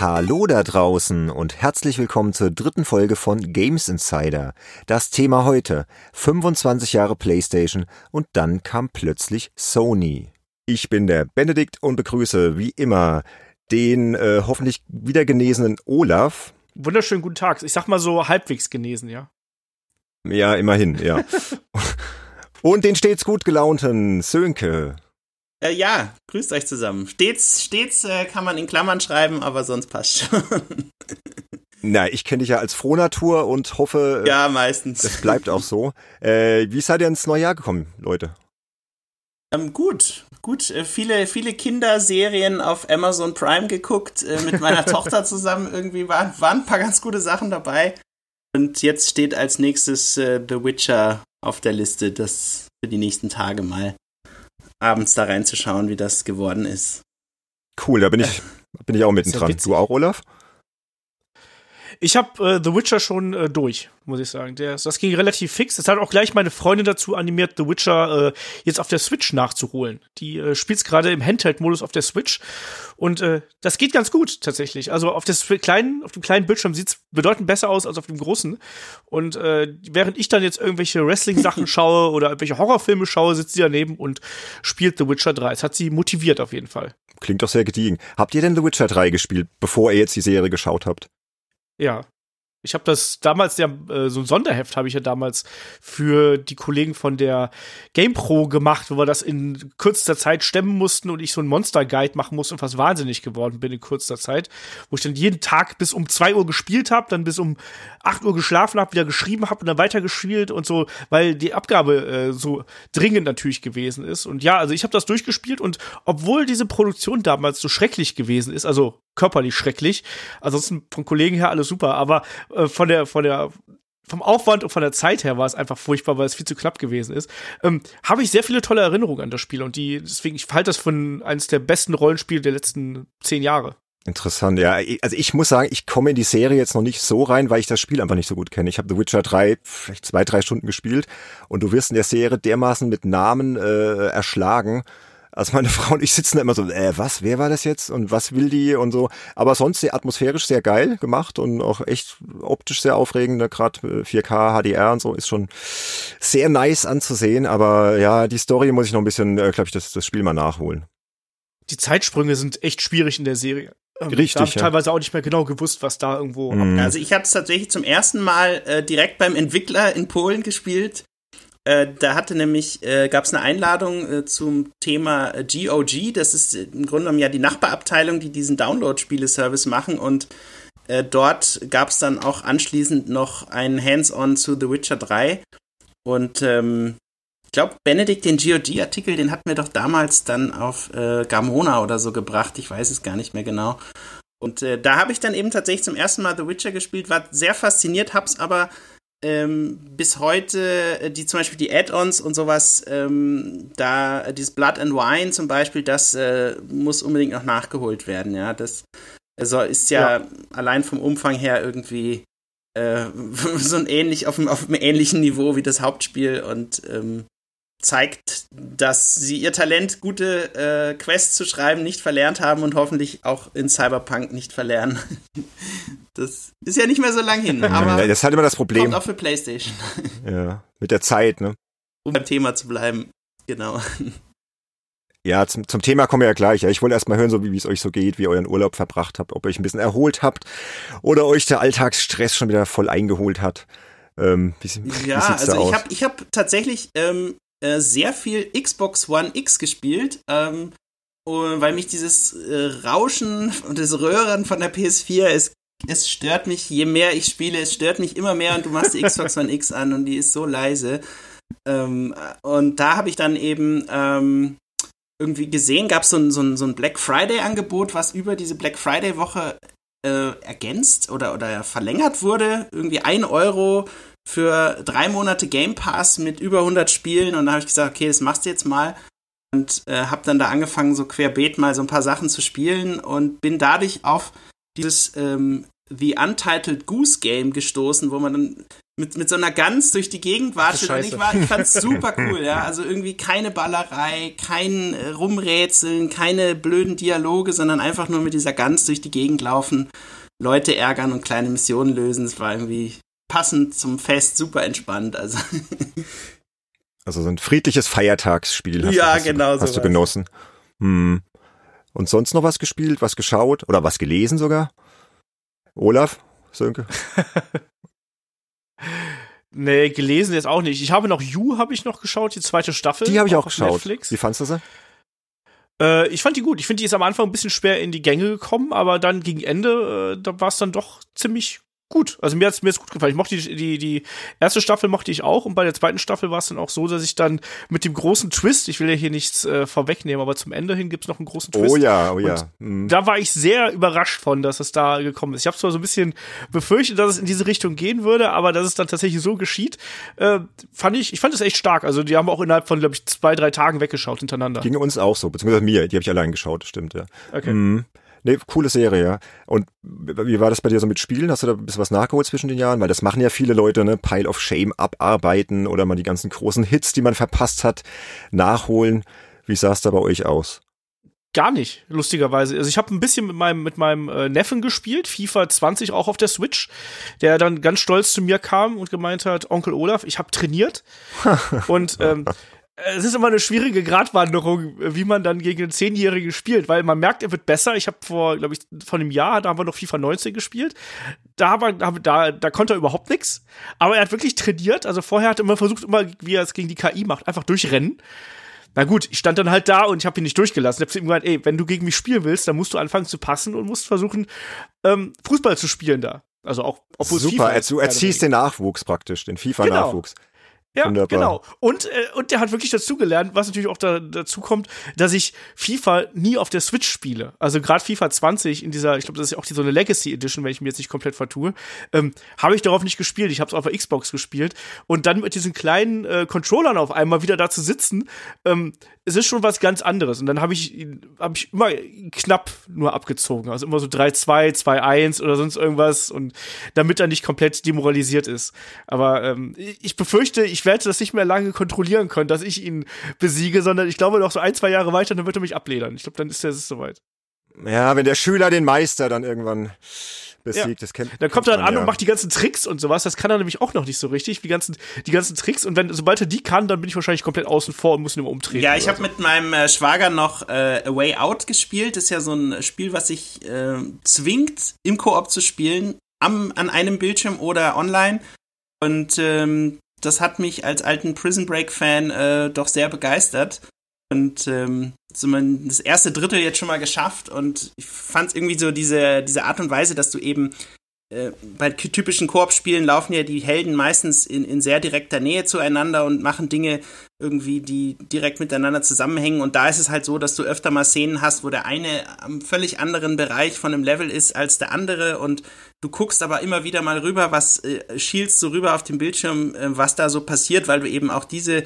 Hallo da draußen und herzlich willkommen zur dritten Folge von Games Insider. Das Thema heute 25 Jahre PlayStation und dann kam plötzlich Sony. Ich bin der Benedikt und begrüße wie immer den äh, hoffentlich wieder genesenen Olaf. Wunderschönen guten Tag. Ich sag mal so halbwegs genesen, ja. Ja, immerhin, ja. und den stets gut gelaunten Sönke. Äh, ja, grüßt euch zusammen. Stets, stets äh, kann man in Klammern schreiben, aber sonst passt schon. Na, ich kenne dich ja als Frohnatur und hoffe, äh, ja, meistens. Es bleibt auch so. Äh, wie seid ihr ins neue Jahr gekommen, Leute? Ähm, gut, gut. Äh, viele, viele Kinderserien auf Amazon Prime geguckt, äh, mit meiner Tochter zusammen. Irgendwie waren, waren ein paar ganz gute Sachen dabei. Und jetzt steht als nächstes äh, The Witcher auf der Liste, das für die nächsten Tage mal abends da reinzuschauen, wie das geworden ist. Cool, da bin ich, bin ich auch mittendran. Du auch, Olaf? Ich habe äh, The Witcher schon äh, durch, muss ich sagen. Der, das ging relativ fix. Es hat auch gleich meine Freundin dazu animiert, The Witcher äh, jetzt auf der Switch nachzuholen. Die äh, spielt gerade im Handheld-Modus auf der Switch. Und äh, das geht ganz gut tatsächlich. Also auf, des kleinen, auf dem kleinen Bildschirm sieht's bedeutend besser aus als auf dem großen. Und äh, während ich dann jetzt irgendwelche Wrestling-Sachen schaue oder irgendwelche Horrorfilme schaue, sitzt sie daneben und spielt The Witcher 3. Es hat sie motiviert auf jeden Fall. Klingt doch sehr gediegen. Habt ihr denn The Witcher 3 gespielt, bevor ihr jetzt die Serie geschaut habt? Ja. Ich habe das damals ja äh, so ein Sonderheft habe ich ja damals für die Kollegen von der GamePro gemacht, wo wir das in kürzester Zeit stemmen mussten und ich so ein Monster Guide machen musste und fast wahnsinnig geworden bin in kürzester Zeit, wo ich dann jeden Tag bis um zwei Uhr gespielt habe, dann bis um acht Uhr geschlafen habe, wieder geschrieben habe und dann weitergespielt und so, weil die Abgabe äh, so dringend natürlich gewesen ist. Und ja, also ich habe das durchgespielt und obwohl diese Produktion damals so schrecklich gewesen ist, also körperlich schrecklich. Ansonsten von Kollegen her alles super, aber äh, von der, von der, vom Aufwand und von der Zeit her war es einfach furchtbar, weil es viel zu knapp gewesen ist. Ähm, Habe ich sehr viele tolle Erinnerungen an das Spiel und die, deswegen, ich halte das von eines der besten Rollenspiele der letzten zehn Jahre. Interessant, ja. Also ich muss sagen, ich komme in die Serie jetzt noch nicht so rein, weil ich das Spiel einfach nicht so gut kenne. Ich habe The Witcher 3 vielleicht zwei, drei Stunden gespielt und du wirst in der Serie dermaßen mit Namen äh, erschlagen also meine Frau und ich sitzen da immer so, äh, was, wer war das jetzt und was will die und so. Aber sonst sehr atmosphärisch sehr geil gemacht und auch echt optisch sehr aufregend. Gerade 4K, HDR und so ist schon sehr nice anzusehen. Aber ja, die Story muss ich noch ein bisschen, äh, glaube ich, das, das Spiel mal nachholen. Die Zeitsprünge sind echt schwierig in der Serie. Ähm, Richtig. Da habe ich ja. teilweise auch nicht mehr genau gewusst, was da irgendwo. Mhm. Also ich habe es tatsächlich zum ersten Mal äh, direkt beim Entwickler in Polen gespielt äh, da hatte nämlich, äh, gab es eine Einladung äh, zum Thema GOG. Äh, das ist im Grunde genommen ja die Nachbarabteilung, die diesen Download-Spiele-Service machen. Und äh, dort gab es dann auch anschließend noch ein Hands-on zu The Witcher 3. Und ähm, ich glaube, Benedikt, den GOG-Artikel, den hatten wir doch damals dann auf äh, Gamona oder so gebracht. Ich weiß es gar nicht mehr genau. Und äh, da habe ich dann eben tatsächlich zum ersten Mal The Witcher gespielt, war sehr fasziniert, hab's aber ähm, bis heute, äh, die zum Beispiel die Add-ons und sowas, ähm, da äh, dieses Blood and Wine zum Beispiel, das äh, muss unbedingt noch nachgeholt werden, ja. Das also ist ja, ja. allein vom Umfang her irgendwie äh, so ein ähnlich, auf einem, auf einem ähnlichen Niveau wie das Hauptspiel und ähm, zeigt, dass sie ihr Talent, gute äh, Quests zu schreiben, nicht verlernt haben und hoffentlich auch in Cyberpunk nicht verlernen. Das ist ja nicht mehr so lang hin, aber das ist halt immer das Problem. Kommt auch für PlayStation. Ja, mit der Zeit, ne? Um beim Thema zu bleiben. Genau. Ja, zum, zum Thema kommen wir ja gleich. Ich wollte erst mal hören, so wie es euch so geht, wie ihr euren Urlaub verbracht habt, ob ihr euch ein bisschen erholt habt oder euch der Alltagsstress schon wieder voll eingeholt hat. Ähm, wie, wie ja, also ich habe ich hab tatsächlich ähm, äh, sehr viel Xbox One X gespielt, ähm, weil mich dieses äh, Rauschen und das Röhren von der PS4, es, es stört mich, je mehr ich spiele, es stört mich immer mehr und du machst die Xbox One X an und die ist so leise. Ähm, und da habe ich dann eben ähm, irgendwie gesehen, gab so es so ein, so ein Black Friday-Angebot, was über diese Black Friday-Woche äh, ergänzt oder, oder verlängert wurde. Irgendwie ein Euro für drei Monate Game Pass mit über 100 Spielen und da habe ich gesagt, okay, das machst du jetzt mal und äh, habe dann da angefangen, so querbeet mal so ein paar Sachen zu spielen und bin dadurch auf dieses ähm, The Untitled Goose Game gestoßen, wo man dann mit, mit so einer Gans durch die Gegend watschelt. Und ich, war, ich fand's super cool, ja. Also irgendwie keine Ballerei, kein äh, Rumrätseln, keine blöden Dialoge, sondern einfach nur mit dieser Gans durch die Gegend laufen, Leute ärgern und kleine Missionen lösen. Es war irgendwie passend zum Fest, super entspannt. Also, also so ein friedliches Feiertagsspiel. Hast ja, du, hast genau. Du, hast du genossen. Hm. Und sonst noch was gespielt, was geschaut oder was gelesen sogar? Olaf, Sönke? nee, gelesen jetzt auch nicht. Ich habe noch You, habe ich noch geschaut, die zweite Staffel. Die habe ich auch geschaut. Netflix. Wie fandest du sie? Äh, ich fand die gut. Ich finde, die ist am Anfang ein bisschen schwer in die Gänge gekommen, aber dann gegen Ende, äh, da war es dann doch ziemlich gut. Also mir hat's mir jetzt gut gefallen. Ich mochte die, die, die erste Staffel mochte ich auch und bei der zweiten Staffel war es dann auch so, dass ich dann mit dem großen Twist, ich will ja hier nichts äh, vorwegnehmen, aber zum Ende hin gibt's noch einen großen Twist. Oh ja, oh ja. Mhm. Da war ich sehr überrascht von, dass es da gekommen ist. Ich habe zwar so ein bisschen befürchtet, dass es in diese Richtung gehen würde, aber dass es dann tatsächlich so geschieht, äh, fand ich, ich fand es echt stark. Also die haben auch innerhalb von, glaube ich, zwei, drei Tagen weggeschaut hintereinander. Ging uns auch so, beziehungsweise mir, die habe ich allein geschaut, stimmt, ja. Okay. Mhm. Nee, coole Serie, ja. Und wie war das bei dir so mit Spielen? Hast du da ein bisschen was nachgeholt zwischen den Jahren? Weil das machen ja viele Leute, ne? Pile of Shame abarbeiten oder mal die ganzen großen Hits, die man verpasst hat, nachholen. Wie sah es da bei euch aus? Gar nicht, lustigerweise. Also ich habe ein bisschen mit meinem mit meinem äh, Neffen gespielt, FIFA 20 auch auf der Switch, der dann ganz stolz zu mir kam und gemeint hat, Onkel Olaf, ich habe trainiert und ähm, es ist immer eine schwierige Gratwanderung, wie man dann gegen einen Zehnjährigen spielt, weil man merkt, er wird besser. Ich habe vor, glaube ich, vor einem Jahr, da haben wir noch FIFA 19 gespielt. Da, war, da, da konnte er überhaupt nichts. Aber er hat wirklich trainiert. Also vorher hat er immer versucht, immer, wie er es gegen die KI macht, einfach durchrennen. Na gut, ich stand dann halt da und ich habe ihn nicht durchgelassen. Ich habe ihm gesagt, ey, wenn du gegen mich spielen willst, dann musst du anfangen zu passen und musst versuchen, ähm, Fußball zu spielen da. Also auch, obwohl Super, FIFA du erziehst den Nachwuchs praktisch, den FIFA-Nachwuchs. Genau. Ja, Wunderbar. genau. Und, äh, und der hat wirklich dazugelernt, was natürlich auch da, dazu kommt, dass ich FIFA nie auf der Switch spiele. Also gerade FIFA 20 in dieser, ich glaube, das ist ja auch die, so eine Legacy Edition, wenn ich mir jetzt nicht komplett vertue, ähm, habe ich darauf nicht gespielt. Ich habe es auf der Xbox gespielt. Und dann mit diesen kleinen äh, Controllern auf einmal wieder da zu sitzen, ähm, es ist schon was ganz anderes. Und dann habe ich, hab ich immer knapp nur abgezogen. Also immer so 3-2, 2-1 oder sonst irgendwas. Und damit er nicht komplett demoralisiert ist. Aber ähm, ich befürchte, ich werde das nicht mehr lange kontrollieren können, dass ich ihn besiege, sondern ich glaube noch so ein, zwei Jahre weiter, dann wird er mich abledern. Ich glaube, dann ist er soweit. Ja, wenn der Schüler den Meister dann irgendwann besiegt. Ja. Das kennt, dann kommt er dann an ja. und macht die ganzen Tricks und sowas. Das kann er nämlich auch noch nicht so richtig. Die ganzen, die ganzen Tricks. Und wenn, sobald er die kann, dann bin ich wahrscheinlich komplett außen vor und muss ihn immer umdrehen. Ja, ich habe so. mit meinem äh, Schwager noch äh, A Way Out gespielt. Das ist ja so ein Spiel, was sich äh, zwingt, im Koop zu spielen. Am, an einem Bildschirm oder online. Und ähm, das hat mich als alten Prison Break Fan äh, doch sehr begeistert. Und ähm, das erste Drittel jetzt schon mal geschafft und ich fand irgendwie so diese, diese Art und Weise, dass du eben äh, bei typischen Koop-Spielen laufen ja die Helden meistens in, in sehr direkter Nähe zueinander und machen Dinge irgendwie, die direkt miteinander zusammenhängen. Und da ist es halt so, dass du öfter mal Szenen hast, wo der eine am völlig anderen Bereich von einem Level ist als der andere und du guckst aber immer wieder mal rüber, was äh, schielst so rüber auf dem Bildschirm, äh, was da so passiert, weil du eben auch diese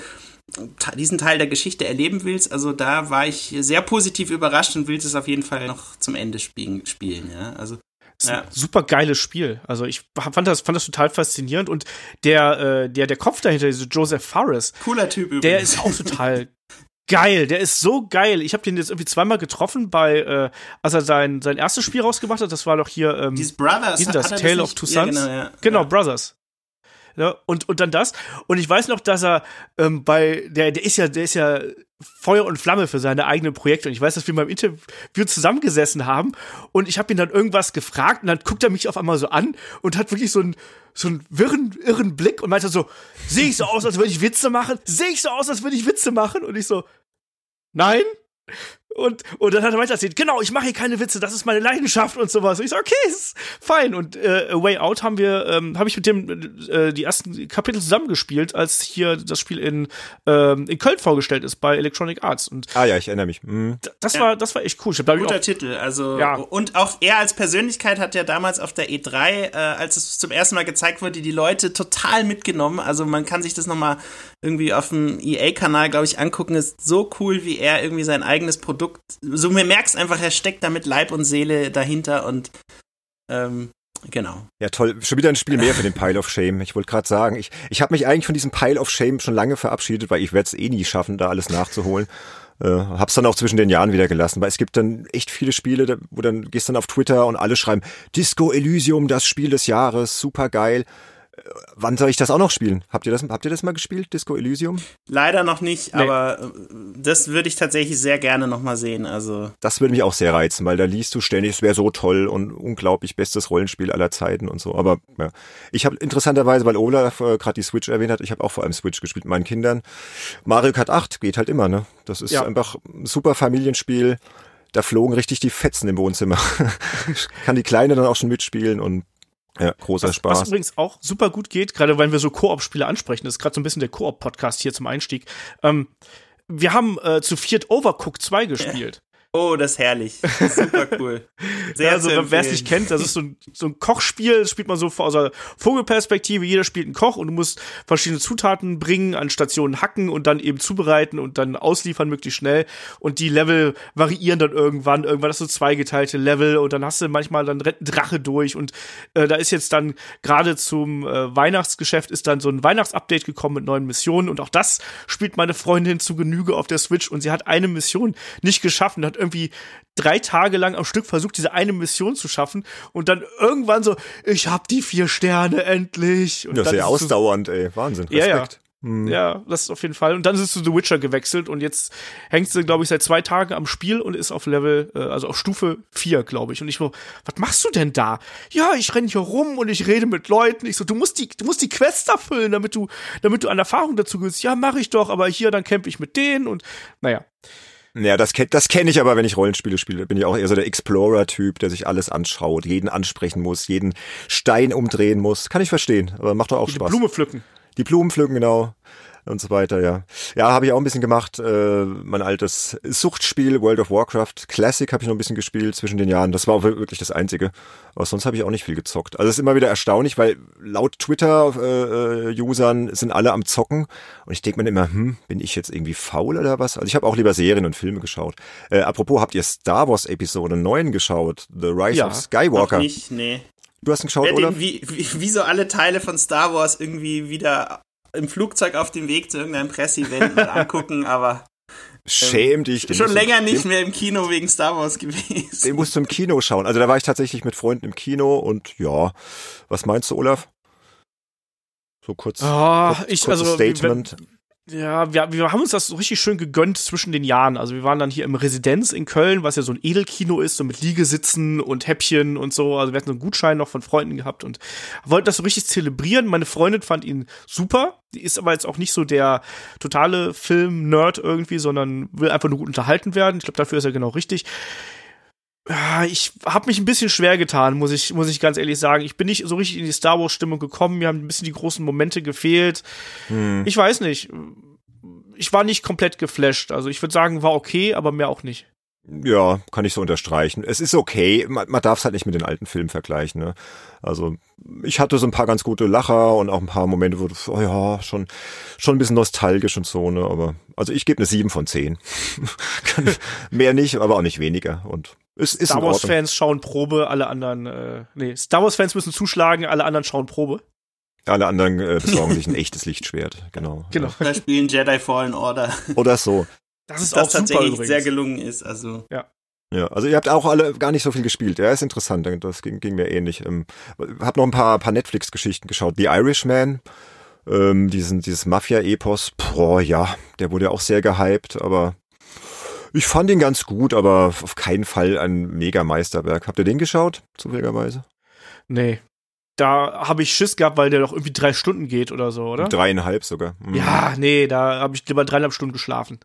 diesen Teil der Geschichte erleben willst. Also da war ich sehr positiv überrascht und will es auf jeden Fall noch zum Ende spielen. spielen ja. Also ja. super geiles Spiel. Also ich fand das, fand das total faszinierend und der, äh, der, der Kopf dahinter, dieser Joseph Fares, cooler Typ übrigens. der ist auch total geil. Der ist so geil. Ich habe den jetzt irgendwie zweimal getroffen bei, äh, als er sein sein erstes Spiel rausgebracht hat. Das war doch hier ähm, Dieses Brothers. Das, Tale of Two Sons. Ja, genau, ja. genau Brothers. Ja, und, und dann das. Und ich weiß noch, dass er ähm, bei, der, der ist ja, der ist ja Feuer und Flamme für seine eigenen Projekte. Und ich weiß, dass wir beim Interview zusammengesessen haben und ich habe ihn dann irgendwas gefragt und dann guckt er mich auf einmal so an und hat wirklich so einen, so einen wirren, irren Blick und meinte so, sehe ich so aus, als würde ich Witze machen? Sehe ich so aus, als würde ich Witze machen? Und ich so, nein? Und, und dann hat er weiter erzählt, genau, ich mache hier keine Witze, das ist meine Leidenschaft und sowas. Und ich so, okay, ist fein. Und äh, A Way Out haben wir, ähm, habe ich mit dem äh, die ersten Kapitel zusammengespielt, als hier das Spiel in, ähm, in Köln vorgestellt ist bei Electronic Arts. Und ah ja, ich erinnere mich. Mhm. Das ja. war, das war echt cool. Ich hab, Guter auch, Titel, also ja. und auch er als Persönlichkeit hat ja damals auf der E3, äh, als es zum ersten Mal gezeigt wurde, die Leute total mitgenommen. Also man kann sich das nochmal irgendwie auf dem EA-Kanal, glaube ich, angucken. Ist so cool, wie er irgendwie sein eigenes Produkt. So mir merkst einfach, er steckt da mit Leib und Seele dahinter und ähm, Genau. Ja, toll. Schon wieder ein Spiel mehr für den Pile of Shame. Ich wollte gerade sagen, ich, ich habe mich eigentlich von diesem Pile of Shame schon lange verabschiedet, weil ich werde es eh nie schaffen, da alles nachzuholen. Äh, hab's dann auch zwischen den Jahren wieder gelassen, weil es gibt dann echt viele Spiele, wo dann gehst dann auf Twitter und alle schreiben Disco Elysium, das Spiel des Jahres, super geil wann soll ich das auch noch spielen? Habt ihr das, habt ihr das mal gespielt, Disco Elysium? Leider noch nicht, nee. aber äh, das würde ich tatsächlich sehr gerne noch mal sehen. Also das würde mich auch sehr reizen, weil da liest du ständig, es wäre so toll und unglaublich bestes Rollenspiel aller Zeiten und so. Aber ja, ich habe interessanterweise, weil Olaf äh, gerade die Switch erwähnt hat, ich habe auch vor allem Switch gespielt mit meinen Kindern. Mario Kart 8 geht halt immer, ne? Das ist ja. einfach ein super Familienspiel. Da flogen richtig die Fetzen im Wohnzimmer. Kann die Kleine dann auch schon mitspielen und ja, großer was, Spaß. Was übrigens auch super gut geht, gerade wenn wir so Koop-Spiele ansprechen, das ist gerade so ein bisschen der Koop-Podcast hier zum Einstieg. Ähm, wir haben äh, zu viert Overcooked 2 gespielt. Oh, das ist herrlich. Super cool. Sehr ja, also, wer es nicht kennt, das ist so ein, so ein Kochspiel, das spielt man so aus der Vogelperspektive. Jeder spielt einen Koch und du musst verschiedene Zutaten bringen, an Stationen hacken und dann eben zubereiten und dann ausliefern möglichst schnell. Und die Level variieren dann irgendwann. Irgendwann hast du zweigeteilte Level und dann hast du manchmal dann Drache durch. Und äh, da ist jetzt dann gerade zum äh, Weihnachtsgeschäft ist dann so ein Weihnachtsupdate gekommen mit neuen Missionen. Und auch das spielt meine Freundin zu Genüge auf der Switch. Und sie hat eine Mission nicht geschaffen, hat irgendwie drei Tage lang am Stück versucht, diese eine Mission zu schaffen und dann irgendwann so, ich hab die vier Sterne endlich. Und das ist sehr ausdauernd, ey. Wahnsinn. Respekt. Ja, ja. Hm. Ja, das ist auf jeden Fall. Und dann ist du The Witcher gewechselt und jetzt hängt sie, glaube ich, seit zwei Tagen am Spiel und ist auf Level, äh, also auf Stufe 4, glaube ich. Und ich so, was machst du denn da? Ja, ich renne hier rum und ich rede mit Leuten. Ich so, du musst die, du musst die Quests erfüllen, damit du, damit du an Erfahrung dazu gehst. Ja, mache ich doch, aber hier, dann camp ich mit denen und naja. Ja, das, das kenne ich aber, wenn ich Rollenspiele spiele. Bin ich auch eher so der Explorer-Typ, der sich alles anschaut, jeden ansprechen muss, jeden Stein umdrehen muss. Kann ich verstehen, aber macht doch auch Die Spaß. Die Blume pflücken. Die Blumen pflücken, genau und so weiter, ja. Ja, habe ich auch ein bisschen gemacht. Äh, mein altes Suchtspiel, World of Warcraft Classic, habe ich noch ein bisschen gespielt zwischen den Jahren. Das war wirklich das Einzige. Aber sonst habe ich auch nicht viel gezockt. Also es ist immer wieder erstaunlich, weil laut Twitter-Usern äh, sind alle am Zocken. Und ich denke mir immer, hm, bin ich jetzt irgendwie faul oder was? Also ich habe auch lieber Serien und Filme geschaut. Äh, apropos, habt ihr Star Wars Episode 9 geschaut? The Rise ja, of Skywalker? Noch nicht, nee. Du hast ihn geschaut, oder? Wie, wie, wie so alle Teile von Star Wars irgendwie wieder im Flugzeug auf dem Weg zu irgendeinem Presseevent mal angucken, aber Schäm dich. Schon länger nicht mehr im Kino wegen Star Wars gewesen. Den musst du im Kino schauen. Also da war ich tatsächlich mit Freunden im Kino und ja, was meinst du, Olaf? So kurz, oh, kurz ich, also, Statement. Wenn, ja, wir, wir haben uns das so richtig schön gegönnt zwischen den Jahren. Also wir waren dann hier im Residenz in Köln, was ja so ein Edelkino ist, so mit Liegesitzen und Häppchen und so. Also wir hatten so einen Gutschein noch von Freunden gehabt und wollten das so richtig zelebrieren. Meine Freundin fand ihn super. Die ist aber jetzt auch nicht so der totale Film-Nerd irgendwie, sondern will einfach nur gut unterhalten werden. Ich glaube, dafür ist er genau richtig ich habe mich ein bisschen schwer getan, muss ich, muss ich ganz ehrlich sagen. Ich bin nicht so richtig in die Star Wars-Stimmung gekommen. Mir haben ein bisschen die großen Momente gefehlt. Hm. Ich weiß nicht. Ich war nicht komplett geflasht. Also ich würde sagen, war okay, aber mehr auch nicht. Ja, kann ich so unterstreichen. Es ist okay, man, man darf es halt nicht mit den alten Filmen vergleichen. Ne? Also ich hatte so ein paar ganz gute Lacher und auch ein paar Momente, wo du, oh ja, schon, schon ein bisschen nostalgisch und so. Ne? Aber also ich gebe eine 7 von 10. Mehr nicht, aber auch nicht weniger. Und es ist Star Wars-Fans schauen Probe, alle anderen, äh, nee, Star Wars-Fans müssen zuschlagen, alle anderen schauen Probe. Alle anderen äh, besorgen sich ein echtes Lichtschwert, genau. Genau. Oder spielen Jedi Fallen Order. Oder so. Das ist das auch tatsächlich super sehr gelungen ist. Also ja. Ja, also ihr habt auch alle gar nicht so viel gespielt. Ja, ist interessant. Das ging, ging mir ähnlich. Ähm, hab noch ein paar, paar Netflix-Geschichten geschaut. The Irishman, ähm, diesen, dieses Mafia-Epos. Boah, ja, der wurde ja auch sehr gehypt, aber ich fand ihn ganz gut, aber auf keinen Fall ein Mega-Meisterwerk. Habt ihr den geschaut, zufälligerweise? Nee. Da habe ich Schiss gehabt, weil der doch irgendwie drei Stunden geht oder so, oder? Dreieinhalb sogar. Mhm. Ja, nee, da habe ich lieber dreieinhalb Stunden geschlafen.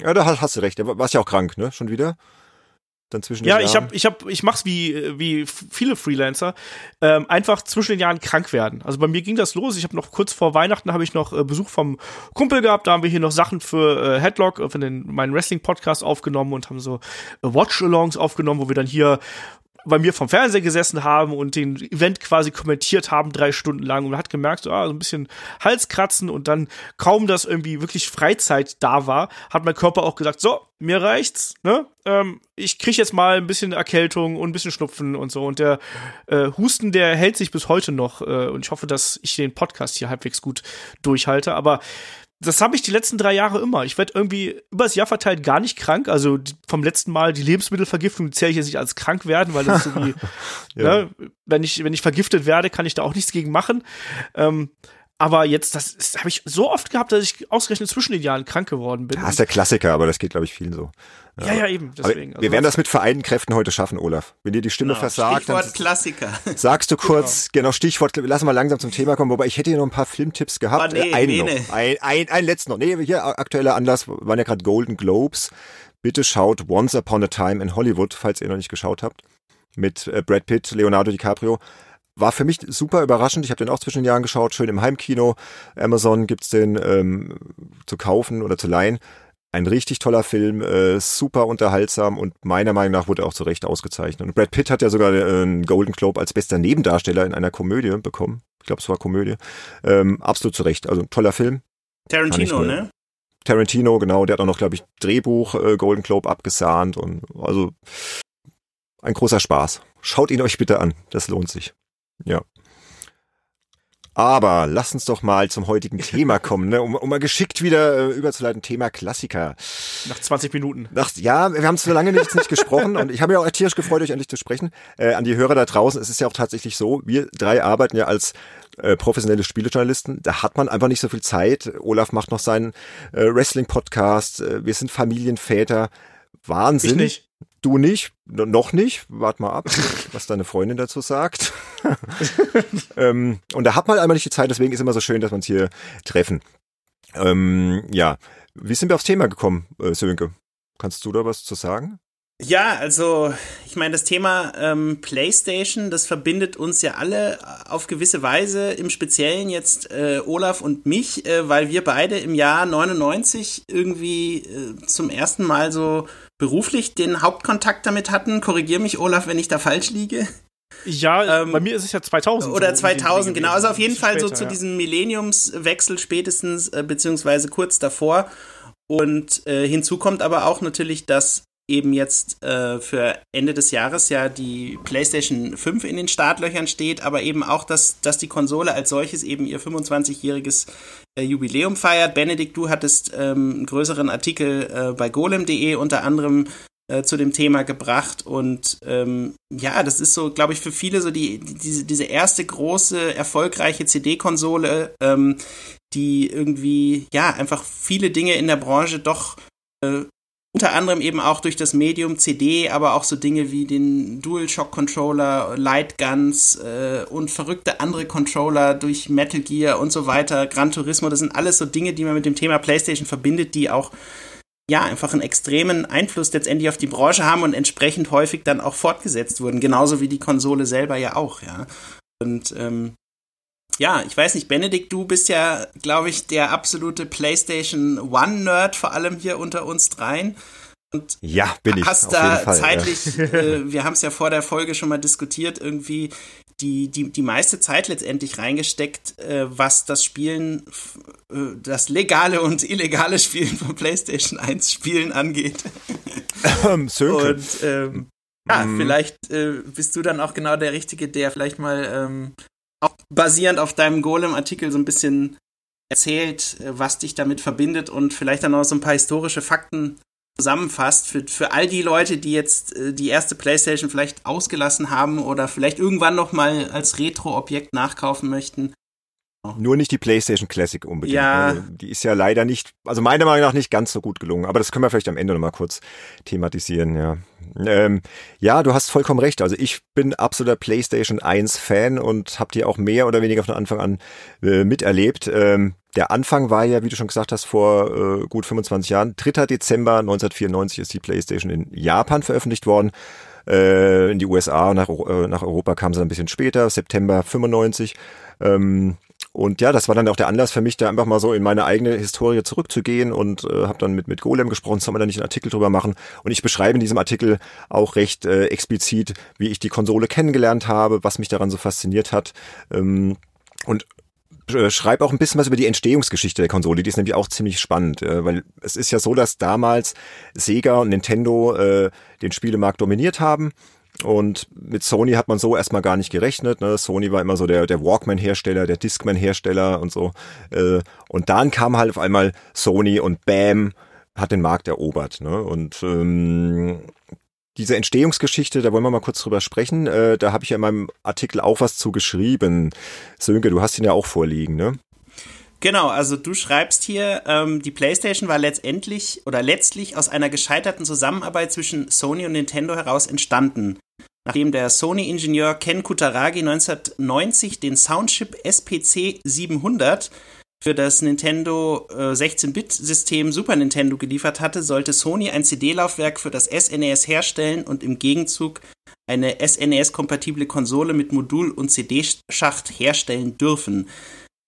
Ja, da hast, hast du recht. Da warst ja auch krank, ne? Schon wieder? Dann zwischen ja, den ich habe, ich habe, ich mach's wie wie viele Freelancer, ähm, einfach zwischen den Jahren krank werden. Also bei mir ging das los. Ich habe noch kurz vor Weihnachten habe ich noch äh, Besuch vom Kumpel gehabt. Da haben wir hier noch Sachen für äh, Headlock, äh, für den meinen Wrestling Podcast aufgenommen und haben so äh, Watch-Alongs aufgenommen, wo wir dann hier bei mir vom Fernseher gesessen haben und den Event quasi kommentiert haben, drei Stunden lang. Und hat gemerkt, so, ah, so ein bisschen Halskratzen und dann kaum, dass irgendwie wirklich Freizeit da war, hat mein Körper auch gesagt, so, mir reicht's, ne? Ähm, ich krieg jetzt mal ein bisschen Erkältung und ein bisschen Schnupfen und so. Und der äh, Husten, der hält sich bis heute noch. Äh, und ich hoffe, dass ich den Podcast hier halbwegs gut durchhalte. Aber das habe ich die letzten drei Jahre immer. Ich werde irgendwie übers Jahr verteilt gar nicht krank. Also vom letzten Mal die Lebensmittelvergiftung zähle ich jetzt nicht als krank werden, weil das so wie, ja. ne, wenn ich wenn ich vergiftet werde, kann ich da auch nichts gegen machen. Ähm, aber jetzt, das, das habe ich so oft gehabt, dass ich ausgerechnet zwischen den Jahren krank geworden bin. Das ist der Klassiker, aber das geht, glaube ich, vielen so. Ja, ja, ja eben. Deswegen. Also wir werden das mit vereinten Kräften heute schaffen, Olaf. Wenn dir die Stimme genau, versagt, Stichwort dann Klassiker. sagst du kurz, genau. genau, Stichwort, lass mal langsam zum Thema kommen, wobei ich hätte hier noch ein paar Filmtipps gehabt. Oh, nee, äh, einen nee, noch. Nee. Ein, ein, ein letzten noch. Nee, hier aktueller Anlass waren ja gerade Golden Globes. Bitte schaut Once Upon a Time in Hollywood, falls ihr noch nicht geschaut habt. Mit äh, Brad Pitt, Leonardo DiCaprio war für mich super überraschend. Ich habe den auch zwischen den Jahren geschaut, schön im Heimkino. Amazon gibt's den ähm, zu kaufen oder zu leihen. Ein richtig toller Film, äh, super unterhaltsam und meiner Meinung nach wurde er auch zu Recht ausgezeichnet. Und Brad Pitt hat ja sogar äh, einen Golden Globe als bester Nebendarsteller in einer Komödie bekommen. Ich glaube, es war Komödie. Ähm, absolut zu Recht. Also toller Film. Tarantino, ne? Tarantino, genau. Der hat auch noch, glaube ich, Drehbuch äh, Golden Globe abgesahnt und also ein großer Spaß. Schaut ihn euch bitte an. Das lohnt sich. Ja. Aber lass uns doch mal zum heutigen Thema kommen, ne? um, um mal geschickt wieder äh, überzuleiten. Thema Klassiker. Nach 20 Minuten. Nach, ja, wir haben so lange nicht, nicht gesprochen und ich habe ja auch tierisch gefreut, euch endlich zu sprechen. Äh, an die Hörer da draußen, es ist ja auch tatsächlich so, wir drei arbeiten ja als äh, professionelle Spielejournalisten. Da hat man einfach nicht so viel Zeit. Olaf macht noch seinen äh, Wrestling-Podcast. Äh, wir sind Familienväter. Wahnsinn. Ich nicht. Du nicht, noch nicht. Wart mal ab, was deine Freundin dazu sagt. ähm, und da hat man einmal nicht die Zeit, deswegen ist es immer so schön, dass wir uns hier treffen. Ähm, ja, wie sind wir aufs Thema gekommen, äh, Sönke? Kannst du da was zu sagen? Ja, also ich meine, das Thema ähm, PlayStation, das verbindet uns ja alle auf gewisse Weise, im Speziellen jetzt äh, Olaf und mich, äh, weil wir beide im Jahr 99 irgendwie äh, zum ersten Mal so beruflich den Hauptkontakt damit hatten. Korrigier mich, Olaf, wenn ich da falsch liege. Ja, ähm, bei mir ist es ja 2000. Oder 2000, genau. Also auf jeden Fall später, so zu ja. diesem Millenniumswechsel spätestens, äh, beziehungsweise kurz davor. Und äh, hinzu kommt aber auch natürlich, dass eben jetzt äh, für Ende des Jahres ja die PlayStation 5 in den Startlöchern steht, aber eben auch, dass, dass die Konsole als solches eben ihr 25-jähriges äh, Jubiläum feiert. Benedikt, du hattest ähm, einen größeren Artikel äh, bei golem.de unter anderem äh, zu dem Thema gebracht und ähm, ja, das ist so, glaube ich, für viele so die, die diese, diese erste große, erfolgreiche CD-Konsole, ähm, die irgendwie, ja, einfach viele Dinge in der Branche doch äh, unter anderem eben auch durch das Medium CD, aber auch so Dinge wie den DualShock Controller, Lightguns äh, und verrückte andere Controller durch Metal Gear und so weiter, Gran Turismo, das sind alles so Dinge, die man mit dem Thema PlayStation verbindet, die auch ja, einfach einen extremen Einfluss letztendlich auf die Branche haben und entsprechend häufig dann auch fortgesetzt wurden, genauso wie die Konsole selber ja auch, ja. Und ähm, ja, ich weiß nicht, Benedikt, du bist ja, glaube ich, der absolute PlayStation One-Nerd, vor allem hier unter uns dreien. Und ja, bin ich. Hast da Fall, zeitlich, ja. äh, wir haben es ja vor der Folge schon mal diskutiert, irgendwie die, die, die meiste Zeit letztendlich reingesteckt, äh, was das Spielen, äh, das legale und illegale Spielen von PlayStation 1 Spielen angeht. Ähm, und ähm, ja, mm. vielleicht äh, bist du dann auch genau der Richtige, der vielleicht mal ähm, auch basierend auf deinem Golem-Artikel so ein bisschen erzählt, äh, was dich damit verbindet und vielleicht dann noch so ein paar historische Fakten zusammenfasst für, für all die Leute, die jetzt äh, die erste PlayStation vielleicht ausgelassen haben oder vielleicht irgendwann noch mal als Retro-Objekt nachkaufen möchten. Nur nicht die PlayStation Classic unbedingt. Ja. Also die ist ja leider nicht, also meiner Meinung nach nicht ganz so gut gelungen. Aber das können wir vielleicht am Ende nochmal kurz thematisieren, ja. Ähm, ja, du hast vollkommen recht. Also ich bin absoluter PlayStation 1 Fan und habe die auch mehr oder weniger von Anfang an äh, miterlebt. Ähm, der Anfang war ja, wie du schon gesagt hast, vor äh, gut 25 Jahren. 3. Dezember 1994 ist die PlayStation in Japan veröffentlicht worden. Äh, in die USA, nach, äh, nach Europa kam sie ein bisschen später, September 95. Ähm, und ja, das war dann auch der Anlass für mich, da einfach mal so in meine eigene Historie zurückzugehen und äh, habe dann mit, mit Golem gesprochen, soll man da nicht einen Artikel drüber machen. Und ich beschreibe in diesem Artikel auch recht äh, explizit, wie ich die Konsole kennengelernt habe, was mich daran so fasziniert hat. Ähm, und äh, schreibe auch ein bisschen was über die Entstehungsgeschichte der Konsole, die ist nämlich auch ziemlich spannend, äh, weil es ist ja so, dass damals Sega und Nintendo äh, den Spielemarkt dominiert haben und mit Sony hat man so erstmal gar nicht gerechnet. Ne? Sony war immer so der, Walkman-Hersteller, der Discman-Hersteller und so. Äh, und dann kam halt auf einmal Sony und Bam hat den Markt erobert. Ne? Und ähm, diese Entstehungsgeschichte, da wollen wir mal kurz drüber sprechen. Äh, da habe ich ja in meinem Artikel auch was zu geschrieben. Sönke, du hast ihn ja auch vorliegen, ne? Genau, also du schreibst hier, ähm, die PlayStation war letztendlich oder letztlich aus einer gescheiterten Zusammenarbeit zwischen Sony und Nintendo heraus entstanden. Nachdem der Sony-Ingenieur Ken Kutaragi 1990 den Soundchip SPC 700 für das Nintendo äh, 16-Bit-System Super Nintendo geliefert hatte, sollte Sony ein CD-Laufwerk für das SNES e herstellen und im Gegenzug eine SNES-kompatible Konsole mit Modul und CD-Schacht herstellen dürfen.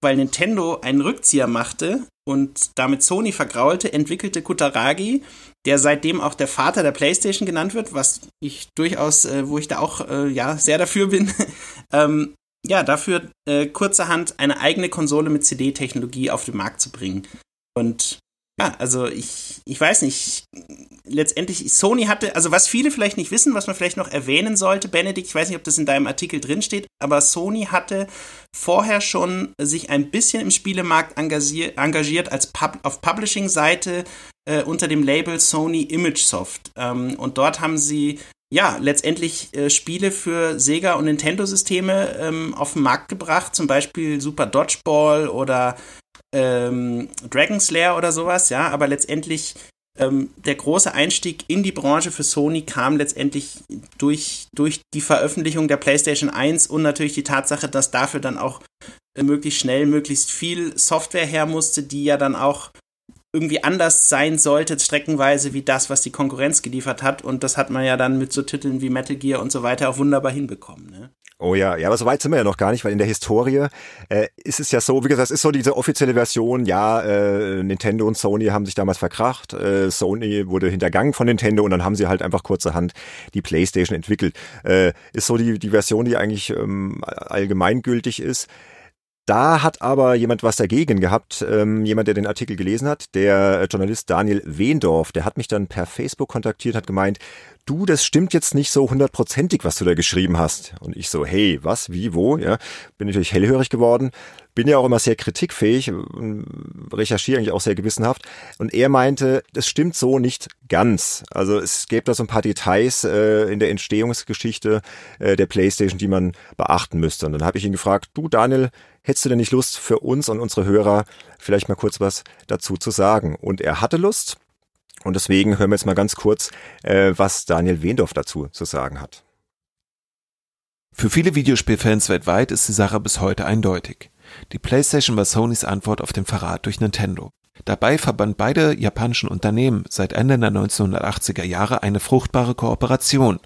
Weil Nintendo einen Rückzieher machte und damit Sony vergraulte, entwickelte Kutaragi, der seitdem auch der Vater der PlayStation genannt wird, was ich durchaus, äh, wo ich da auch äh, ja sehr dafür bin, ähm, ja dafür äh, kurzerhand eine eigene Konsole mit CD-Technologie auf den Markt zu bringen. Und ja, also ich, ich weiß nicht. Letztendlich, Sony hatte, also was viele vielleicht nicht wissen, was man vielleicht noch erwähnen sollte, Benedikt, ich weiß nicht, ob das in deinem Artikel drinsteht, aber Sony hatte vorher schon sich ein bisschen im Spielemarkt engagiert, engagiert als Pub, auf Publishing-Seite äh, unter dem Label Sony ImageSoft. Ähm, und dort haben sie ja, letztendlich äh, Spiele für Sega und Nintendo-Systeme ähm, auf den Markt gebracht, zum Beispiel Super Dodgeball oder ähm, Dragon Slayer oder sowas, ja, aber letztendlich ähm, der große Einstieg in die Branche für Sony kam letztendlich durch, durch die Veröffentlichung der PlayStation 1 und natürlich die Tatsache, dass dafür dann auch äh, möglichst schnell, möglichst viel Software her musste, die ja dann auch irgendwie anders sein sollte, streckenweise, wie das, was die Konkurrenz geliefert hat. Und das hat man ja dann mit so Titeln wie Metal Gear und so weiter auch wunderbar hinbekommen. Ne? Oh ja, ja, aber so weit sind wir ja noch gar nicht, weil in der Historie äh, ist es ja so, wie gesagt, es ist so diese offizielle Version, ja, äh, Nintendo und Sony haben sich damals verkracht, äh, Sony wurde hintergangen von Nintendo und dann haben sie halt einfach kurzerhand die Playstation entwickelt. Äh, ist so die, die Version, die eigentlich ähm, allgemeingültig ist. Da hat aber jemand was dagegen gehabt, ähm, jemand, der den Artikel gelesen hat, der Journalist Daniel Wehndorf, der hat mich dann per Facebook kontaktiert, hat gemeint, du, das stimmt jetzt nicht so hundertprozentig, was du da geschrieben hast. Und ich so, hey, was, wie, wo, ja, bin natürlich hellhörig geworden, bin ja auch immer sehr kritikfähig, recherchiere eigentlich auch sehr gewissenhaft. Und er meinte, das stimmt so nicht ganz. Also es gäbe da so ein paar Details äh, in der Entstehungsgeschichte äh, der PlayStation, die man beachten müsste. Und dann habe ich ihn gefragt, du Daniel, hättest du denn nicht Lust für uns und unsere Hörer vielleicht mal kurz was dazu zu sagen? Und er hatte Lust. Und deswegen hören wir jetzt mal ganz kurz, äh, was Daniel Wendorf dazu zu sagen hat. Für viele Videospielfans weltweit ist die Sache bis heute eindeutig. Die PlayStation war Sonys Antwort auf den Verrat durch Nintendo. Dabei verband beide japanischen Unternehmen seit Ende der 1980er Jahre eine fruchtbare Kooperation.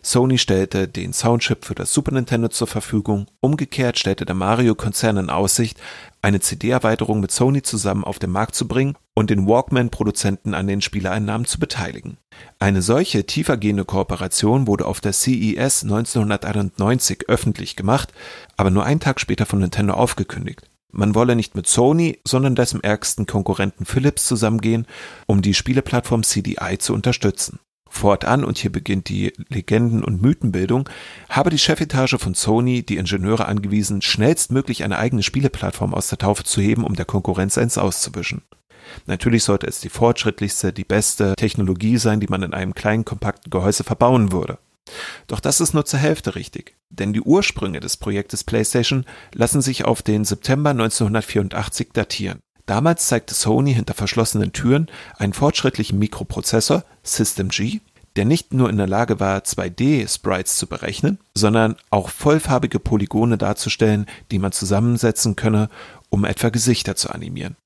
Sony stellte den Soundchip für das Super Nintendo zur Verfügung, umgekehrt stellte der Mario-Konzern in Aussicht, eine CD-Erweiterung mit Sony zusammen auf den Markt zu bringen und den Walkman-Produzenten an den Spieleinnahmen zu beteiligen. Eine solche tiefergehende Kooperation wurde auf der CES 1991 öffentlich gemacht, aber nur einen Tag später von Nintendo aufgekündigt. Man wolle nicht mit Sony, sondern dessen ärgsten Konkurrenten Philips zusammengehen, um die Spieleplattform CDI zu unterstützen. Fortan, und hier beginnt die Legenden- und Mythenbildung, habe die Chefetage von Sony die Ingenieure angewiesen, schnellstmöglich eine eigene Spieleplattform aus der Taufe zu heben, um der Konkurrenz eins auszuwischen. Natürlich sollte es die fortschrittlichste, die beste Technologie sein, die man in einem kleinen, kompakten Gehäuse verbauen würde. Doch das ist nur zur Hälfte richtig, denn die Ursprünge des Projektes PlayStation lassen sich auf den September 1984 datieren. Damals zeigte Sony hinter verschlossenen Türen einen fortschrittlichen Mikroprozessor, System G, der nicht nur in der Lage war, 2D-Sprites zu berechnen, sondern auch vollfarbige Polygone darzustellen, die man zusammensetzen könne, um etwa Gesichter zu animieren.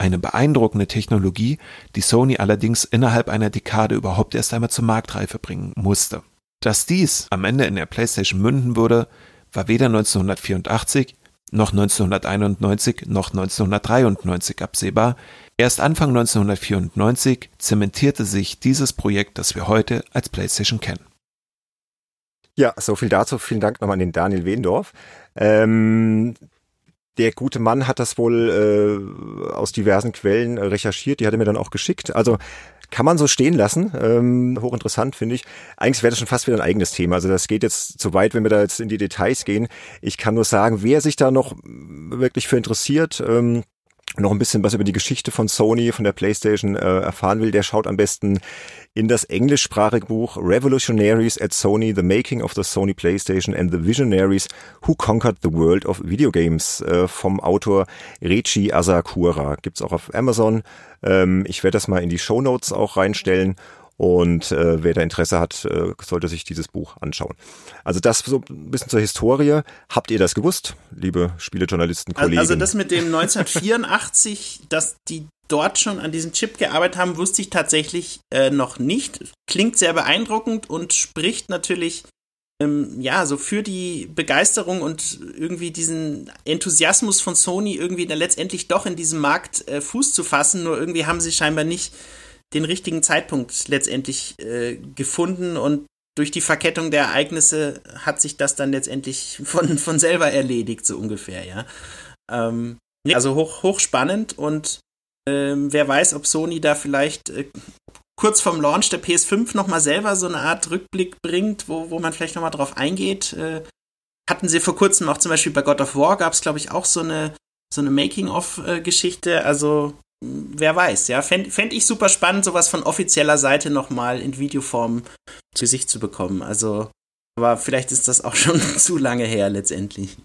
Eine beeindruckende Technologie, die Sony allerdings innerhalb einer Dekade überhaupt erst einmal zur Marktreife bringen musste. Dass dies am Ende in der PlayStation münden würde, war weder 1984 noch 1991, noch 1993 absehbar. Erst Anfang 1994 zementierte sich dieses Projekt, das wir heute als PlayStation kennen. Ja, so viel dazu. Vielen Dank nochmal an den Daniel Wendorf. Ähm, der gute Mann hat das wohl äh, aus diversen Quellen recherchiert. Die hat er mir dann auch geschickt. Also kann man so stehen lassen. Ähm, hochinteressant, finde ich. Eigentlich wäre das schon fast wieder ein eigenes Thema. Also das geht jetzt zu weit, wenn wir da jetzt in die Details gehen. Ich kann nur sagen, wer sich da noch wirklich für interessiert, ähm, noch ein bisschen was über die Geschichte von Sony, von der PlayStation äh, erfahren will, der schaut am besten in das englischsprachige Buch Revolutionaries at Sony, The Making of the Sony PlayStation and the Visionaries Who Conquered the World of Video Games äh, vom Autor Reichi Asakura. Gibt's auch auf Amazon. Ähm, ich werde das mal in die Show Notes auch reinstellen. Und äh, wer da Interesse hat, äh, sollte sich dieses Buch anschauen. Also das so ein bisschen zur Historie. Habt ihr das gewusst, liebe Spielejournalisten, Kollegen? Also das mit dem 1984, dass die dort schon an diesem Chip gearbeitet haben, wusste ich tatsächlich äh, noch nicht. Klingt sehr beeindruckend und spricht natürlich ähm, ja so für die Begeisterung und irgendwie diesen Enthusiasmus von Sony irgendwie dann letztendlich doch in diesem Markt äh, Fuß zu fassen. Nur irgendwie haben sie scheinbar nicht den richtigen Zeitpunkt letztendlich äh, gefunden und durch die Verkettung der Ereignisse hat sich das dann letztendlich von, von selber erledigt, so ungefähr, ja. Ähm, also hoch, hochspannend und ähm, wer weiß, ob Sony da vielleicht äh, kurz vorm Launch der PS5 nochmal selber so eine Art Rückblick bringt, wo, wo man vielleicht nochmal drauf eingeht. Äh, hatten sie vor kurzem auch zum Beispiel bei God of War gab es, glaube ich, auch so eine, so eine Making-of-Geschichte. Also wer weiß, ja. Fände fänd ich super spannend, sowas von offizieller Seite nochmal in Videoform zu sich zu bekommen. Also, aber vielleicht ist das auch schon zu lange her letztendlich.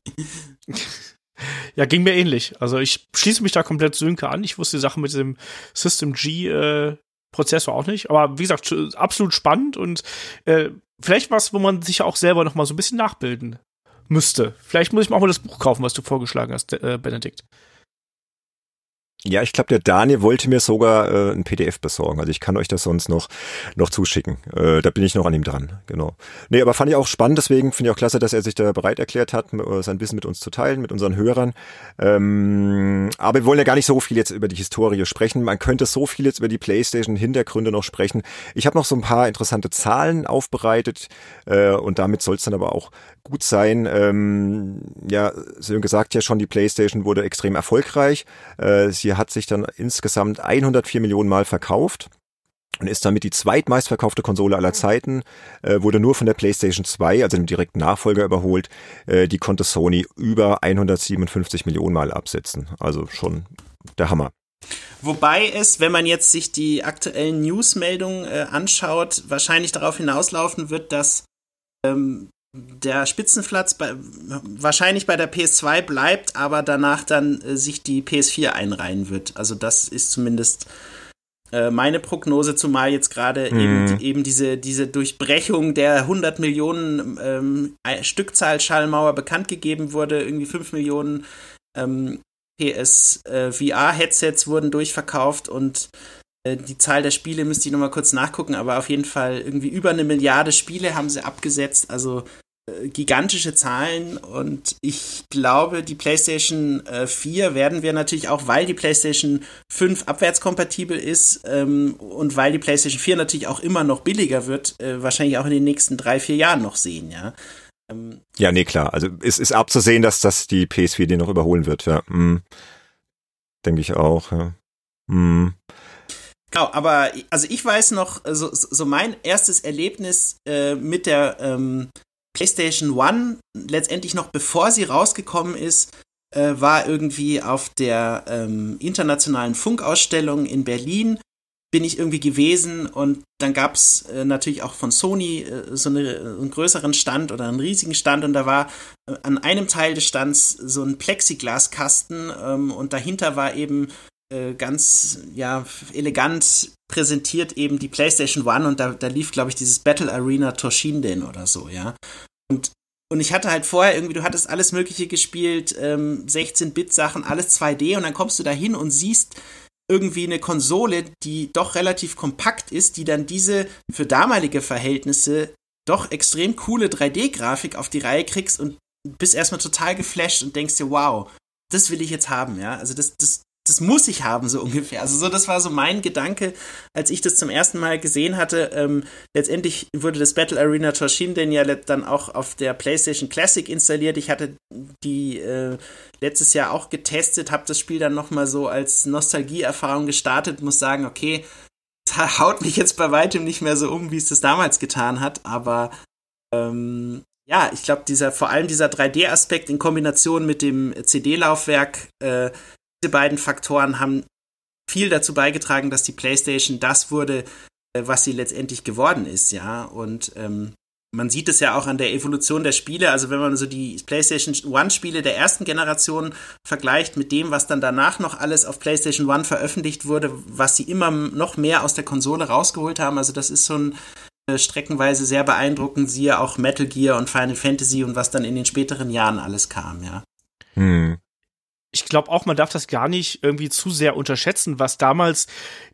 Ja, ging mir ähnlich. Also ich schließe mich da komplett Sönke an. Ich wusste die Sache mit dem System G äh, Prozessor auch nicht. Aber wie gesagt, absolut spannend und äh, vielleicht was, wo man sich auch selber noch mal so ein bisschen nachbilden müsste. Vielleicht muss ich mir auch mal das Buch kaufen, was du vorgeschlagen hast, äh, Benedikt. Ja, ich glaube, der Daniel wollte mir sogar äh, ein PDF besorgen. Also ich kann euch das sonst noch, noch zuschicken. Äh, da bin ich noch an ihm dran, genau. Nee, aber fand ich auch spannend, deswegen finde ich auch klasse, dass er sich da bereit erklärt hat, äh, sein Wissen mit uns zu teilen, mit unseren Hörern. Ähm, aber wir wollen ja gar nicht so viel jetzt über die Historie sprechen. Man könnte so viel jetzt über die Playstation-Hintergründe noch sprechen. Ich habe noch so ein paar interessante Zahlen aufbereitet äh, und damit soll es dann aber auch gut sein. Ähm, ja, Sönke sagt ja schon, die Playstation wurde extrem erfolgreich. Äh, sie hat sich dann insgesamt 104 Millionen Mal verkauft und ist damit die zweitmeistverkaufte Konsole aller Zeiten, äh, wurde nur von der PlayStation 2, also dem direkten Nachfolger, überholt. Äh, die konnte Sony über 157 Millionen Mal absetzen. Also schon der Hammer. Wobei es, wenn man jetzt sich die aktuellen Newsmeldungen äh, anschaut, wahrscheinlich darauf hinauslaufen wird, dass ähm, der Spitzenplatz bei, wahrscheinlich bei der PS2 bleibt, aber danach dann äh, sich die PS4 einreihen wird. Also das ist zumindest äh, meine Prognose, zumal jetzt gerade mhm. eben, eben diese, diese Durchbrechung der 100 Millionen ähm, Stückzahl Schallmauer bekannt gegeben wurde. Irgendwie 5 Millionen ähm, PS äh, wurden durchverkauft und äh, die Zahl der Spiele müsste ich nochmal kurz nachgucken, aber auf jeden Fall irgendwie über eine Milliarde Spiele haben sie abgesetzt. Also gigantische Zahlen und ich glaube, die PlayStation äh, 4 werden wir natürlich auch, weil die PlayStation 5 abwärtskompatibel ist ähm, und weil die PlayStation 4 natürlich auch immer noch billiger wird, äh, wahrscheinlich auch in den nächsten drei, vier Jahren noch sehen, ja. Ähm, ja, nee, klar. Also es ist abzusehen, dass das die PS4 den noch überholen wird, ja. Mm. Denke ich auch, ja. Mm. Genau, aber also ich weiß noch, so, so mein erstes Erlebnis äh, mit der ähm, PlayStation One, letztendlich noch bevor sie rausgekommen ist, äh, war irgendwie auf der ähm, internationalen Funkausstellung in Berlin bin ich irgendwie gewesen und dann gab es äh, natürlich auch von Sony äh, so eine, einen größeren Stand oder einen riesigen Stand und da war äh, an einem Teil des Stands so ein Plexiglaskasten ähm, und dahinter war eben äh, ganz ja elegant präsentiert eben die PlayStation One und da, da lief, glaube ich, dieses Battle Arena Toshinden oder so, ja. Und, und ich hatte halt vorher irgendwie, du hattest alles Mögliche gespielt, ähm, 16-Bit-Sachen, alles 2D und dann kommst du da hin und siehst irgendwie eine Konsole, die doch relativ kompakt ist, die dann diese für damalige Verhältnisse doch extrem coole 3D-Grafik auf die Reihe kriegst und bist erstmal total geflasht und denkst dir, wow, das will ich jetzt haben, ja. Also das, das, das muss ich haben, so ungefähr. Also so, das war so mein Gedanke, als ich das zum ersten Mal gesehen hatte. Ähm, letztendlich wurde das Battle Arena Toshinden ja dann auch auf der PlayStation Classic installiert. Ich hatte die äh, letztes Jahr auch getestet, habe das Spiel dann nochmal so als Nostalgieerfahrung gestartet, muss sagen, okay, das haut mich jetzt bei weitem nicht mehr so um, wie es das damals getan hat, aber ähm, ja, ich glaube, dieser, vor allem dieser 3D-Aspekt in Kombination mit dem CD-Laufwerk, äh, diese beiden Faktoren haben viel dazu beigetragen, dass die PlayStation das wurde, äh, was sie letztendlich geworden ist, ja. Und ähm, man sieht es ja auch an der Evolution der Spiele. Also wenn man so die PlayStation One-Spiele der ersten Generation vergleicht mit dem, was dann danach noch alles auf PlayStation One veröffentlicht wurde, was sie immer noch mehr aus der Konsole rausgeholt haben. Also das ist schon äh, streckenweise sehr beeindruckend. Siehe auch Metal Gear und Final Fantasy und was dann in den späteren Jahren alles kam, ja. Hm ich glaube auch, man darf das gar nicht irgendwie zu sehr unterschätzen, was damals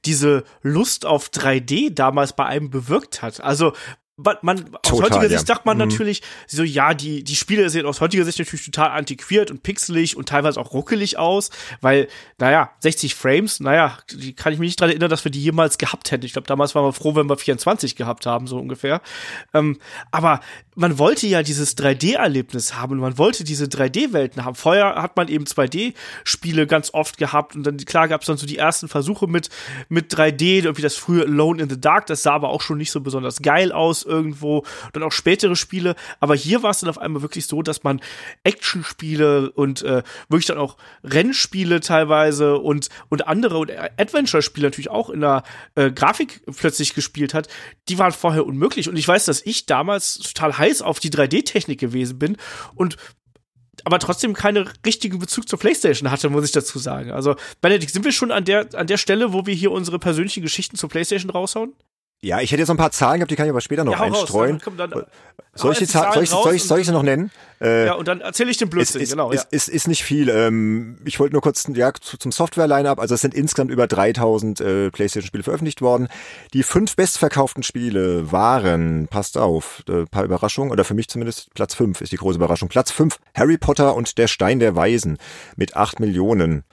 diese Lust auf 3D damals bei einem bewirkt hat. Also man, aus total, heutiger Sicht sagt man mhm. natürlich so, ja, die, die Spiele sehen aus heutiger Sicht natürlich total antiquiert und pixelig und teilweise auch ruckelig aus, weil, naja, 60 Frames, naja, die kann ich mich nicht dran erinnern, dass wir die jemals gehabt hätten. Ich glaube, damals waren wir froh, wenn wir 24 gehabt haben, so ungefähr. Ähm, aber man wollte ja dieses 3D-Erlebnis haben und man wollte diese 3D-Welten haben. Vorher hat man eben 2D-Spiele ganz oft gehabt und dann, klar, gab es dann so die ersten Versuche mit, mit 3D, irgendwie das frühe Alone in the Dark, das sah aber auch schon nicht so besonders geil aus irgendwo, dann auch spätere Spiele, aber hier war es dann auf einmal wirklich so, dass man Actionspiele und äh, wirklich dann auch Rennspiele teilweise und, und andere und Adventure-Spiele natürlich auch in der äh, Grafik plötzlich gespielt hat, die waren vorher unmöglich und ich weiß, dass ich damals total heiß auf die 3D-Technik gewesen bin und aber trotzdem keinen richtigen Bezug zur PlayStation hatte, muss ich dazu sagen. Also, Benedikt, sind wir schon an der, an der Stelle, wo wir hier unsere persönlichen Geschichten zur PlayStation raushauen? Ja, ich hätte jetzt noch ein paar Zahlen gehabt, die kann ich aber später noch ja, einstreuen. Raus, dann, dann, soll, ich die Zahlen, soll, ich, soll, ich, soll ich sie noch nennen? Äh, ja, und dann erzähle ich den Blödsinn, ist, genau. Ist, ja. ist, ist nicht viel. Ähm, ich wollte nur kurz ja, zu, zum Software-Line-Up. Also es sind insgesamt über 3000 äh, PlayStation-Spiele veröffentlicht worden. Die fünf bestverkauften Spiele waren, passt auf, äh, paar Überraschungen, oder für mich zumindest Platz fünf ist die große Überraschung. Platz fünf Harry Potter und der Stein der Weisen mit acht Millionen.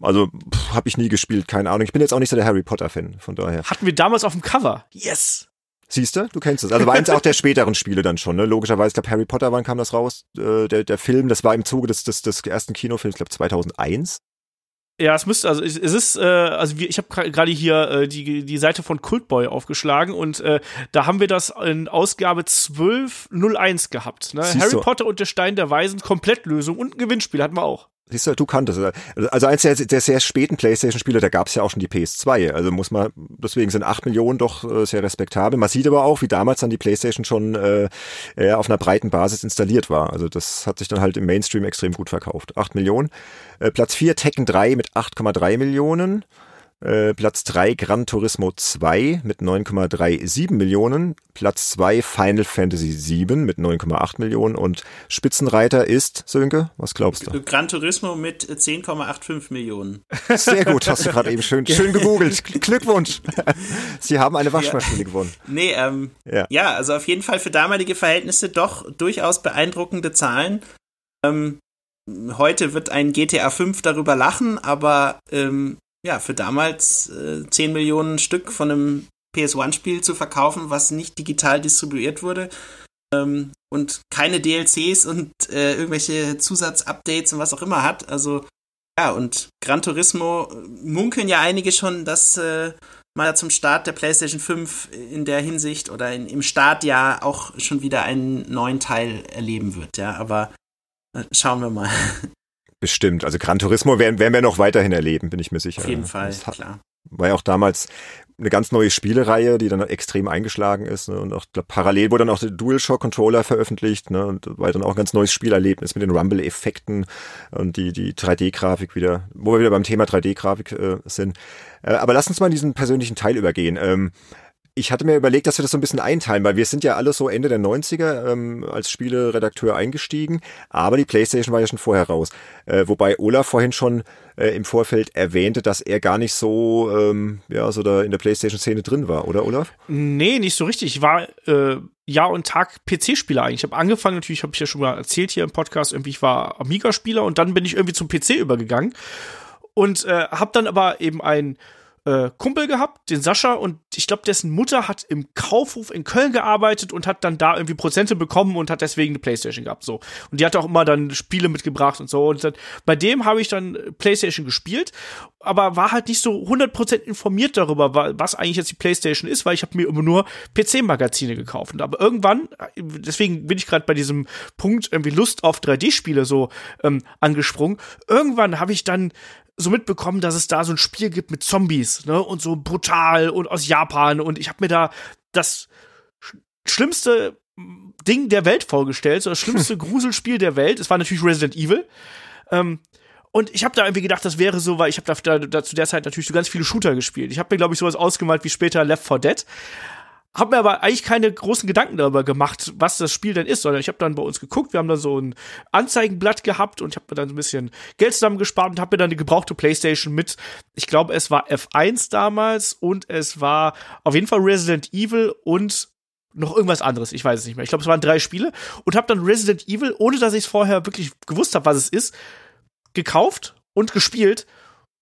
Also habe ich nie gespielt, keine Ahnung. Ich bin jetzt auch nicht so der Harry Potter-Fan, von daher. Hatten wir damals auf dem Cover. Yes! Siehst du, du kennst es. Also war eins auch der späteren Spiele dann schon, ne? Logischerweise, ich glaube, Harry Potter, wann kam das raus? Äh, der, der Film, das war im Zuge des, des, des ersten Kinofilms, ich glaube 2001. Ja, es müsste, also es ist, äh, also wir, ich habe gerade hier äh, die, die Seite von Cultboy aufgeschlagen und äh, da haben wir das in Ausgabe 1201 gehabt. Ne? Harry? Potter und der Stein der Weisen, Komplettlösung und ein Gewinnspiel hatten wir auch. Siehst du, du kanntest es. Also eins der, der sehr späten Playstation-Spiele, da gab es ja auch schon die PS2. Also muss man, deswegen sind acht Millionen doch äh, sehr respektabel. Man sieht aber auch, wie damals dann die Playstation schon äh, auf einer breiten Basis installiert war. Also das hat sich dann halt im Mainstream extrem gut verkauft. Acht Millionen. Äh, Platz vier Tekken 3 mit 8,3 Millionen. Äh, Platz 3 Gran Turismo 2 mit 9,37 Millionen. Platz 2 Final Fantasy 7 mit 9,8 Millionen. Und Spitzenreiter ist, Sönke, was glaubst du? Gran Turismo mit 10,85 Millionen. Sehr gut, hast du gerade eben schön, schön gegoogelt. Glückwunsch. Sie haben eine Waschmaschine ja. gewonnen. Nee, ähm, ja. ja, also auf jeden Fall für damalige Verhältnisse doch durchaus beeindruckende Zahlen. Ähm, heute wird ein GTA 5 darüber lachen, aber ähm, ja, für damals äh, 10 Millionen Stück von einem PS1-Spiel zu verkaufen, was nicht digital distribuiert wurde ähm, und keine DLCs und äh, irgendwelche Zusatzupdates und was auch immer hat. Also ja, und Gran Turismo munkeln ja einige schon, dass äh, mal zum Start der PlayStation 5 in der Hinsicht oder in, im Startjahr auch schon wieder einen neuen Teil erleben wird, ja, aber äh, schauen wir mal. Bestimmt. Also Gran Turismo werden, werden wir noch weiterhin erleben, bin ich mir sicher. Auf jeden Fall, hat, klar. War ja auch damals eine ganz neue Spielereihe, die dann extrem eingeschlagen ist. Ne? Und auch glaub, parallel wurde dann auch der DualShock-Controller veröffentlicht. Ne? Und war dann auch ein ganz neues Spielerlebnis mit den Rumble-Effekten und die, die 3D-Grafik wieder, wo wir wieder beim Thema 3D-Grafik äh, sind. Äh, aber lass uns mal in diesen persönlichen Teil übergehen. Ähm, Ich hatte mir überlegt, dass wir das so ein bisschen einteilen, weil wir sind ja alle so Ende der 90er ähm, als Spieleredakteur eingestiegen, aber die Playstation war ja schon vorher raus. Äh, wobei Olaf vorhin schon äh, im Vorfeld erwähnte, dass er gar nicht so, ähm, ja, so da in der Playstation-Szene drin war, oder Olaf? Nee, nicht so richtig. Ich war äh, Jahr und Tag PC-Spieler eigentlich. Ich habe angefangen, natürlich habe ich ja schon mal erzählt hier im Podcast, irgendwie ich war Amiga-Spieler und dann bin ich irgendwie zum PC übergegangen und äh, habe dann aber eben ein äh, Kumpel gehabt, den Sascha, und ich glaube, dessen Mutter hat im Kaufhof in Köln gearbeitet und hat dann da irgendwie Prozente bekommen und hat deswegen eine Playstation gehabt. So. Und die hat auch immer dann Spiele mitgebracht und so. Und dann, bei dem habe ich dann Playstation gespielt, aber war halt nicht so 100% informiert darüber, was eigentlich jetzt die Playstation ist, weil ich habe mir immer nur PC-Magazine gekauft. Und aber irgendwann, deswegen bin ich gerade bei diesem Punkt irgendwie Lust auf 3D-Spiele so ähm, angesprungen. Irgendwann habe ich dann so mitbekommen, dass es da so ein Spiel gibt mit Zombies, ne? Und so brutal und aus Japan. Und ich habe mir da das sch schlimmste Ding der Welt vorgestellt, so das schlimmste Gruselspiel der Welt. Es war natürlich Resident Evil. Ähm, und ich habe da irgendwie gedacht, das wäre so, weil ich habe da, da, zu der Zeit natürlich so ganz viele Shooter gespielt. Ich habe mir, glaube ich, sowas ausgemalt wie später Left 4 Dead. Hab mir aber eigentlich keine großen Gedanken darüber gemacht, was das Spiel denn ist, sondern ich habe dann bei uns geguckt, wir haben da so ein Anzeigenblatt gehabt und ich habe mir dann so ein bisschen Geld zusammengespart und habe mir dann eine gebrauchte Playstation mit, ich glaube, es war F1 damals und es war auf jeden Fall Resident Evil und noch irgendwas anderes, ich weiß es nicht mehr. Ich glaube, es waren drei Spiele und habe dann Resident Evil, ohne dass ich es vorher wirklich gewusst habe, was es ist, gekauft und gespielt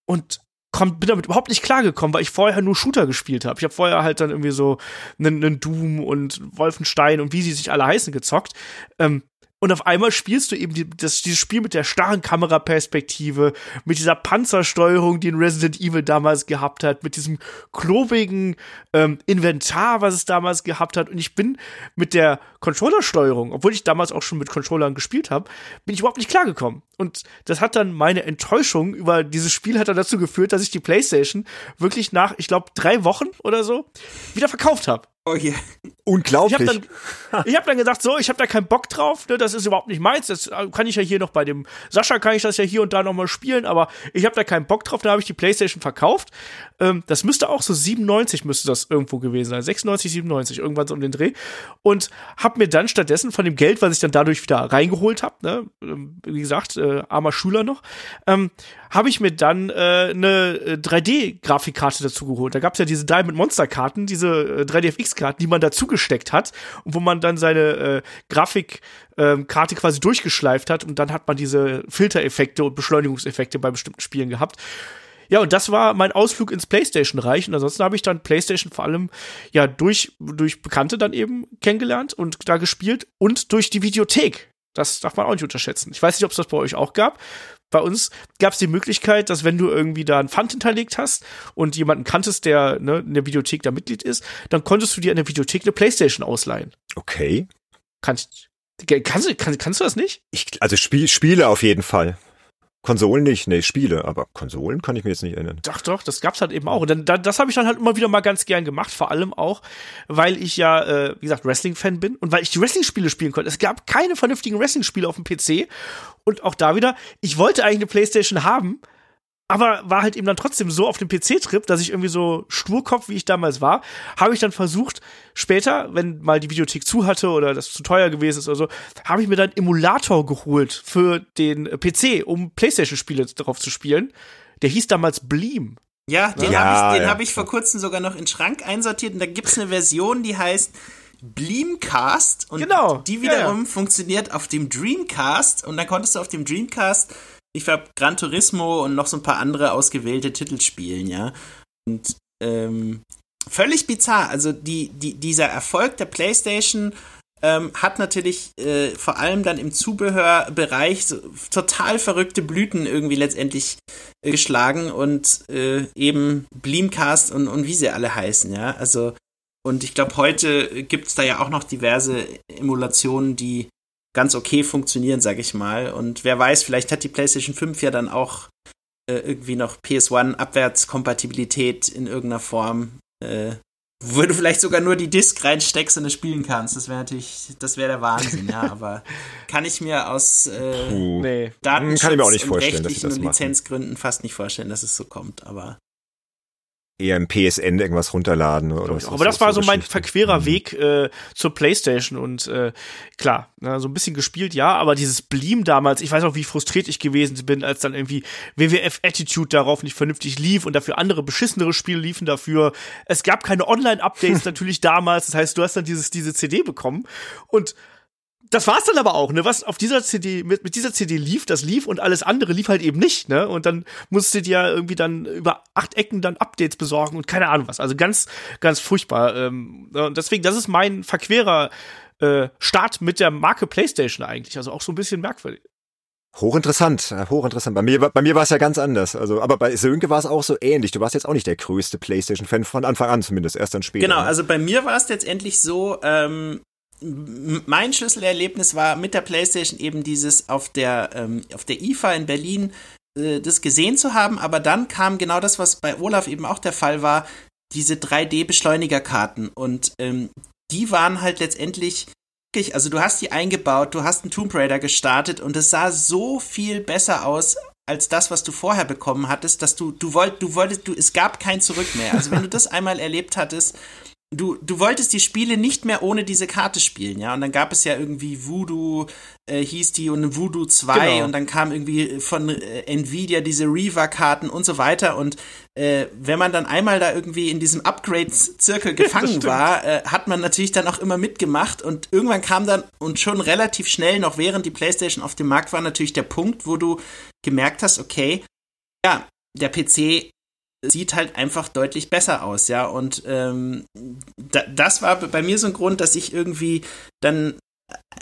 und komm, bin damit überhaupt nicht klargekommen, weil ich vorher nur Shooter gespielt habe. Ich habe vorher halt dann irgendwie so einen, einen Doom und Wolfenstein und wie sie sich alle heißen gezockt. Ähm, und auf einmal spielst du eben die, das, dieses Spiel mit der starren Kameraperspektive, mit dieser Panzersteuerung, die in Resident Evil damals gehabt hat, mit diesem klobigen ähm, Inventar, was es damals gehabt hat. Und ich bin mit der Controllersteuerung, obwohl ich damals auch schon mit Controllern gespielt habe, bin ich überhaupt nicht klargekommen. Und das hat dann meine Enttäuschung über dieses Spiel hat dann dazu geführt, dass ich die PlayStation wirklich nach, ich glaube, drei Wochen oder so wieder verkauft habe. Oh yeah. Unglaublich. Ich habe dann, hab dann gesagt, so, ich habe da keinen Bock drauf, ne, das ist überhaupt nicht meins. Das kann ich ja hier noch bei dem Sascha kann ich das ja hier und da noch mal spielen, aber ich habe da keinen Bock drauf. Da habe ich die PlayStation verkauft. Ähm, das müsste auch so 97 müsste das irgendwo gewesen sein, 96, 97 irgendwann so um den Dreh und habe mir dann stattdessen von dem Geld, was ich dann dadurch wieder reingeholt habe, ne, ähm, wie gesagt, äh, armer Schüler noch, ähm, habe ich mir dann äh, eine 3D-Grafikkarte dazu geholt. Da gab es ja diese Diamond Monster Karten, diese äh, 3DFX-Karten, die man dazu gesteckt hat und wo man dann seine äh, Grafikkarte ähm, quasi durchgeschleift hat und dann hat man diese Filtereffekte und Beschleunigungseffekte bei bestimmten Spielen gehabt. Ja, und das war mein Ausflug ins PlayStation-Reich. Und ansonsten habe ich dann PlayStation vor allem ja durch, durch Bekannte dann eben kennengelernt und da gespielt und durch die Videothek. Das darf man auch nicht unterschätzen. Ich weiß nicht, ob es das bei euch auch gab. Bei uns gab es die Möglichkeit, dass wenn du irgendwie da ein Pfand hinterlegt hast und jemanden kanntest, der ne, in der Videothek da Mitglied ist, dann konntest du dir in der Videothek eine Playstation ausleihen. Okay. Kannst, kannst, kannst, kannst du das nicht? Ich, also Spiel, Spiele auf jeden Fall. Konsolen nicht, nee, Spiele, aber Konsolen kann ich mir jetzt nicht erinnern. Doch, doch, das gab's halt eben auch. Und dann, dann, das habe ich dann halt immer wieder mal ganz gern gemacht, vor allem auch, weil ich ja, äh, wie gesagt, Wrestling-Fan bin und weil ich die Wrestling-Spiele spielen konnte. Es gab keine vernünftigen Wrestling-Spiele auf dem PC. Und auch da wieder, ich wollte eigentlich eine Playstation haben, aber war halt eben dann trotzdem so auf dem PC-Trip, dass ich irgendwie so Sturkopf, wie ich damals war, habe ich dann versucht, später, wenn mal die Videothek zu hatte oder das zu teuer gewesen ist oder so, habe ich mir dann Emulator geholt für den PC, um PlayStation-Spiele drauf zu spielen. Der hieß damals Bleam. Ja, den ja, habe ich, ja. hab ich vor kurzem sogar noch in den Schrank einsortiert und da gibt's eine Version, die heißt Bleamcast und genau, die wiederum ja, funktioniert auf dem Dreamcast und dann konntest du auf dem Dreamcast ich glaube, Gran Turismo und noch so ein paar andere ausgewählte Titel spielen, ja. Und ähm, völlig bizarr. Also die, die, dieser Erfolg der PlayStation ähm, hat natürlich äh, vor allem dann im Zubehörbereich so total verrückte Blüten irgendwie letztendlich äh, geschlagen und äh, eben Bleamcast und, und wie sie alle heißen, ja. Also und ich glaube, heute gibt es da ja auch noch diverse Emulationen, die ganz okay funktionieren, sag ich mal. Und wer weiß, vielleicht hat die PlayStation 5 ja dann auch äh, irgendwie noch PS1-Abwärtskompatibilität in irgendeiner Form. Äh, wo du vielleicht sogar nur die Disk reinsteckst und es spielen kannst. Das wäre natürlich, das wäre der Wahnsinn, ja. Aber kann ich mir aus äh, nee. Datenschutz kann ich mir auch nicht und vorstellen, rechtlichen und Lizenzgründen fast nicht vorstellen, dass es so kommt. Aber eher im PSN irgendwas runterladen oder was. Aber das war so mein verquerer mhm. Weg äh, zur Playstation und äh, klar, na, so ein bisschen gespielt, ja, aber dieses Bleam damals, ich weiß auch, wie frustriert ich gewesen bin, als dann irgendwie WWF Attitude darauf nicht vernünftig lief und dafür andere beschissenere Spiele liefen dafür. Es gab keine Online-Updates natürlich damals, das heißt, du hast dann dieses, diese CD bekommen und das war's dann aber auch, ne? Was auf dieser CD, mit, mit dieser CD lief, das lief und alles andere lief halt eben nicht, ne? Und dann musstet ihr irgendwie dann über acht Ecken dann Updates besorgen und keine Ahnung was. Also ganz, ganz furchtbar. Ähm, und deswegen, das ist mein verquerer äh, Start mit der Marke PlayStation eigentlich. Also auch so ein bisschen merkwürdig. Hochinteressant, äh, hochinteressant. Bei mir, bei mir war es ja ganz anders. Also, aber bei Sönke war es auch so ähnlich. Du warst jetzt auch nicht der größte PlayStation-Fan von Anfang an zumindest, erst dann später. Genau, ne? also bei mir war es letztendlich so, ähm, mein Schlüsselerlebnis war mit der PlayStation eben dieses auf der, ähm, auf der IFA in Berlin äh, das gesehen zu haben, aber dann kam genau das, was bei Olaf eben auch der Fall war, diese 3D-Beschleunigerkarten und ähm, die waren halt letztendlich also du hast die eingebaut, du hast einen Tomb Raider gestartet und es sah so viel besser aus als das, was du vorher bekommen hattest, dass du, du wollt, du wolltest, du, es gab kein Zurück mehr. Also wenn du das einmal erlebt hattest, du, du wolltest die Spiele nicht mehr ohne diese Karte spielen, ja. Und dann gab es ja irgendwie Voodoo, äh, hieß die, und Voodoo 2 genau. und dann kam irgendwie von äh, Nvidia diese Reaver-Karten und so weiter. Und äh, wenn man dann einmal da irgendwie in diesem Upgrade-Zirkel gefangen war, äh, hat man natürlich dann auch immer mitgemacht. Und irgendwann kam dann und schon relativ schnell, noch während die PlayStation auf dem Markt war, natürlich der Punkt, wo du gemerkt hast, okay, ja, der PC sieht halt einfach deutlich besser aus, ja. Und ähm, da, das war bei mir so ein Grund, dass ich irgendwie dann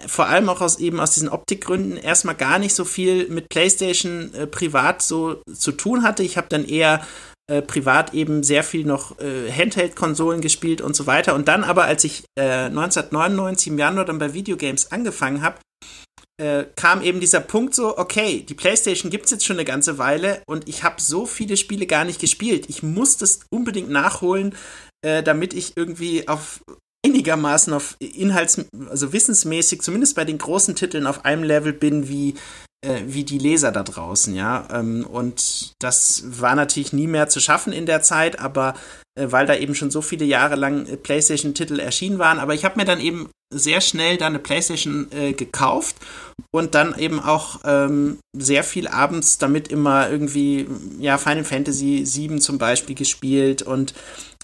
vor allem auch aus eben aus diesen Optikgründen erstmal gar nicht so viel mit PlayStation äh, privat so zu tun hatte. Ich habe dann eher äh, privat eben sehr viel noch äh, Handheld-Konsolen gespielt und so weiter. Und dann aber, als ich 1999 äh, im Januar dann bei Videogames angefangen habe, äh, kam eben dieser Punkt so, okay, die PlayStation gibt es jetzt schon eine ganze Weile und ich habe so viele Spiele gar nicht gespielt. Ich muss das unbedingt nachholen, äh, damit ich irgendwie auf einigermaßen auf Inhalts-, also wissensmäßig, zumindest bei den großen Titeln auf einem Level bin wie, äh, wie die Leser da draußen, ja. Ähm, und das war natürlich nie mehr zu schaffen in der Zeit, aber äh, weil da eben schon so viele Jahre lang äh, PlayStation-Titel erschienen waren. Aber ich habe mir dann eben sehr schnell dann eine PlayStation äh, gekauft und dann eben auch ähm, sehr viel abends damit immer irgendwie, ja, Final Fantasy 7 zum Beispiel gespielt und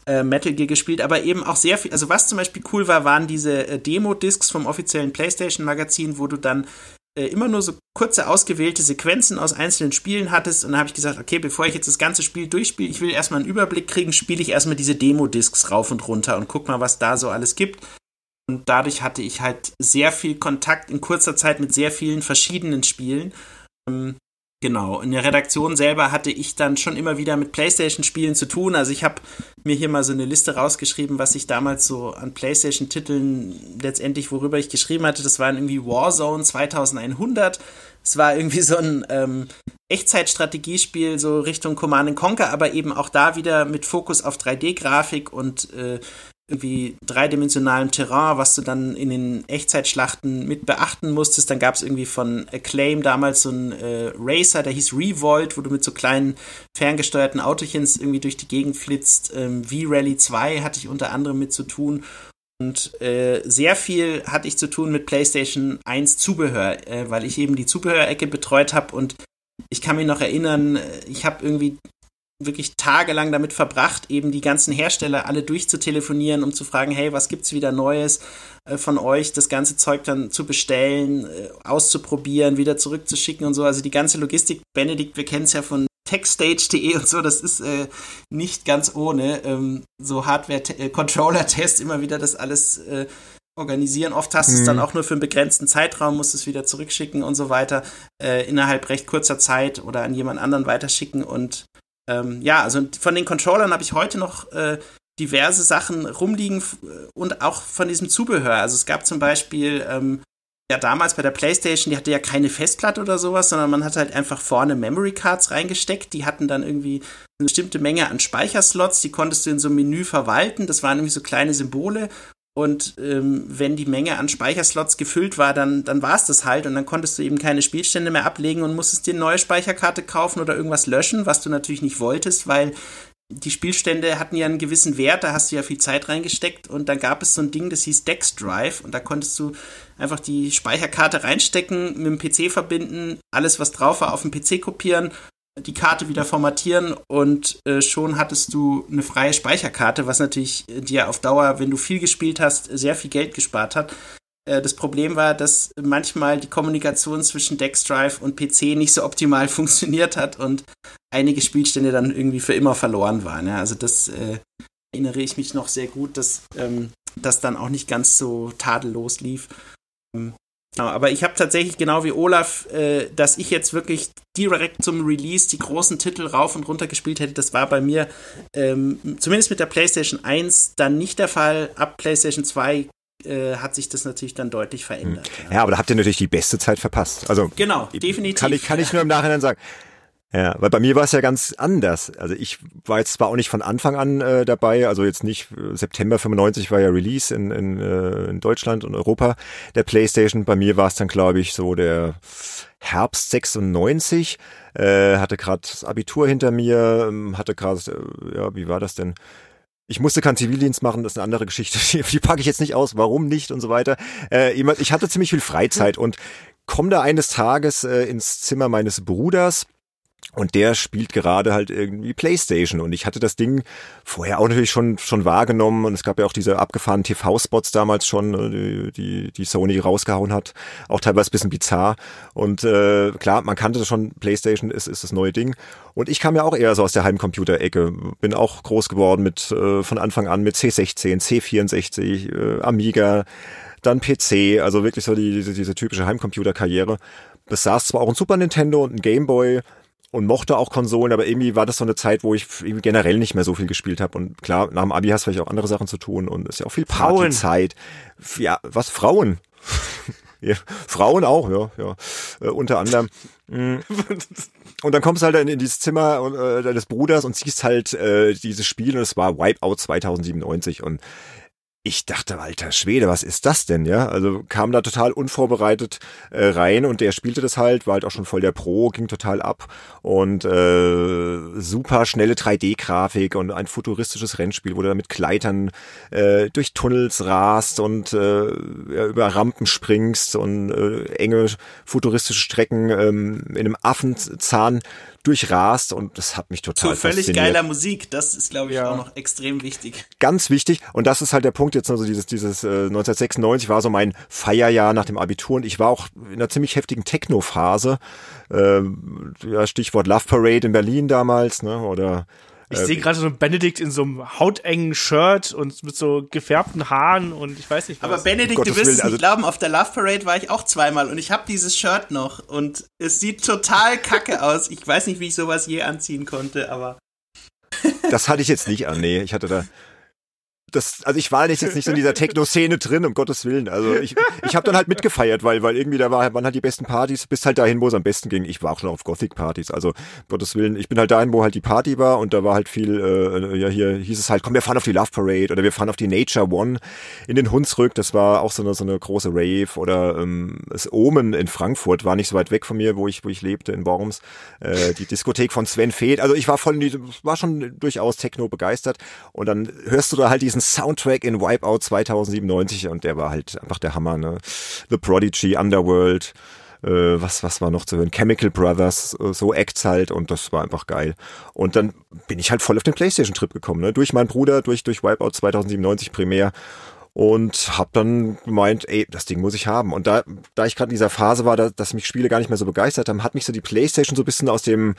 äh, Metal Gear gespielt, aber eben auch sehr viel, also was zum Beispiel cool war, waren diese äh, Demo-Discs vom offiziellen PlayStation-Magazin, wo du dann äh, immer nur so kurze ausgewählte Sequenzen aus einzelnen Spielen hattest und dann habe ich gesagt, okay, bevor ich jetzt das ganze Spiel durchspiele, ich will erstmal einen Überblick kriegen, spiele ich erstmal diese Demo-Discs rauf und runter und guck mal, was da so alles gibt. Und dadurch hatte ich halt sehr viel Kontakt in kurzer Zeit mit sehr vielen verschiedenen Spielen. Ähm, Genau, in der Redaktion selber hatte ich dann schon immer wieder mit PlayStation-Spielen zu tun. Also ich habe mir hier mal so eine Liste rausgeschrieben, was ich damals so an PlayStation-Titeln letztendlich, worüber ich geschrieben hatte. Das waren irgendwie Warzone 2100. Es war irgendwie so ein ähm, Echtzeitstrategiespiel, so Richtung Command Conquer, aber eben auch da wieder mit Fokus auf 3D-Grafik und äh, irgendwie dreidimensionalem Terrain, was du dann in den Echtzeitschlachten mit beachten musstest. Dann gab es irgendwie von Acclaim damals so einen äh, Racer, der hieß Revolt, wo du mit so kleinen ferngesteuerten Autochens irgendwie durch die Gegend flitzt. Ähm, V-Rally 2 hatte ich unter anderem mit zu tun. Und äh, sehr viel hatte ich zu tun mit PlayStation 1 Zubehör, äh, weil ich eben die Zubehörecke betreut habe und ich kann mich noch erinnern, äh, ich habe irgendwie wirklich tagelang damit verbracht, eben die ganzen Hersteller alle durchzutelefonieren, um zu fragen, hey, was gibt's wieder Neues äh, von euch, das ganze Zeug dann zu bestellen, äh, auszuprobieren, wieder zurückzuschicken und so. Also die ganze Logistik, Benedikt, wir kennen es ja von techstage.de und so, das ist äh, nicht ganz ohne. Ähm, so Hardware-Controller-Test, immer wieder das alles äh, organisieren. Oft hast du es dann mhm. auch nur für einen begrenzten Zeitraum, musst es wieder zurückschicken und so weiter, äh, innerhalb recht kurzer Zeit oder an jemand anderen weiterschicken und ähm, ja, also von den Controllern habe ich heute noch äh, diverse Sachen rumliegen und auch von diesem Zubehör. Also es gab zum Beispiel ähm, ja damals bei der PlayStation, die hatte ja keine Festplatte oder sowas, sondern man hat halt einfach vorne Memory Cards reingesteckt. Die hatten dann irgendwie eine bestimmte Menge an Speicherslots, die konntest du in so einem Menü verwalten. Das waren irgendwie so kleine Symbole und ähm, wenn die Menge an Speicherslots gefüllt war, dann, dann war es das halt. Und dann konntest du eben keine Spielstände mehr ablegen und musstest dir eine neue Speicherkarte kaufen oder irgendwas löschen, was du natürlich nicht wolltest, weil die Spielstände hatten ja einen gewissen Wert, da hast du ja viel Zeit reingesteckt. Und dann gab es so ein Ding, das hieß Dex Drive. Und da konntest du einfach die Speicherkarte reinstecken, mit dem PC verbinden, alles was drauf war auf dem PC kopieren, die Karte wieder formatieren und äh, schon hattest du eine freie Speicherkarte, was natürlich äh, dir auf Dauer, wenn du viel gespielt hast, sehr viel Geld gespart hat. Äh, das Problem war, dass manchmal die Kommunikation zwischen Dexdrive und PC nicht so optimal funktioniert hat und einige Spielstände dann irgendwie für immer verloren waren. Ja, also das äh, erinnere ich mich noch sehr gut, dass ähm, das dann auch nicht ganz so tadellos lief. Ähm, aber ich habe tatsächlich genau wie Olaf, äh, dass ich jetzt wirklich direkt zum Release die großen Titel rauf und runter gespielt hätte. Das war bei mir ähm, zumindest mit der PlayStation 1 dann nicht der Fall. Ab PlayStation 2 äh, hat sich das natürlich dann deutlich verändert. Ja. ja. aber da habt ihr natürlich die beste Zeit verpasst. Also genau, definitiv. Kann ich, kann ich nur im Nachhinein sagen. Ja, weil bei mir war es ja ganz anders. Also ich war jetzt zwar auch nicht von Anfang an äh, dabei, also jetzt nicht äh, September 95 war ja Release in, in, äh, in Deutschland und Europa der PlayStation. Bei mir war es dann, glaube ich, so der Herbst 96. Äh, hatte gerade das Abitur hinter mir, ähm, hatte gerade, äh, ja, wie war das denn? Ich musste keinen Zivildienst machen, das ist eine andere Geschichte. Die, die packe ich jetzt nicht aus, warum nicht und so weiter. Äh, ich hatte ziemlich viel Freizeit und komme da eines Tages äh, ins Zimmer meines Bruders und der spielt gerade halt irgendwie Playstation. Und ich hatte das Ding vorher auch natürlich schon, schon wahrgenommen. Und es gab ja auch diese abgefahrenen TV-Spots damals schon, ne, die, die, die Sony rausgehauen hat. Auch teilweise bisschen bizarr. Und äh, klar, man kannte das schon, Playstation ist, ist das neue Ding. Und ich kam ja auch eher so aus der Heimcomputer-Ecke. Bin auch groß geworden mit äh, von Anfang an mit C16, C64, äh, Amiga, dann PC, also wirklich so die, diese, diese typische Heimcomputer-Karriere. Besaß zwar auch ein Super Nintendo und ein Game Boy, und mochte auch Konsolen, aber irgendwie war das so eine Zeit, wo ich generell nicht mehr so viel gespielt habe. Und klar, nach dem Abi hast du vielleicht auch andere Sachen zu tun und es ist ja auch viel Partyzeit. Ja, was Frauen? ja, Frauen auch, ja, ja, äh, unter anderem. Mm. Und dann kommst du halt in, in dieses Zimmer äh, deines Bruders und siehst halt äh, dieses Spiel und es war Wipeout 2097 und ich dachte, alter Schwede, was ist das denn, ja? Also kam da total unvorbereitet äh, rein und der spielte das halt, war halt auch schon voll der Pro, ging total ab und äh, super schnelle 3D-Grafik und ein futuristisches Rennspiel, wo du mit Kleitern äh, durch Tunnels rast und äh, über Rampen springst und äh, enge futuristische Strecken ähm, in einem Affenzahn durchrast und das hat mich total Zu völlig geiler Musik, das ist glaube ich ja. auch noch extrem wichtig. Ganz wichtig und das ist halt der Punkt jetzt also dieses dieses äh, 1996 war so mein Feierjahr nach dem Abitur und ich war auch in einer ziemlich heftigen Techno Phase. Äh, ja, Stichwort Love Parade in Berlin damals, ne, oder ich sehe ähm, gerade so einen Benedikt in so einem hautengen Shirt und mit so gefärbten Haaren und ich weiß nicht was. Aber Benedikt, Gottes du wirst es also nicht glauben, auf der Love Parade war ich auch zweimal und ich habe dieses Shirt noch und es sieht total kacke aus. Ich weiß nicht, wie ich sowas je anziehen konnte, aber. Das hatte ich jetzt nicht an, nee. Ich hatte da das, also ich war jetzt nicht so in dieser Techno-Szene drin, um Gottes Willen. Also ich, ich habe dann halt mitgefeiert, weil, weil irgendwie da war, waren halt die besten Partys, bis halt dahin, wo es am besten ging. Ich war auch schon auf Gothic-Partys, also Gottes Willen. Ich bin halt dahin, wo halt die Party war und da war halt viel, äh, ja hier hieß es halt, komm, wir fahren auf die Love Parade oder wir fahren auf die Nature One in den Hunsrück. Das war auch so eine, so eine große Rave oder ähm, das Omen in Frankfurt war nicht so weit weg von mir, wo ich, wo ich lebte in Worms. Äh, die Diskothek von Sven Feth. Also ich war voll, war schon durchaus Techno begeistert und dann hörst du da halt diesen Soundtrack in Wipeout 2097 und der war halt einfach der Hammer, ne? The Prodigy, Underworld, äh, was, was war noch zu hören? Chemical Brothers, äh, so Acts halt und das war einfach geil. Und dann bin ich halt voll auf den Playstation-Trip gekommen, ne? Durch meinen Bruder, durch, durch Wipeout 2097 primär und habe dann gemeint, ey, das Ding muss ich haben. Und da, da ich gerade in dieser Phase war, da, dass mich Spiele gar nicht mehr so begeistert haben, hat mich so die PlayStation so ein bisschen aus dem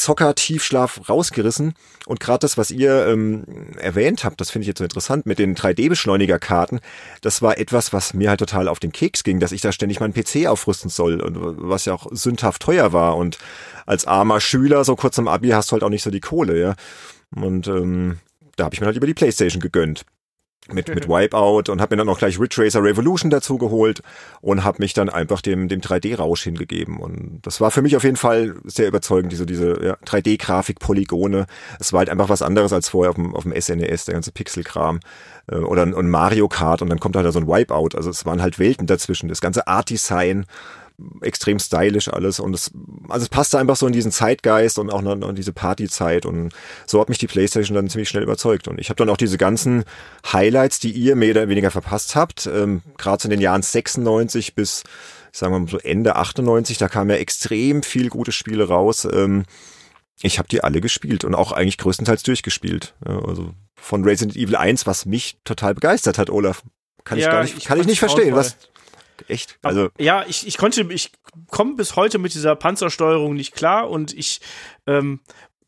Zocker-Tiefschlaf rausgerissen. Und gerade das, was ihr ähm, erwähnt habt, das finde ich jetzt so interessant, mit den 3D-Beschleunigerkarten, das war etwas, was mir halt total auf den Keks ging, dass ich da ständig meinen PC aufrüsten soll und was ja auch sündhaft teuer war. Und als armer Schüler, so kurz im Abi, hast du halt auch nicht so die Kohle, ja. Und ähm, da habe ich mir halt über die Playstation gegönnt mit, mit Wipeout und habe mir dann auch gleich Ridge Racer Revolution dazu geholt und habe mich dann einfach dem, dem 3D-Rausch hingegeben. Und das war für mich auf jeden Fall sehr überzeugend, diese, diese ja, 3D-Grafik, Polygone. Es war halt einfach was anderes als vorher auf dem, auf dem SNES, e der ganze Pixelkram. Äh, oder ein Mario Kart und dann kommt halt da so ein Wipeout. Also es waren halt Welten dazwischen. Das ganze Art-Design extrem stylisch alles und es, also es passte einfach so in diesen Zeitgeist und auch noch, noch diese Partyzeit und so hat mich die Playstation dann ziemlich schnell überzeugt und ich habe dann auch diese ganzen Highlights, die ihr mehr oder weniger verpasst habt, ähm, gerade so in den Jahren 96 bis sagen wir mal so Ende 98, da kamen ja extrem viel gute Spiele raus. Ähm, ich habe die alle gespielt und auch eigentlich größtenteils durchgespielt. Ja, also von Resident Evil 1, was mich total begeistert hat, Olaf. Kann ja, ich gar nicht, ich kann ich nicht verstehen. Was, echt? Also Aber, ja, ich, ich konnte, ich komme bis heute mit dieser Panzersteuerung nicht klar und ich ähm,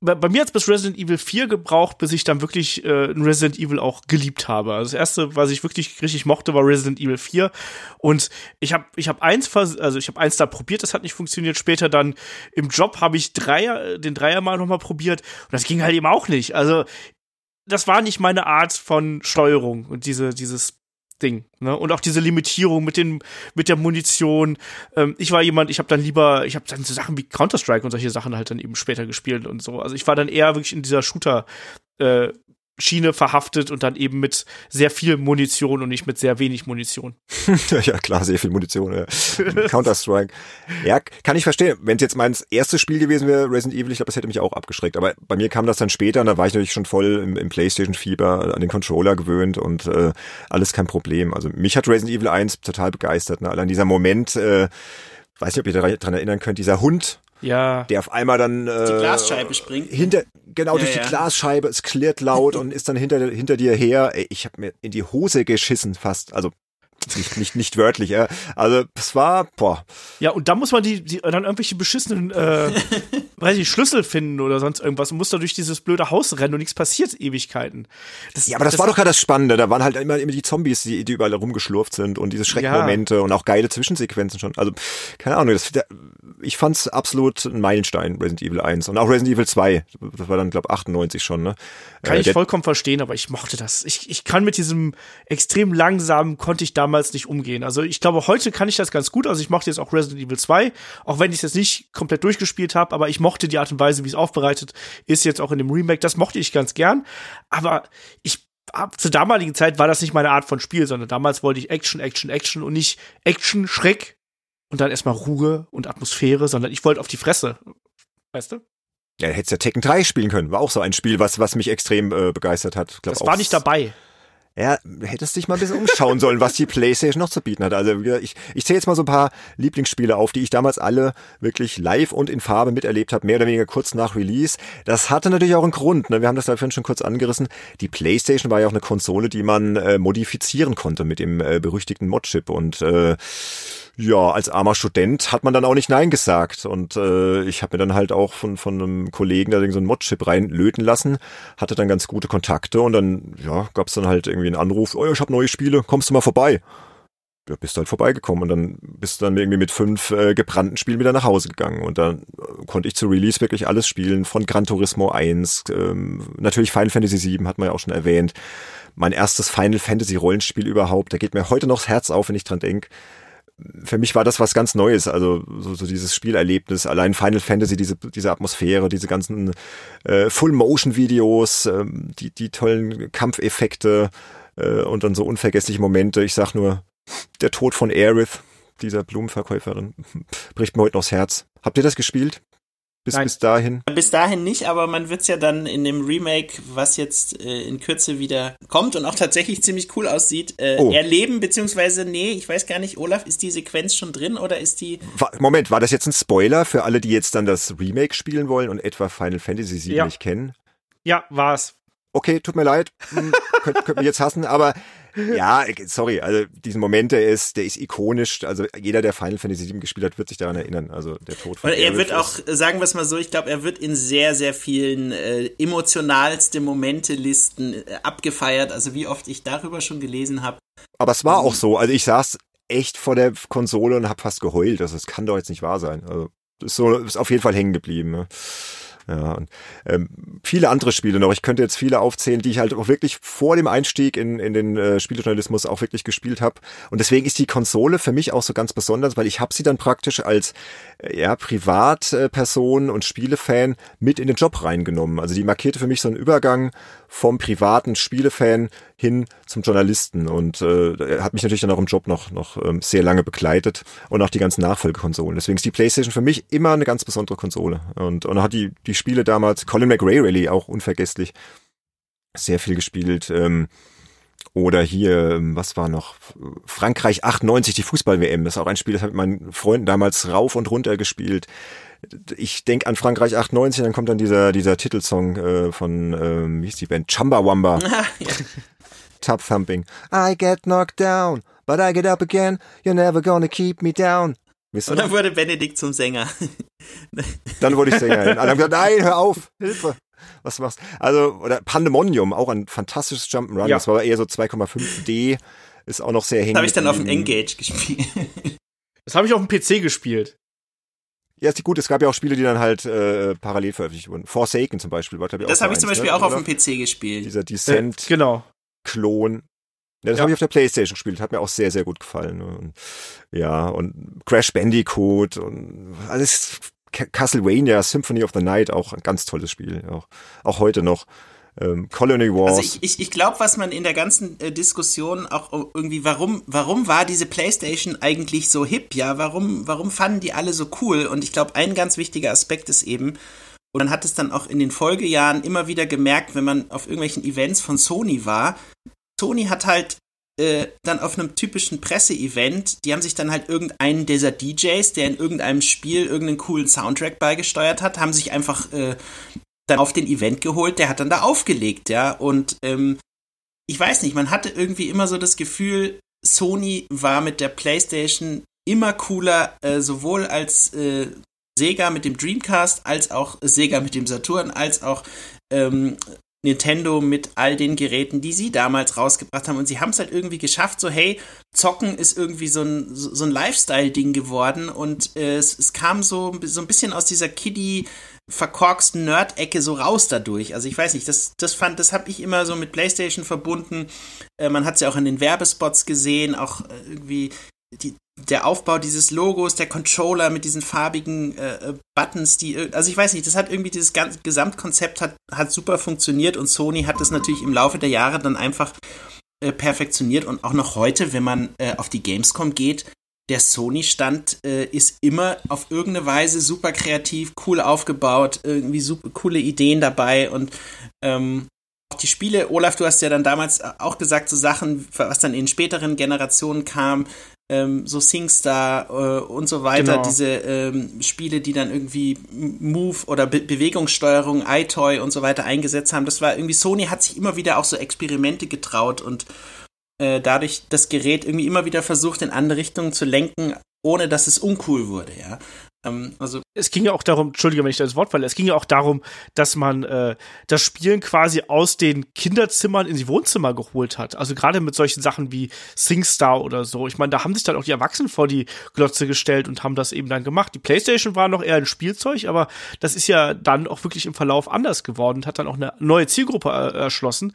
bei, bei mir hat es bis Resident Evil 4 gebraucht, bis ich dann wirklich äh, Resident Evil auch geliebt habe. Also das erste, was ich wirklich richtig mochte, war Resident Evil 4 und ich habe ich habe eins also ich habe eins da probiert, das hat nicht funktioniert. Später dann im Job habe ich Dreier den Dreier mal noch mal probiert und das ging halt eben auch nicht. Also das war nicht meine Art von Steuerung und diese dieses Ding. Ne? Und auch diese Limitierung mit den mit der Munition. Ähm, ich war jemand, ich habe dann lieber, ich habe dann so Sachen wie Counter Strike und solche Sachen halt dann eben später gespielt und so. Also ich war dann eher wirklich in dieser Shooter äh, Schiene verhaftet und dann eben mit sehr viel Munition und nicht mit sehr wenig Munition. ja, klar, sehr viel Munition. Ja. Counter-Strike. Ja, kann ich verstehen. Wenn es jetzt mein erstes Spiel gewesen wäre, Resident Evil, ich glaube, das hätte mich auch abgeschreckt. Aber bei mir kam das dann später und da war ich natürlich schon voll im, im Playstation-Fieber, an den Controller gewöhnt und äh, alles kein Problem. Also mich hat Resident Evil 1 total begeistert. Ne? Allein dieser Moment, äh, weiß nicht, ob ihr daran erinnern könnt, dieser Hund, ja. der auf einmal dann äh, die Glasscheibe springt. Hinter genau ja, durch ja. die Glasscheibe, es klirrt laut und ist dann hinter hinter dir her. Ey, ich habe mir in die Hose geschissen fast. Also nicht, nicht, nicht wörtlich, ja. Also es war, boah. Ja, und da muss man die, die dann irgendwelche beschissenen, äh, weiß ich, Schlüssel finden oder sonst irgendwas und muss da durch dieses blöde Haus rennen und nichts passiert Ewigkeiten. Das, ja, aber das, das war doch gerade das Spannende. Da waren halt immer, immer die Zombies, die, die überall rumgeschlurft sind und diese Schreckmomente ja. und auch geile Zwischensequenzen schon. Also, keine Ahnung, das, der, ich fand's absolut ein Meilenstein, Resident Evil 1. Und auch Resident Evil 2. Das war dann, glaube 98 schon, ne? Kann äh, ich vollkommen verstehen, aber ich mochte das. Ich, ich kann mit diesem extrem langsamen, konnte ich damals nicht umgehen. Also ich glaube, heute kann ich das ganz gut. Also ich mochte jetzt auch Resident Evil 2, auch wenn ich es jetzt nicht komplett durchgespielt habe, aber ich mochte die Art und Weise, wie es aufbereitet ist, jetzt auch in dem Remake. Das mochte ich ganz gern. Aber ich ab zur damaligen Zeit war das nicht meine Art von Spiel, sondern damals wollte ich Action, Action, Action und nicht Action, Schreck und dann erstmal Ruhe und Atmosphäre, sondern ich wollte auf die Fresse. Weißt du? Ja, hättest ja Tekken 3 spielen können. War auch so ein Spiel, was, was mich extrem äh, begeistert hat. Glaub, das war nicht dabei. Ja, hättest dich mal ein bisschen umschauen sollen, was die Playstation noch zu bieten hat. Also ich, ich zähle jetzt mal so ein paar Lieblingsspiele auf, die ich damals alle wirklich live und in Farbe miterlebt habe, mehr oder weniger kurz nach Release. Das hatte natürlich auch einen Grund. Ne? Wir haben das da vorhin schon kurz angerissen. Die Playstation war ja auch eine Konsole, die man äh, modifizieren konnte mit dem äh, berüchtigten Modchip und äh, ja, als armer Student hat man dann auch nicht Nein gesagt. Und äh, ich habe mir dann halt auch von, von einem Kollegen da so einen Modchip reinlöten lassen, hatte dann ganz gute Kontakte und dann, ja, gab's dann halt irgendwie einen Anruf, oh ja, ich habe neue Spiele, kommst du mal vorbei? Ja, bist halt vorbeigekommen und dann bist du dann irgendwie mit fünf äh, gebrannten Spielen wieder nach Hause gegangen. Und dann äh, konnte ich zu Release wirklich alles spielen, von Gran Turismo 1, ähm, natürlich Final Fantasy 7 hat man ja auch schon erwähnt. Mein erstes Final Fantasy Rollenspiel überhaupt, da geht mir heute noch das Herz auf, wenn ich dran denk für mich war das was ganz Neues, also so, so dieses Spielerlebnis, allein Final Fantasy, diese, diese Atmosphäre, diese ganzen äh, Full-Motion-Videos, äh, die, die tollen Kampfeffekte äh, und dann so unvergessliche Momente. Ich sag nur, der Tod von Aerith, dieser Blumenverkäuferin, bricht mir heute noch das Herz. Habt ihr das gespielt? Bis, bis dahin? Bis dahin nicht, aber man wird es ja dann in dem Remake, was jetzt äh, in Kürze wieder kommt und auch tatsächlich ziemlich cool aussieht, äh, oh. erleben, beziehungsweise, nee, ich weiß gar nicht, Olaf, ist die Sequenz schon drin oder ist die. Moment, war das jetzt ein Spoiler für alle, die jetzt dann das Remake spielen wollen und etwa Final Fantasy VII ja. nicht kennen? Ja, war's. Okay, tut mir leid, hm, könnt, könnt mich jetzt hassen, aber ja, sorry, also diesen Moment, der ist, der ist ikonisch. Also jeder, der Final Fantasy VII gespielt hat, wird sich daran erinnern. Also der Tod von Und er wird auch, sagen wir es mal so, ich glaube, er wird in sehr, sehr vielen äh, emotionalste Momente-Listen äh, abgefeiert. Also wie oft ich darüber schon gelesen habe. Aber es war auch so. Also ich saß echt vor der Konsole und habe fast geheult. Also es kann doch jetzt nicht wahr sein. Also ist so ist auf jeden Fall hängen geblieben. Ne? Ja, und, ähm, viele andere Spiele noch. Ich könnte jetzt viele aufzählen, die ich halt auch wirklich vor dem Einstieg in, in den äh, Spielejournalismus auch wirklich gespielt habe. Und deswegen ist die Konsole für mich auch so ganz besonders, weil ich habe sie dann praktisch als äh, ja, Privatperson und Spielefan mit in den Job reingenommen. Also die markierte für mich so einen Übergang vom privaten Spielefan hin zum Journalisten und äh, hat mich natürlich dann auch im Job noch noch ähm, sehr lange begleitet und auch die ganzen Nachfolgekonsolen. Deswegen ist die PlayStation für mich immer eine ganz besondere Konsole und und hat die die Spiele damals Colin McRae Rally auch unvergesslich sehr viel gespielt. Ähm, oder hier, ähm, was war noch? Frankreich 98, die Fußball-WM. Das ist auch ein Spiel, das habe ich mit meinen Freunden damals rauf und runter gespielt. Ich denk an Frankreich 98, dann kommt dann dieser, dieser Titelsong äh, von, ähm, wie ist die Band? Chumbawamba. ja. Tub Thumping. I get knocked down, but I get up again. You're never gonna keep me down. Wisst Und dann noch? wurde Benedikt zum Sänger. Dann wurde ich Sängerin. Alle haben gesagt, nein, hör auf, Hilfe. Was machst Also, oder Pandemonium, auch ein fantastisches Jump'n'Run. Ja. Das war aber eher so 2,5D. Ist auch noch sehr hängen. Das habe ich dann auf dem. Engage gespielt. Das habe ich auf dem PC gespielt. Ja, ist die gut. Es gab ja auch Spiele, die dann halt äh, parallel veröffentlicht wurden. Forsaken zum Beispiel war, glaub ich, Das habe ich zum eins, Beispiel ne? auch auf dem PC gespielt. Dieser Äh, Descent-Klon. genau. Ja, das Ja. habe ich auf der Playstation gespielt. Hat mir auch sehr, sehr gut gefallen. Und, ja, und Crash Bandicoot und alles. Ca- Castlevania, Symphony of the Night, auch ein ganz tolles Spiel. Auch, auch heute noch. Ähm, Colony Wars. Also ich, ich, ich glaube, was man in der ganzen äh, Diskussion auch irgendwie, warum, warum war diese Playstation eigentlich so hip, ja? Warum, warum fanden die alle so cool? Und ich glaube, ein ganz wichtiger Aspekt ist eben, und man hat es dann auch in den Folgejahren immer wieder gemerkt, wenn man auf irgendwelchen Events von Sony war, Sony hat halt äh, dann auf einem typischen Presseevent, die haben sich dann halt irgendeinen dieser DJs, der in irgendeinem Spiel irgendeinen coolen Soundtrack beigesteuert hat, haben sich einfach äh, dann auf den Event geholt, der hat dann da aufgelegt, ja. Und ähm, ich weiß nicht, man hatte irgendwie immer so das Gefühl, Sony war mit der PlayStation immer cooler, äh, sowohl als äh, Sega mit dem Dreamcast, als auch Sega mit dem Saturn, als auch ähm, Nintendo mit all den Geräten, die sie damals rausgebracht haben. Und sie haben es halt irgendwie geschafft, so hey, Zocken ist irgendwie so ein, so ein Lifestyle-Ding geworden. Und äh, es, es kam so, so ein bisschen aus dieser Kiddie verkorksten Nerd-Ecke so raus dadurch. Also ich weiß nicht, das, das fand, das habe ich immer so mit PlayStation verbunden. Äh, man hat es ja auch in den Werbespots gesehen, auch äh, irgendwie die, der Aufbau dieses Logos, der Controller mit diesen farbigen äh, äh, Buttons, die, also ich weiß nicht, das hat irgendwie dieses ganze Gesamtkonzept hat, hat super funktioniert und Sony hat das natürlich im Laufe der Jahre dann einfach äh, perfektioniert und auch noch heute, wenn man äh, auf die Gamescom geht, der Sony-Stand äh, ist immer auf irgendeine Weise super kreativ, cool aufgebaut, irgendwie super coole Ideen dabei und ähm, auch die Spiele, Olaf, du hast ja dann damals auch gesagt, so Sachen, was dann in späteren Generationen kam, ähm, so SingStar äh, und so weiter, Genau. diese ähm, Spiele, die dann irgendwie Move oder Be Bewegungssteuerung, iToy und so weiter eingesetzt haben. Das war irgendwie, Sony hat sich immer wieder auch so Experimente getraut und äh, dadurch das Gerät irgendwie immer wieder versucht, in andere Richtungen zu lenken, ohne dass es uncool wurde, ja. Ähm, also es ging ja auch darum, entschuldige, wenn ich das Wort falle, es ging ja auch darum, dass man äh, das Spielen quasi aus den Kinderzimmern in die Wohnzimmer geholt hat. Also gerade mit solchen Sachen wie SingStar oder so. Ich meine, da haben sich dann auch die Erwachsenen vor die Glotze gestellt und haben das eben dann gemacht. Die Playstation war noch eher ein Spielzeug, aber das ist ja dann auch wirklich im Verlauf anders geworden und hat dann auch eine neue Zielgruppe äh, erschlossen.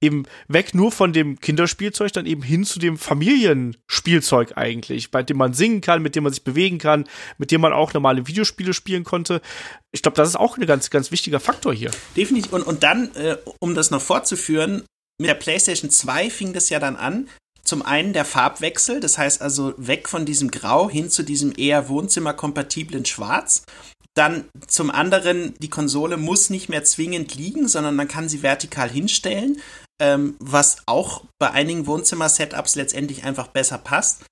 Eben weg nur von dem Kinderspielzeug, dann eben hin zu dem Familienspielzeug eigentlich, bei dem man singen kann, mit dem man sich bewegen kann, mit dem man auch normale Videospiele spielen konnte. Ich glaube, das ist auch ein ganz, ganz wichtiger Faktor hier. Definitiv. Und, und dann, äh, um das noch fortzuführen, mit der PlayStation 2 fing das ja dann an. Zum einen der Farbwechsel, das heißt also weg von diesem Grau hin zu diesem eher wohnzimmerkompatiblen Schwarz. Dann zum anderen, die Konsole muss nicht mehr zwingend liegen, sondern man kann sie vertikal hinstellen, ähm, was auch bei einigen Wohnzimmer-Setups letztendlich einfach besser passt.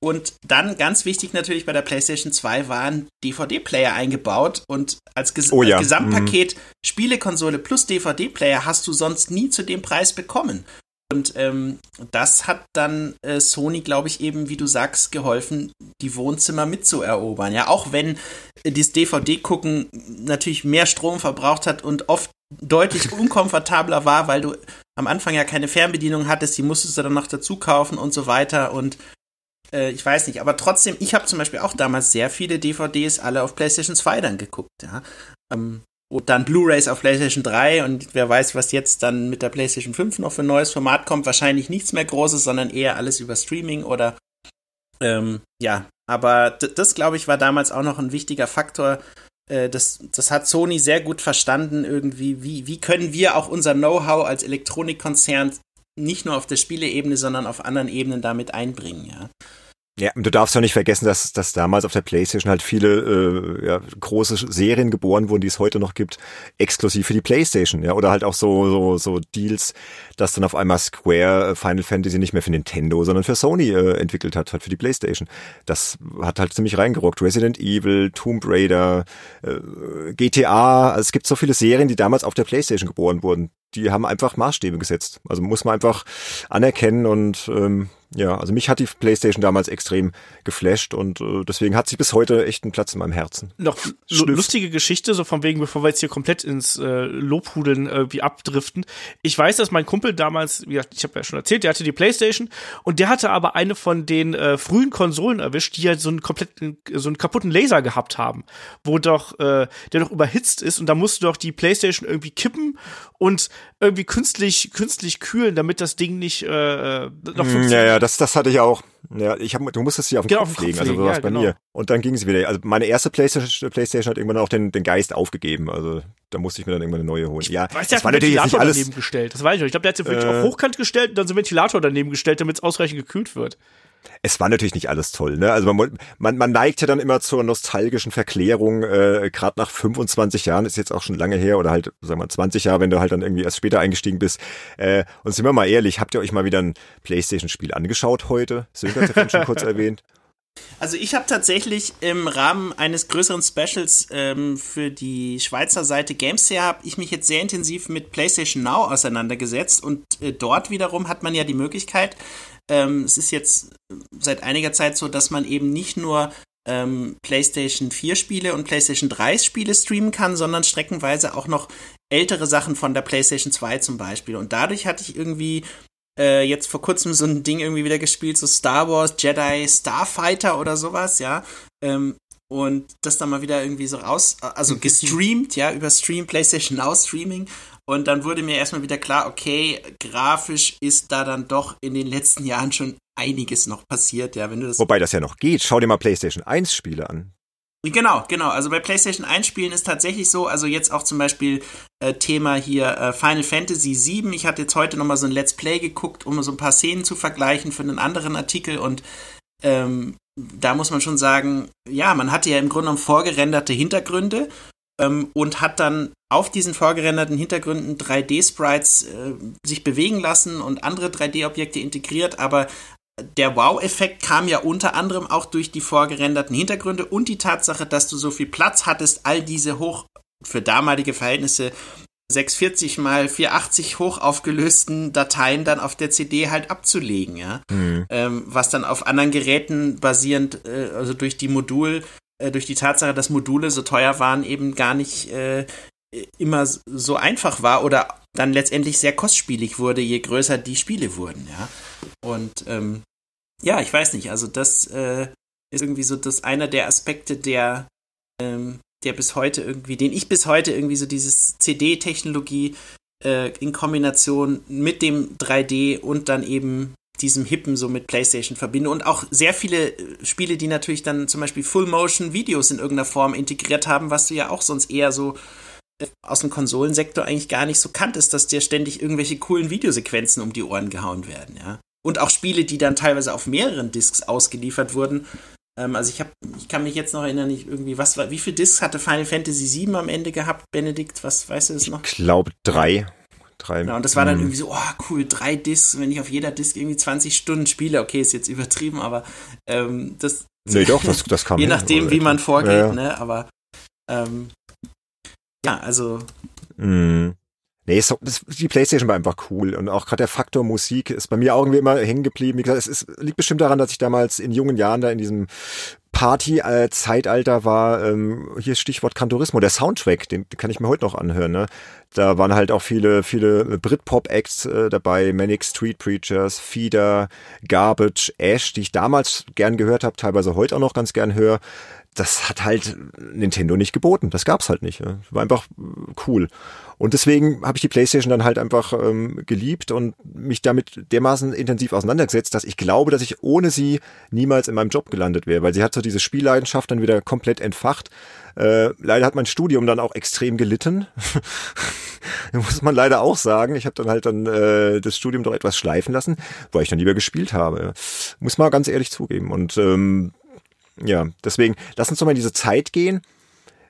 Und dann ganz wichtig natürlich bei der PlayStation 2 waren DVD-Player eingebaut und als, Ges Oh ja. als Gesamtpaket Spielekonsole plus DVD-Player hast du sonst nie zu dem Preis bekommen. Und ähm, das hat dann äh, Sony, glaube ich, eben, wie du sagst, geholfen, die Wohnzimmer mitzuerobern. Ja, auch wenn äh, dieses DVD-Gucken natürlich mehr Strom verbraucht hat und oft deutlich unkomfortabler war, weil du am Anfang ja keine Fernbedienung hattest, die musstest du dann noch dazu kaufen und so weiter. Und äh, ich weiß nicht, aber trotzdem, ich habe zum Beispiel auch damals sehr viele DVDs alle auf PlayStation 2 dann geguckt, ja. Ähm, und dann Blu-rays auf PlayStation 3 und wer weiß, was jetzt dann mit der PlayStation 5 noch für ein neues Format kommt. Wahrscheinlich nichts mehr Großes, sondern eher alles über Streaming oder ähm, ja. Aber das, glaube ich, war damals auch noch ein wichtiger Faktor, äh, das, das hat Sony sehr gut verstanden, irgendwie, wie, wie können wir auch unser Know-how als Elektronikkonzern nicht nur auf der Spieleebene, sondern auf anderen Ebenen damit einbringen, ja. Ja, und du darfst ja nicht vergessen, dass, dass damals auf der PlayStation halt viele äh, ja, große Serien geboren wurden, die es heute noch gibt, exklusiv für die PlayStation, ja, oder halt auch so so so Deals, dass dann auf einmal Square äh, Final Fantasy nicht mehr für Nintendo, sondern für Sony äh, entwickelt hat, halt für die PlayStation. Das hat halt ziemlich reingerockt. Resident Evil, Tomb Raider, äh, GTA, also es gibt so viele Serien, die damals auf der PlayStation geboren wurden. Die haben einfach Maßstäbe gesetzt. Also muss man einfach anerkennen und ähm, ja, also mich hat die PlayStation damals extrem geflasht und äh, deswegen hat sie bis heute echt einen Platz in meinem Herzen. Noch lustige Geschichte, so von wegen, bevor wir jetzt hier komplett ins äh, Lobhudeln irgendwie abdriften. Ich weiß, dass mein Kumpel damals, wie gesagt, ich habe ja schon erzählt, der hatte die PlayStation und der hatte aber eine von den äh, frühen Konsolen erwischt, die ja so einen kompletten, so einen kaputten Laser gehabt haben, wo doch, äh, der doch überhitzt ist und da musste doch die PlayStation irgendwie kippen und irgendwie künstlich, künstlich kühlen, damit das Ding nicht äh, noch mm, funktioniert. Ja, ja, das, das hatte ich auch. Ja, ich hab, du musstest sie auf den genau, Kopf, legen, also sowas ja, bei genau. mir. Und dann ging sie wieder. Also meine erste PlayStation, PlayStation hat irgendwann auch den, den Geist aufgegeben. Also da musste ich mir dann irgendwann eine neue holen. Ja, weiß, das war natürlich nicht alles. Daneben gestellt. Das weiß ich noch. Ich glaube, der hat sie wirklich äh, auf Hochkant gestellt und dann so einen Ventilator daneben gestellt, damit es ausreichend gekühlt wird es war natürlich nicht alles toll. Ne? Also man, man, man neigt ja dann immer zur nostalgischen Verklärung, äh, gerade nach 25 Jahren, ist jetzt auch schon lange her, oder halt, sagen wir mal, 20 Jahre, wenn du halt dann irgendwie erst später eingestiegen bist. Äh, und sind wir mal ehrlich, habt ihr euch mal wieder ein Playstation-Spiel angeschaut heute? Sönke hat ja schon kurz erwähnt. Also ich habe tatsächlich im Rahmen eines größeren Specials ähm, für die Schweizer Seite Gamesfair habe ich mich jetzt sehr intensiv mit PlayStation Now auseinandergesetzt und äh, dort wiederum hat man ja die Möglichkeit, ähm, es ist jetzt seit einiger Zeit so, dass man eben nicht nur ähm, PlayStation 4 Spiele und PlayStation 3 Spiele streamen kann, sondern streckenweise auch noch ältere Sachen von der PlayStation 2 zum Beispiel. Und dadurch hatte ich irgendwie äh, jetzt vor kurzem so ein Ding irgendwie wieder gespielt, so Star Wars, Jedi, Starfighter oder sowas, ja. Ähm, und das dann mal wieder irgendwie so raus, also gestreamt, ja, über Stream, PlayStation Now Streaming. Und dann wurde mir erstmal wieder klar, okay, grafisch ist da dann doch in den letzten Jahren schon einiges noch passiert, ja, wenn du das. Wobei das ja noch geht. Schau dir mal PlayStation 1 Spiele an. Genau, genau. Also bei PlayStation 1 Spielen ist tatsächlich so, also jetzt auch zum Beispiel äh, Thema hier äh, Final Fantasy 7. Ich hatte jetzt heute nochmal so ein Let's Play geguckt, um so ein paar Szenen zu vergleichen für einen anderen Artikel und ähm, da muss man schon sagen, ja, man hatte ja im Grunde genommen vorgerenderte Hintergründe ähm, und hat dann auf diesen vorgerenderten Hintergründen 3D-Sprites äh, sich bewegen lassen und andere 3D-Objekte integriert, aber der Wow-Effekt kam ja unter anderem auch durch die vorgerenderten Hintergründe und die Tatsache, dass du so viel Platz hattest, all diese hoch für damalige Verhältnisse 640 mal 480 hoch aufgelösten Dateien dann auf der CD halt abzulegen, ja. Mhm. Ähm, was dann auf anderen Geräten basierend, äh, also durch die Modul, äh, durch die Tatsache, dass Module so teuer waren, eben gar nicht äh, immer so einfach war oder dann letztendlich sehr kostspielig wurde, je größer die Spiele wurden, ja. Und ähm, ja, ich weiß nicht, also das äh, ist irgendwie so das einer der Aspekte, der, ähm, der bis heute irgendwie, den ich bis heute irgendwie so dieses CD-Technologie äh, in Kombination mit dem 3D und dann eben diesem Hippen so mit PlayStation verbinde und auch sehr viele äh, Spiele, die natürlich dann zum Beispiel Full-Motion-Videos in irgendeiner Form integriert haben, was du ja auch sonst eher so äh, aus dem Konsolensektor eigentlich gar nicht so kanntest, dass dir ständig irgendwelche coolen Videosequenzen um die Ohren gehauen werden, ja. Und auch Spiele, die dann teilweise auf mehreren Discs ausgeliefert wurden. Ähm, also ich habe, ich kann mich jetzt noch erinnern, ich irgendwie, was war, wie viele Discs hatte Final Fantasy VII am Ende gehabt, Benedikt? Was weißt du das noch? Ich glaube drei drei. Genau, und das war dann hm. irgendwie so, oh cool, drei Discs, wenn ich auf jeder Disc irgendwie 20 Stunden spiele, okay, ist jetzt übertrieben, aber ähm, das. Nee, doch, das, das kann Je nachdem, wie man vorgeht, ja, ja. ne, aber ähm, ja, also. Mm. Nee, so, die Playstation war einfach cool und auch gerade der Faktor Musik ist bei mir irgendwie immer hängen geblieben. Wie gesagt, es ist, liegt bestimmt daran, dass ich damals in jungen Jahren da in diesem Party-Zeitalter war, ähm, hier Stichwort Kantorismo, der Soundtrack, den, kann ich mir heute noch anhören. Ne? Da waren halt auch viele, viele Britpop-Acts äh, dabei, Manic Street Preachers, Feeder, Garbage, Ash, die ich damals gern gehört habe, teilweise heute auch noch ganz gern höre das hat halt Nintendo nicht geboten. Das gab's halt nicht. War einfach cool. Und deswegen habe ich die PlayStation dann halt einfach ähm, geliebt und mich damit dermaßen intensiv auseinandergesetzt, dass ich glaube, dass ich ohne sie niemals in meinem Job gelandet wäre, weil sie hat so diese Spielleidenschaft dann wieder komplett entfacht. Äh, leider hat mein Studium dann auch extrem gelitten. muss man leider auch sagen. Ich habe dann halt dann äh, das Studium doch etwas schleifen lassen, weil ich dann lieber gespielt habe. Muss man ganz ehrlich zugeben. Und ähm, ja, deswegen, lass uns doch mal in diese Zeit gehen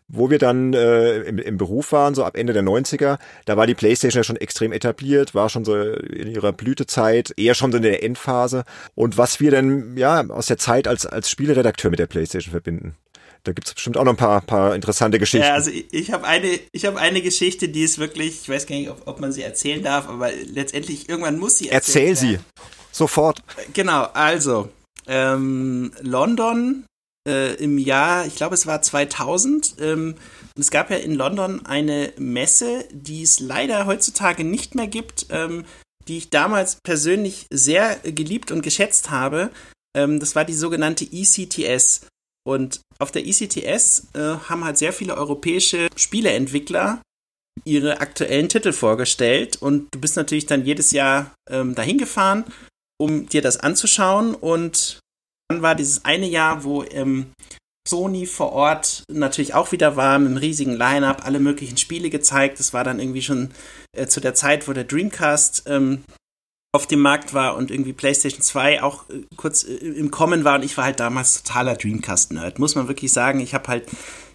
wo wir dann äh, im, im Beruf waren, so ab Ende der 90er, da war die Playstation ja schon extrem etabliert, war schon so in ihrer Blütezeit, eher schon so in der Endphase. Und was wir denn ja aus der Zeit als, als Spieleredakteur mit der Playstation verbinden. Da gibt's bestimmt auch noch ein paar, paar interessante Geschichten. Ja, also ich, ich habe eine, ich habe eine Geschichte, die ist wirklich, ich weiß gar nicht, ob, ob man sie erzählen darf, aber letztendlich irgendwann muss sie erzählen. Erzähl sie. Sofort. Genau, also ähm, London äh, im Jahr, ich glaube es war 2000. Ähm, es gab ja in London eine Messe, die es leider heutzutage nicht mehr gibt, ähm, die ich damals persönlich sehr geliebt und geschätzt habe. Ähm, das war die sogenannte ECTS. Und auf der ECTS äh, haben halt sehr viele europäische Spieleentwickler ihre aktuellen Titel vorgestellt. Und du bist natürlich dann jedes Jahr ähm, dahin gefahren, um dir das anzuschauen. Und dann war dieses eine Jahr, wo ähm, Sony vor Ort natürlich auch wieder war, mit einem riesigen Line-Up, alle möglichen Spiele gezeigt. Das war dann irgendwie schon äh, zu der Zeit, wo der Dreamcast ähm, auf dem Markt war und irgendwie PlayStation 2 auch äh, kurz äh, im Kommen war. Und ich war halt damals totaler Dreamcast-Nerd, muss man wirklich sagen. Ich habe halt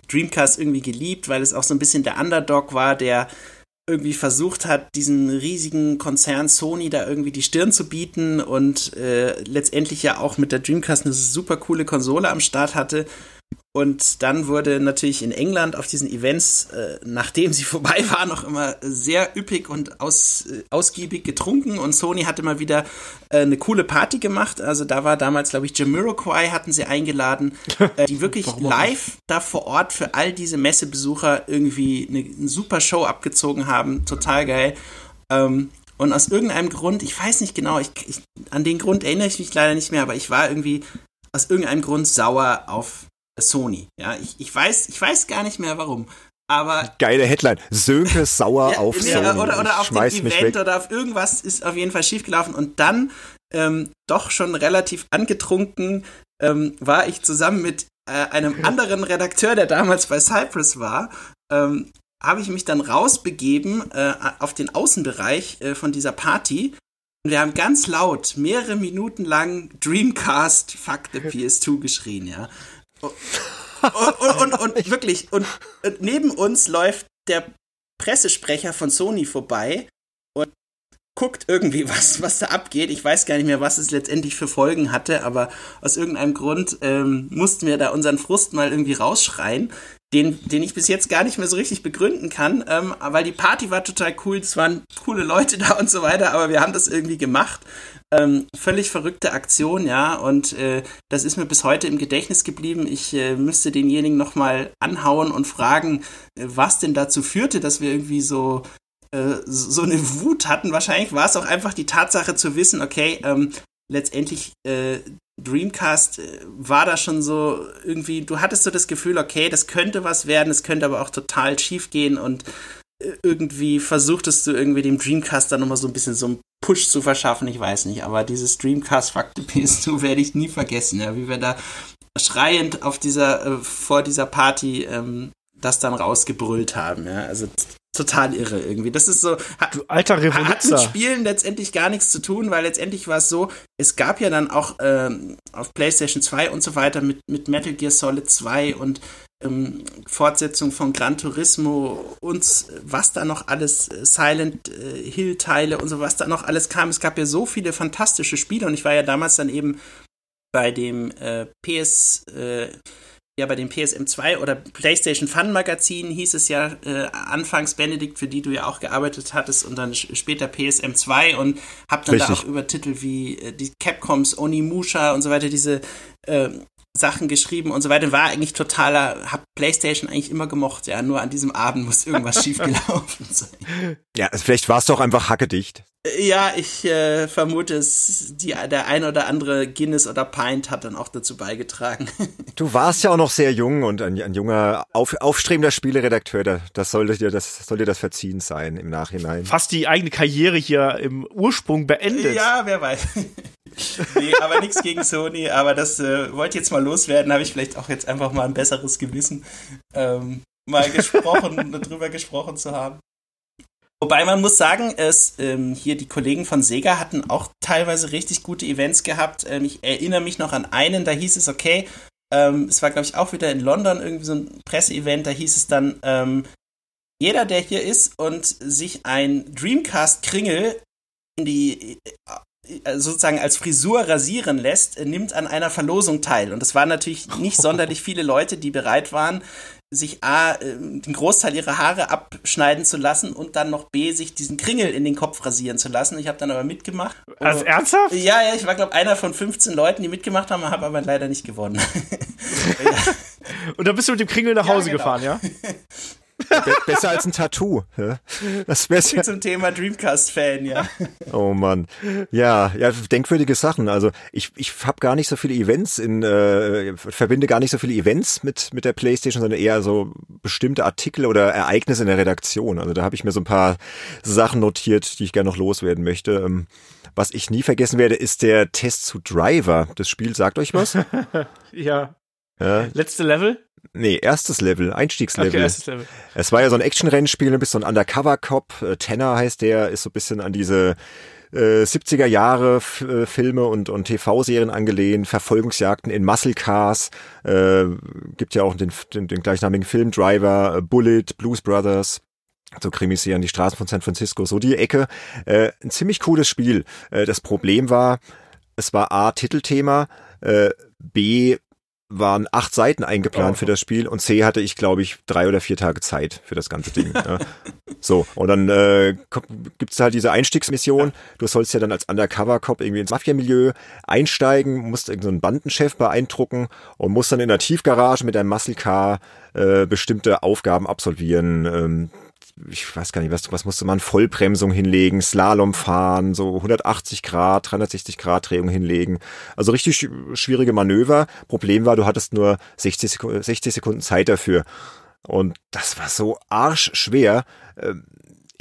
Dreamcast irgendwie geliebt, weil es auch so ein bisschen der Underdog war, der irgendwie versucht hat, diesen riesigen Konzern Sony da irgendwie die Stirn zu bieten und äh, letztendlich ja auch mit der Dreamcast eine super coole Konsole am Start hatte und dann wurde natürlich in England auf diesen Events, äh, nachdem sie vorbei waren, noch immer sehr üppig und aus, äh, ausgiebig getrunken. Und Sony hatte mal wieder äh, eine coole Party gemacht. Also da war damals, glaube ich, Jamiroquai hatten sie eingeladen, äh, die wirklich live da vor Ort für all diese Messebesucher irgendwie eine, eine super Show abgezogen haben. Total geil. Ähm, und aus irgendeinem Grund, ich weiß nicht genau, ich, ich, an den Grund erinnere ich mich leider nicht mehr, aber ich war irgendwie aus irgendeinem Grund sauer auf Sony. Ja, ich, ich, weiß, ich weiß gar nicht mehr warum. Aber geile Headline. Sönke sauer ja, auf Sony. Oder, oder auf dem Event oder auf irgendwas ist auf jeden Fall schiefgelaufen. Und dann ähm, doch schon relativ angetrunken ähm, war ich zusammen mit äh, einem anderen Redakteur, der damals bei Cypress war, ähm, habe ich mich dann rausbegeben äh, auf den Außenbereich äh, von dieser Party. Und wir haben ganz laut mehrere Minuten lang Dreamcast Fuck the PS2 geschrien, ja. Und, und, und, und wirklich, und neben uns läuft der Pressesprecher von Sony vorbei und guckt irgendwie was, was da abgeht. Ich weiß gar nicht mehr, was es letztendlich für Folgen hatte, aber aus irgendeinem Grund ähm, mussten wir da unseren Frust mal irgendwie rausschreien, den, den ich bis jetzt gar nicht mehr so richtig begründen kann, ähm, weil die Party war total cool, es waren coole Leute da und so weiter, aber wir haben das irgendwie gemacht ähm, völlig verrückte Aktion, ja, und äh, das ist mir bis heute im Gedächtnis geblieben. Ich äh, müsste denjenigen nochmal anhauen und fragen, äh, was denn dazu führte, dass wir irgendwie so äh, so eine Wut hatten. Wahrscheinlich war es auch einfach die Tatsache zu wissen, okay, ähm, letztendlich äh, Dreamcast äh, war da schon so irgendwie, du hattest so das Gefühl, okay, das könnte was werden, es könnte aber auch total schief gehen und irgendwie versuchtest du irgendwie dem Dreamcast dann nochmal so ein bisschen so ein Push zu verschaffen, ich weiß nicht, aber dieses Dreamcast Fuck the PS2 werde ich nie vergessen, ja, wie wir da schreiend auf dieser, äh, vor dieser Party ähm, das dann rausgebrüllt haben, ja, also total irre irgendwie. Das ist so, hat, du alter Revoluzer. hat mit Spielen letztendlich gar nichts zu tun, weil letztendlich war es so, es gab ja dann auch ähm, auf PlayStation 2 und so weiter mit, mit Metal Gear Solid 2 und ähm, Fortsetzung von Gran Turismo und was da noch alles, äh, Silent äh, Hill Teile und so was da noch alles kam. Es gab ja so viele fantastische Spiele und ich war ja damals dann eben bei dem äh, PS, äh, ja bei dem PSM 2 oder PlayStation Fun Magazin hieß es ja äh, anfangs Benedikt, für die du ja auch gearbeitet hattest und dann später PSM 2 und hab dann Richtig. da auch über Titel wie äh, die Capcoms Onimusha und so weiter diese Sachen geschrieben und so weiter. War eigentlich totaler, hab PlayStation eigentlich immer gemocht, ja. Nur an diesem Abend muss irgendwas schiefgelaufen sein. Ja, also vielleicht war es doch einfach hackedicht. Ja, ich äh, vermute, es die, der ein oder andere Guinness oder Pint hat dann auch dazu beigetragen. Du warst ja auch noch sehr jung und ein, ein junger, auf, aufstrebender Spieleredakteur. Da, das sollte dir das, soll dir das verziehen sein im Nachhinein. Fast die eigene Karriere hier im Ursprung beendet. Ja, wer weiß. nee, aber nichts gegen Sony, aber das äh, wollte jetzt mal loswerden, habe ich vielleicht auch jetzt einfach mal ein besseres Gewissen, ähm, mal gesprochen, darüber gesprochen zu haben. Wobei man muss sagen, es, ähm, hier die Kollegen von Sega hatten auch teilweise richtig gute Events gehabt. Ähm, ich erinnere mich noch an einen, da hieß es, okay, ähm, es war, glaube ich, auch wieder in London irgendwie so ein Presseevent, da hieß es dann, ähm, jeder, der hier ist und sich ein Dreamcast-Kringel in die äh, sozusagen als Frisur rasieren lässt, nimmt an einer Verlosung teil. Und es waren natürlich nicht sonderlich viele Leute, die bereit waren, sich A, äh, den Großteil ihrer Haare abschneiden zu lassen und dann noch B, sich diesen Kringel in den Kopf rasieren zu lassen. Ich habe dann aber mitgemacht. Also ernsthaft? Ja, ja, ich war, glaube einer von 15 Leuten, die mitgemacht haben, habe aber leider nicht gewonnen. Und dann bist du mit dem Kringel nach Hause ja, genau. gefahren, ja? Be besser als ein Tattoo. Das wär's ja. Zum Thema Dreamcast-Fan, ja. Oh Mann. Ja, ja, denkwürdige Sachen. Also ich, ich habe gar nicht so viele Events in, äh, verbinde gar nicht so viele Events mit, mit der Playstation, sondern eher so bestimmte Artikel oder Ereignisse in der Redaktion. Also da habe ich mir so ein paar Sachen notiert, die ich gerne noch loswerden möchte. Ähm, was ich nie vergessen werde, ist der Test zu Driver. Das Spiel sagt euch was? ja. ja. Letzte Level? Nee, erstes Level, Einstiegslevel. Okay, erstes Level. Es war ja so ein Action-Rennspiel, ein bisschen so ein Undercover-Cop. Äh, Tenor heißt der, ist so ein bisschen an diese äh, 70er Jahre äh, Filme und, und TV-Serien angelehnt, Verfolgungsjagden in Muscle Cars, äh, gibt ja auch den, den, den gleichnamigen Film Driver, äh, Bullet, Blues Brothers, so Krimis hier an die Straßen von San Francisco, so die Ecke. Äh, ein ziemlich cooles Spiel. Äh, das Problem war, es war A, Titelthema, äh, B, waren acht Seiten eingeplant oh. für das Spiel und C hatte ich, glaube ich, drei oder vier Tage Zeit für das ganze Ding. ja. So, und dann äh, gibt es halt diese Einstiegsmission. Du sollst ja dann als Undercover-Cop irgendwie ins Mafia-Milieu einsteigen, musst irgendeinen so Bandenchef beeindrucken und musst dann in der Tiefgarage mit deinem Muscle Car äh, bestimmte Aufgaben absolvieren. Ähm, ich weiß gar nicht, was, was musste man, Vollbremsung hinlegen, Slalom fahren, so 180 Grad, 360 Grad Drehung hinlegen. Also richtig schwierige Manöver. Problem war, du hattest nur 60 Sekunden, 60 Sekunden Zeit dafür. Und das war so arschschwer.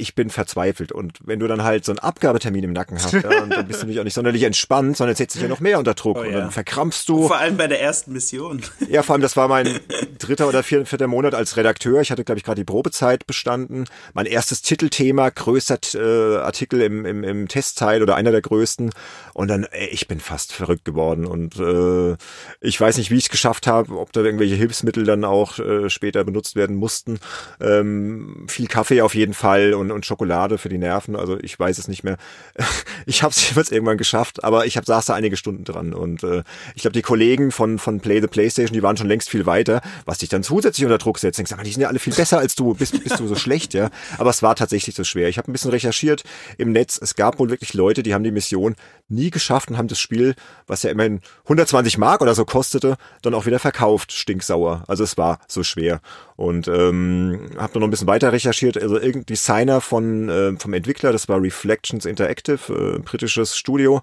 Ich bin verzweifelt. Und wenn du dann halt so einen Abgabetermin im Nacken hast, ja, dann bist du nicht auch nicht sonderlich entspannt, sondern setzt dich ja noch mehr unter Druck. Oh, und dann verkrampfst du. Vor allem bei der ersten Mission. Ja, vor allem, das war mein dritter oder vierter Monat als Redakteur. Ich hatte, glaube ich, gerade die Probezeit bestanden. Mein erstes Titelthema, größter äh, Artikel im, im, im Testteil oder einer der größten. Und dann, ey, ich bin fast verrückt geworden. Und äh, ich weiß nicht, wie ich es geschafft habe, ob da irgendwelche Hilfsmittel dann auch äh, später benutzt werden mussten. Ähm, viel Kaffee auf jeden Fall und, und Schokolade für die Nerven. Also ich weiß es nicht mehr. Ich habe es jeweils irgendwann geschafft, aber ich hab, saß da einige Stunden dran. Und äh, ich glaube, die Kollegen von, von Play the Playstation, die waren schon längst viel weiter, was dich dann zusätzlich unter Druck setzt. Denkst, die sind ja alle viel besser als du. Bist, bist du so schlecht, ja? Aber es war tatsächlich so schwer. Ich habe ein bisschen recherchiert im Netz. Es gab wohl wirklich Leute, die haben die Mission nie geschafft und haben das Spiel, was ja immerhin 120 Mark oder so kostete, dann auch wieder verkauft, stinksauer. Also es war so schwer. Und ähm, habe noch ein bisschen weiter recherchiert. Also irgendein Designer von äh, vom Entwickler, das war Reflections Interactive, äh, britisches Studio.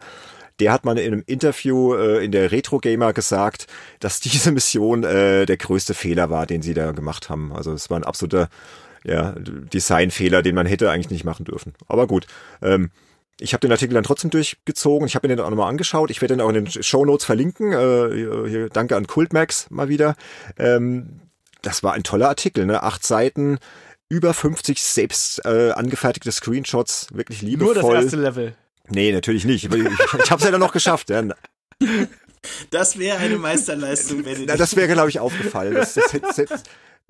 Der hat mal in einem Interview äh, in der Retro Gamer gesagt, dass diese Mission äh, der größte Fehler war, den sie da gemacht haben. Also es war ein absoluter ja, Designfehler, den man hätte eigentlich nicht machen dürfen. Aber gut. Ähm, ich habe den Artikel dann trotzdem durchgezogen. Ich habe ihn dann auch nochmal angeschaut. Ich werde den auch in den Show Notes verlinken. Äh, hier, danke an Kultmax mal wieder. Ähm, das war ein toller Artikel, ne? Acht Seiten, über 50 selbst äh, angefertigte Screenshots, wirklich liebevoll. Nur das erste Level. Nee, natürlich nicht. Ich, ich, ich habe es ja dann noch geschafft. Ja. Das wäre eine Meisterleistung, Benedikt. Na, das wäre, glaube ich, aufgefallen. Das, das, das,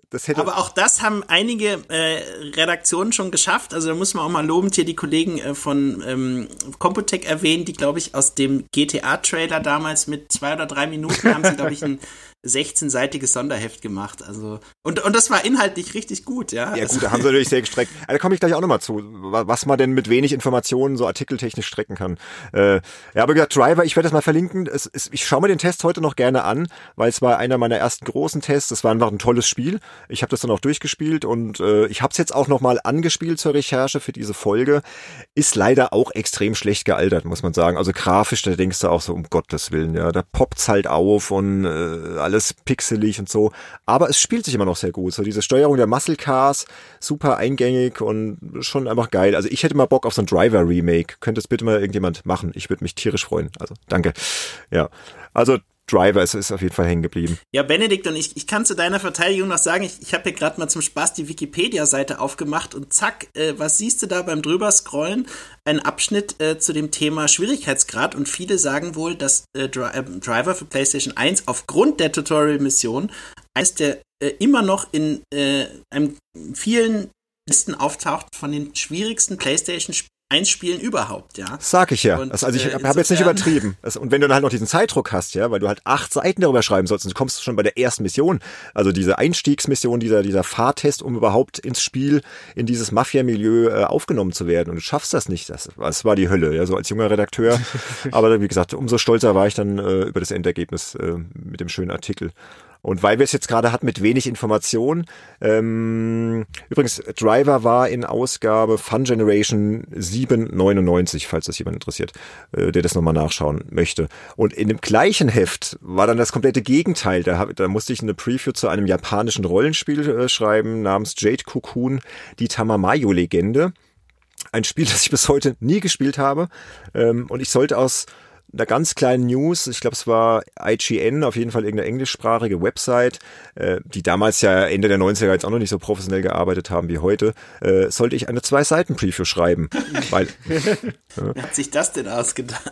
das hätte Aber auch das haben einige äh, Redaktionen schon geschafft. Also da muss man auch mal lobend hier die Kollegen äh, von ähm, Computec erwähnen, die, glaube ich, aus dem GTA-Trailer damals mit zwei oder drei Minuten haben sie, glaube ich, ein 16-seitiges Sonderheft gemacht. Also und, und das war inhaltlich richtig gut, ja. Ja gut, da haben sie natürlich sehr gestreckt. Also, da komme ich gleich auch nochmal zu, was man denn mit wenig Informationen so artikeltechnisch strecken kann. Äh, ja, aber gesagt, Driver, ich werde das mal verlinken. Es, es, ich schaue mir den Test heute noch gerne an, weil es war einer meiner ersten großen Tests. Es war einfach ein tolles Spiel. Ich habe das dann auch durchgespielt und äh, ich habe es jetzt auch nochmal angespielt zur Recherche für diese Folge. Ist leider auch extrem schlecht gealtert, muss man sagen. Also grafisch, da denkst du auch so, um Gottes Willen, ja, da poppt's halt auf und äh, alles alles pixelig und so. Aber es spielt sich immer noch sehr gut. So diese Steuerung der Muscle Cars, super eingängig und schon einfach geil. Also ich hätte mal Bock auf so ein Driver-Remake. Könnte es bitte mal irgendjemand machen? Ich würde mich tierisch freuen. Also danke. Ja. Also Driver ist, auf jeden Fall hängen geblieben. Ja, Benedikt, und ich, ich kann zu deiner Verteidigung noch sagen, ich, ich habe hier gerade mal zum Spaß die Wikipedia-Seite aufgemacht und zack, äh, was siehst du da beim drüber scrollen? Ein Abschnitt äh, zu dem Thema Schwierigkeitsgrad und viele sagen wohl, dass äh, Dri äh, Driver für PlayStation 1 aufgrund der Tutorial-Mission eines der äh, immer noch in äh, einem vielen Listen auftaucht von den schwierigsten PlayStation-Spielen Einspielen überhaupt, ja. Sag ich ja. Und, also, ich äh, habe jetzt nicht übertrieben. Also, und wenn du dann halt noch diesen Zeitdruck hast, ja, weil du halt acht Seiten darüber schreiben sollst und du kommst schon bei der ersten Mission, also diese Einstiegsmission, dieser, dieser Fahrtest, um überhaupt ins Spiel, in dieses Mafia-Milieu äh, aufgenommen zu werden und du schaffst das nicht. Das, das war die Hölle, ja, so als junger Redakteur. Aber wie gesagt, umso stolzer war ich dann äh, über das Endergebnis äh, mit dem schönen Artikel. Und weil wir es jetzt gerade hatten mit wenig Information, ähm, übrigens, Driver war in Ausgabe Fun Generation 799, falls das jemand interessiert, äh, der das nochmal nachschauen möchte. Und in dem gleichen Heft war dann das komplette Gegenteil. Da, hab, da musste ich eine Preview zu einem japanischen Rollenspiel äh, schreiben namens Jade Cocoon, die Tamamayo-Legende. Ein Spiel, das ich bis heute nie gespielt habe. Ähm, und ich sollte aus einer ganz kleinen News, ich glaube es war IGN, auf jeden Fall irgendeine englischsprachige Website, äh, die damals ja Ende der 90er jetzt auch noch nicht so professionell gearbeitet haben wie heute, äh, sollte ich eine Zwei-Seiten-Preview schreiben. weil, Wer hat sich das denn ausgedacht?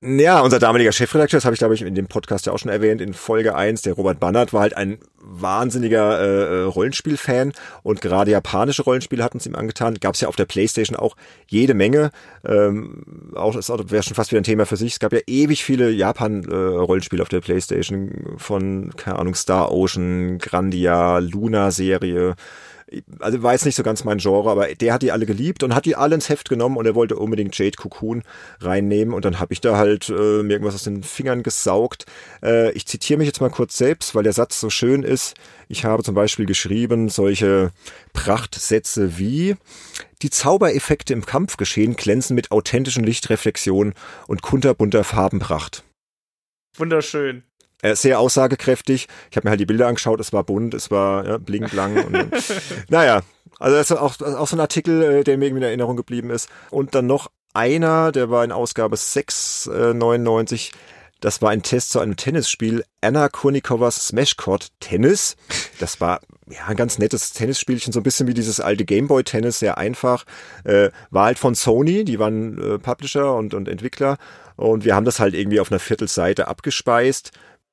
Ja, unser damaliger Chefredakteur, das habe ich glaube ich in dem Podcast ja auch schon erwähnt, in Folge 1, der Robert Bannert war halt ein wahnsinniger äh, äh, Rollenspielfan und gerade japanische Rollenspiele hatten es ihm angetan. Gab es ja auf der Playstation auch jede Menge. Ähm, auch das wäre schon fast wieder ein Thema für sich. Es gab ja ewig viele Japan-Rollenspiele äh, auf der Playstation von, keine Ahnung, Star Ocean, Grandia, Luna-Serie, also jetzt nicht so ganz mein Genre, aber der hat die alle geliebt und hat die alle ins Heft genommen und er wollte unbedingt Jade Cocoon reinnehmen und dann habe ich da halt äh, mir irgendwas aus den Fingern gesaugt. Äh, ich zitiere mich jetzt mal kurz selbst, weil der Satz so schön ist. Ich habe zum Beispiel geschrieben solche Prachtsätze wie die Zaubereffekte im Kampfgeschehen glänzen mit authentischen Lichtreflexionen und kunterbunter Farbenpracht. Wunderschön. Äh, sehr aussagekräftig. Ich habe mir halt die Bilder angeschaut, es war bunt, es war ja, blinkblank. und, naja, also das ist auch, auch so ein Artikel, äh, der mir irgendwie in Erinnerung geblieben ist. Und dann noch einer, der war in Ausgabe 699. Das war ein Test zu einem Tennisspiel. Anna Kurnikovas Smashcourt Tennis. Das war ja ein ganz nettes Tennisspielchen, so ein bisschen wie dieses alte Gameboy Tennis, sehr einfach. Äh, war halt von Sony, die waren äh, Publisher und, und Entwickler. Und wir haben das halt irgendwie auf einer Viertelseite abgespeist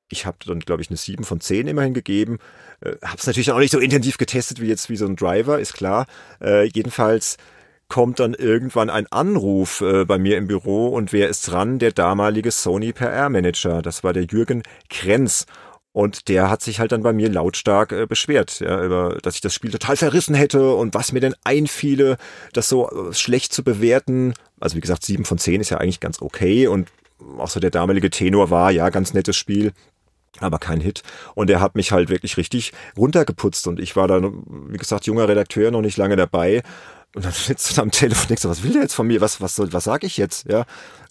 ich habe dann, glaube ich, eine 7 von 10 immerhin gegeben. Äh, habe es natürlich auch nicht so intensiv getestet wie jetzt wie so ein Driver, ist klar. Äh, jedenfalls kommt dann irgendwann ein Anruf äh, bei mir im Büro und wer ist dran? Der damalige Sony PR-Manager. Das war der Jürgen Krenz. Und der hat sich halt dann bei mir lautstark äh, beschwert, ja, über, dass ich das Spiel total verrissen hätte und was mir denn einfiele, das so äh, schlecht zu bewerten. Also wie gesagt, sieben von zehn ist ja eigentlich ganz okay und auch so der damalige Tenor war, ja, ganz nettes Spiel, aber kein Hit. Und er hat mich halt wirklich richtig runtergeputzt. Und ich war dann, wie gesagt, junger Redakteur, noch nicht lange dabei. Und dann sitzt du am Telefon und denkst, was will der jetzt von mir? Was, was soll, was sag ich jetzt? Ja,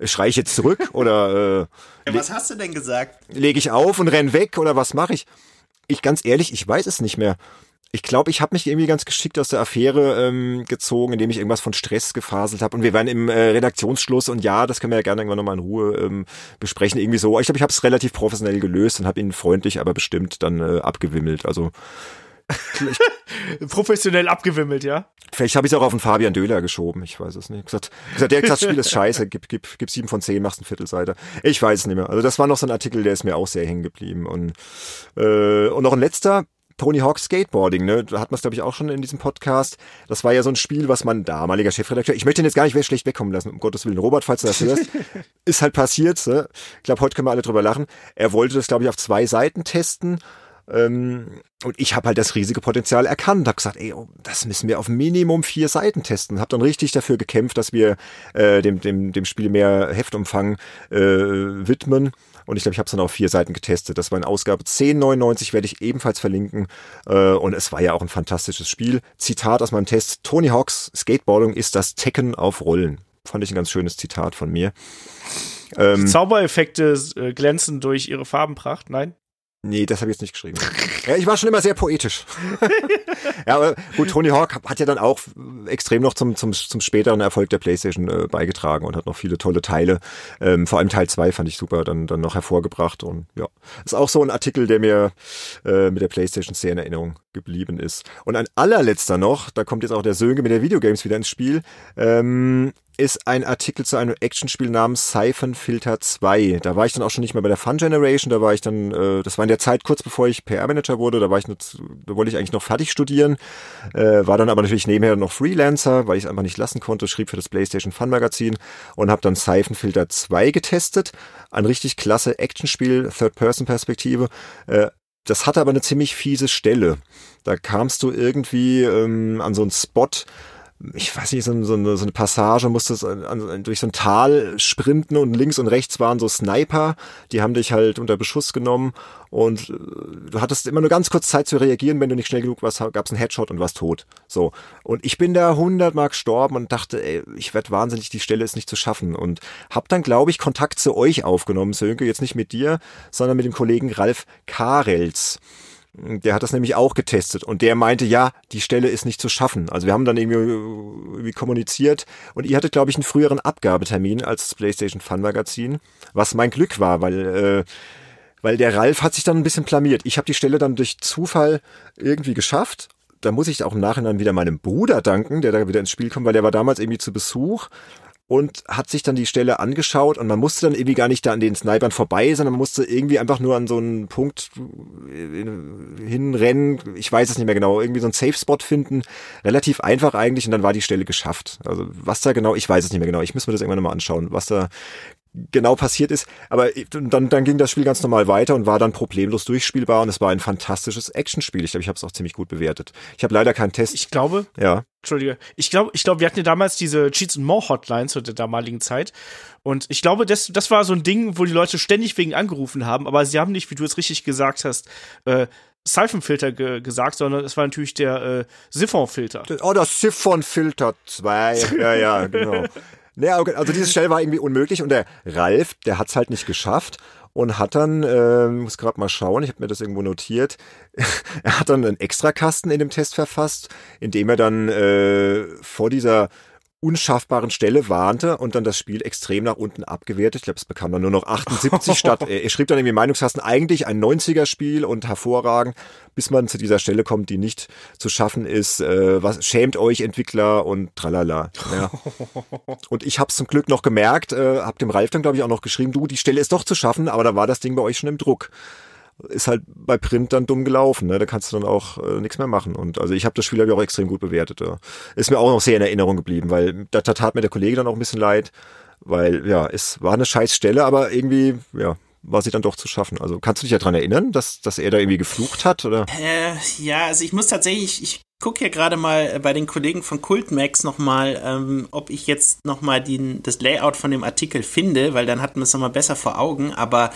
schreie ich jetzt zurück oder? Äh, ja, was hast du denn gesagt? Lege ich auf und renn weg oder was mache ich? Ich ganz ehrlich, ich weiß es nicht mehr ich glaube, ich habe mich irgendwie ganz geschickt aus der Affäre ähm, gezogen, indem ich irgendwas von Stress gefaselt habe. Und wir waren im äh, Redaktionsschluss und ja, das können wir ja gerne irgendwann nochmal in Ruhe ähm, besprechen. Irgendwie so. Ich glaube, ich habe es relativ professionell gelöst und habe ihn freundlich, aber bestimmt dann äh, abgewimmelt. Also Professionell abgewimmelt, ja? Vielleicht habe ich es auch auf den Fabian Döhler geschoben, ich weiß es nicht. Gesagt, gesagt der gesagt, das Spiel ist scheiße, gib, gib, gib sieben von zehn, machst eine Viertelseite. Ich weiß es nicht mehr. Also das war noch so ein Artikel, der ist mir auch sehr hängen geblieben. Und, äh, und noch ein letzter, Tony Hawk Skateboarding, ne? Da hat man es, glaube ich, auch schon in diesem Podcast. Das war ja so ein Spiel, was mein damaliger Chefredakteur, ich möchte ihn jetzt gar nicht schlecht wegkommen lassen, um Gottes Willen. Robert, falls du das hörst, ist halt passiert. Ne? Ich glaube, heute können wir alle drüber lachen. Er wollte das, glaube ich, auf zwei Seiten testen. Ähm, und ich habe halt das riesige Potenzial erkannt, habe gesagt, ey, oh, das müssen wir auf Minimum vier Seiten testen. Habe dann richtig dafür gekämpft, dass wir äh, dem, dem, dem Spiel mehr Heftumfang äh, widmen. Und ich glaube, ich habe es dann auf vier Seiten getestet. Das war in Ausgabe 1099, werde ich ebenfalls verlinken. Äh, und es war ja auch ein fantastisches Spiel. Zitat aus meinem Test, Tony Hawks Skateboarding ist das Tekken auf Rollen. Fand ich ein ganz schönes Zitat von mir. Ähm, Zaubereffekte äh, glänzen durch ihre Farbenpracht, nein? Nee, das habe ich jetzt nicht geschrieben. ja, ich war schon immer sehr poetisch. ja, aber gut, Tony Hawk hat ja dann auch extrem noch zum, zum, zum späteren Erfolg der PlayStation äh, beigetragen und hat noch viele tolle Teile. Ähm, vor allem Teil 2 fand ich super, dann, dann noch hervorgebracht. Und ja, ist auch so ein Artikel, der mir äh, mit der PlayStation sehr in Erinnerung geblieben ist. Und ein allerletzter noch, da kommt jetzt auch der Sönke mit der Videogames wieder ins Spiel. Ähm, ist ein Artikel zu einem Actionspiel namens Siphon Filter 2. Da war ich dann auch schon nicht mehr bei der Fun Generation, da war ich dann, äh, das war in der Zeit kurz bevor ich PR-Manager wurde, da war ich noch, da wollte ich eigentlich noch fertig studieren, äh, war dann aber natürlich nebenher noch Freelancer, weil ich es einfach nicht lassen konnte, schrieb für das PlayStation Fun Magazin und habe dann Siphon Filter 2 getestet. Ein richtig klasse Actionspiel, Third-Person-Perspektive. Äh, das hatte aber eine ziemlich fiese Stelle. Da kamst du irgendwie ähm, an so einen Spot, ich weiß nicht, so, so, eine, so eine Passage, musstest an, durch so ein Tal sprinten und links und rechts waren so Sniper, die haben dich halt unter Beschuss genommen und äh, du hattest immer nur ganz kurz Zeit zu reagieren, wenn du nicht schnell genug warst, gab es einen Headshot und warst tot. So. Und ich bin da hundertmal gestorben und dachte, ey, ich werde wahnsinnig, die Stelle ist nicht zu schaffen und hab dann, glaube ich, Kontakt zu euch aufgenommen, Sönke, jetzt nicht mit dir, sondern mit dem Kollegen Ralf Karels. Der hat das nämlich auch getestet und der meinte, ja, die Stelle ist nicht zu schaffen. Also wir haben dann irgendwie, irgendwie kommuniziert und ihr hattet, glaube ich, einen früheren Abgabetermin als das PlayStation Fun Magazin, was mein Glück war, weil äh, weil der Ralf hat sich dann ein bisschen blamiert. Ich habe die Stelle dann durch Zufall irgendwie geschafft. Da muss ich auch im Nachhinein wieder meinem Bruder danken, der da wieder ins Spiel kommt, weil der war damals irgendwie zu Besuch und hat sich dann die Stelle angeschaut und man musste dann irgendwie gar nicht da an den Snipern vorbei, sondern man musste irgendwie einfach nur an so einen Punkt äh, hinrennen. Ich weiß es nicht mehr genau. Irgendwie so einen Safe-Spot finden. Relativ einfach eigentlich und dann war die Stelle geschafft. Also was da genau, ich weiß es nicht mehr genau. Ich muss mir das irgendwann nochmal anschauen, was da genau passiert ist. Aber dann, dann ging das Spiel ganz normal weiter und war dann problemlos durchspielbar und es war ein fantastisches Actionspiel. Ich glaube, ich habe es auch ziemlich gut bewertet. Ich habe leider keinen Test. Ich glaube. Ja. Entschuldige. Ich glaube, ich glaube, wir hatten ja damals diese Cheats and More Hotline zu der damaligen Zeit. Und ich glaube, das, das war so ein Ding, wo die Leute ständig wegen angerufen haben, aber sie haben nicht, wie du es richtig gesagt hast, äh, Siphon-Filter ge gesagt, sondern es war natürlich der äh, Siphon-Filter. Oh, das Siphon-Filter 2. ja, ja, genau. Naja, okay, also diese Stelle war irgendwie unmöglich und der Ralf, der hat's halt nicht geschafft und hat dann, äh, muss gerade mal schauen, ich habe mir das irgendwo notiert, er hat dann einen Extrakasten in dem Test verfasst, in dem er dann äh, vor dieser unschaffbaren Stelle warnte und dann das Spiel extrem nach unten abgewertet. Ich glaube, es bekam dann nur noch 78 statt. Er schrieb dann irgendwie Meinungskasten eigentlich ein 90er-Spiel und hervorragend, bis man zu dieser Stelle kommt, die nicht zu schaffen ist. Äh, was schämt euch Entwickler und tralala. Ja. Und ich habe es zum Glück noch gemerkt, äh, habe dem Ralf dann glaube ich auch noch geschrieben, du, die Stelle ist doch zu schaffen, aber da war das Ding bei euch schon im Druck ist halt bei Print dann dumm gelaufen. Ne? Da kannst du dann auch äh, nichts mehr machen. Und also ich habe das Spiel hab ich auch extrem gut bewertet. Ja. Ist mir auch noch sehr in Erinnerung geblieben, weil da, da tat mir der Kollege dann auch ein bisschen leid, weil ja, es war eine scheiß Stelle, aber irgendwie, ja, war sie dann doch zu schaffen. Also kannst du dich ja dran erinnern, dass, dass er da irgendwie geflucht hat? Oder? Äh, ja, also ich muss tatsächlich, ich gucke hier gerade mal bei den Kollegen von Cultmax nochmal, ähm, ob ich jetzt nochmal das Layout von dem Artikel finde, weil dann hatten wir es nochmal besser vor Augen. Aber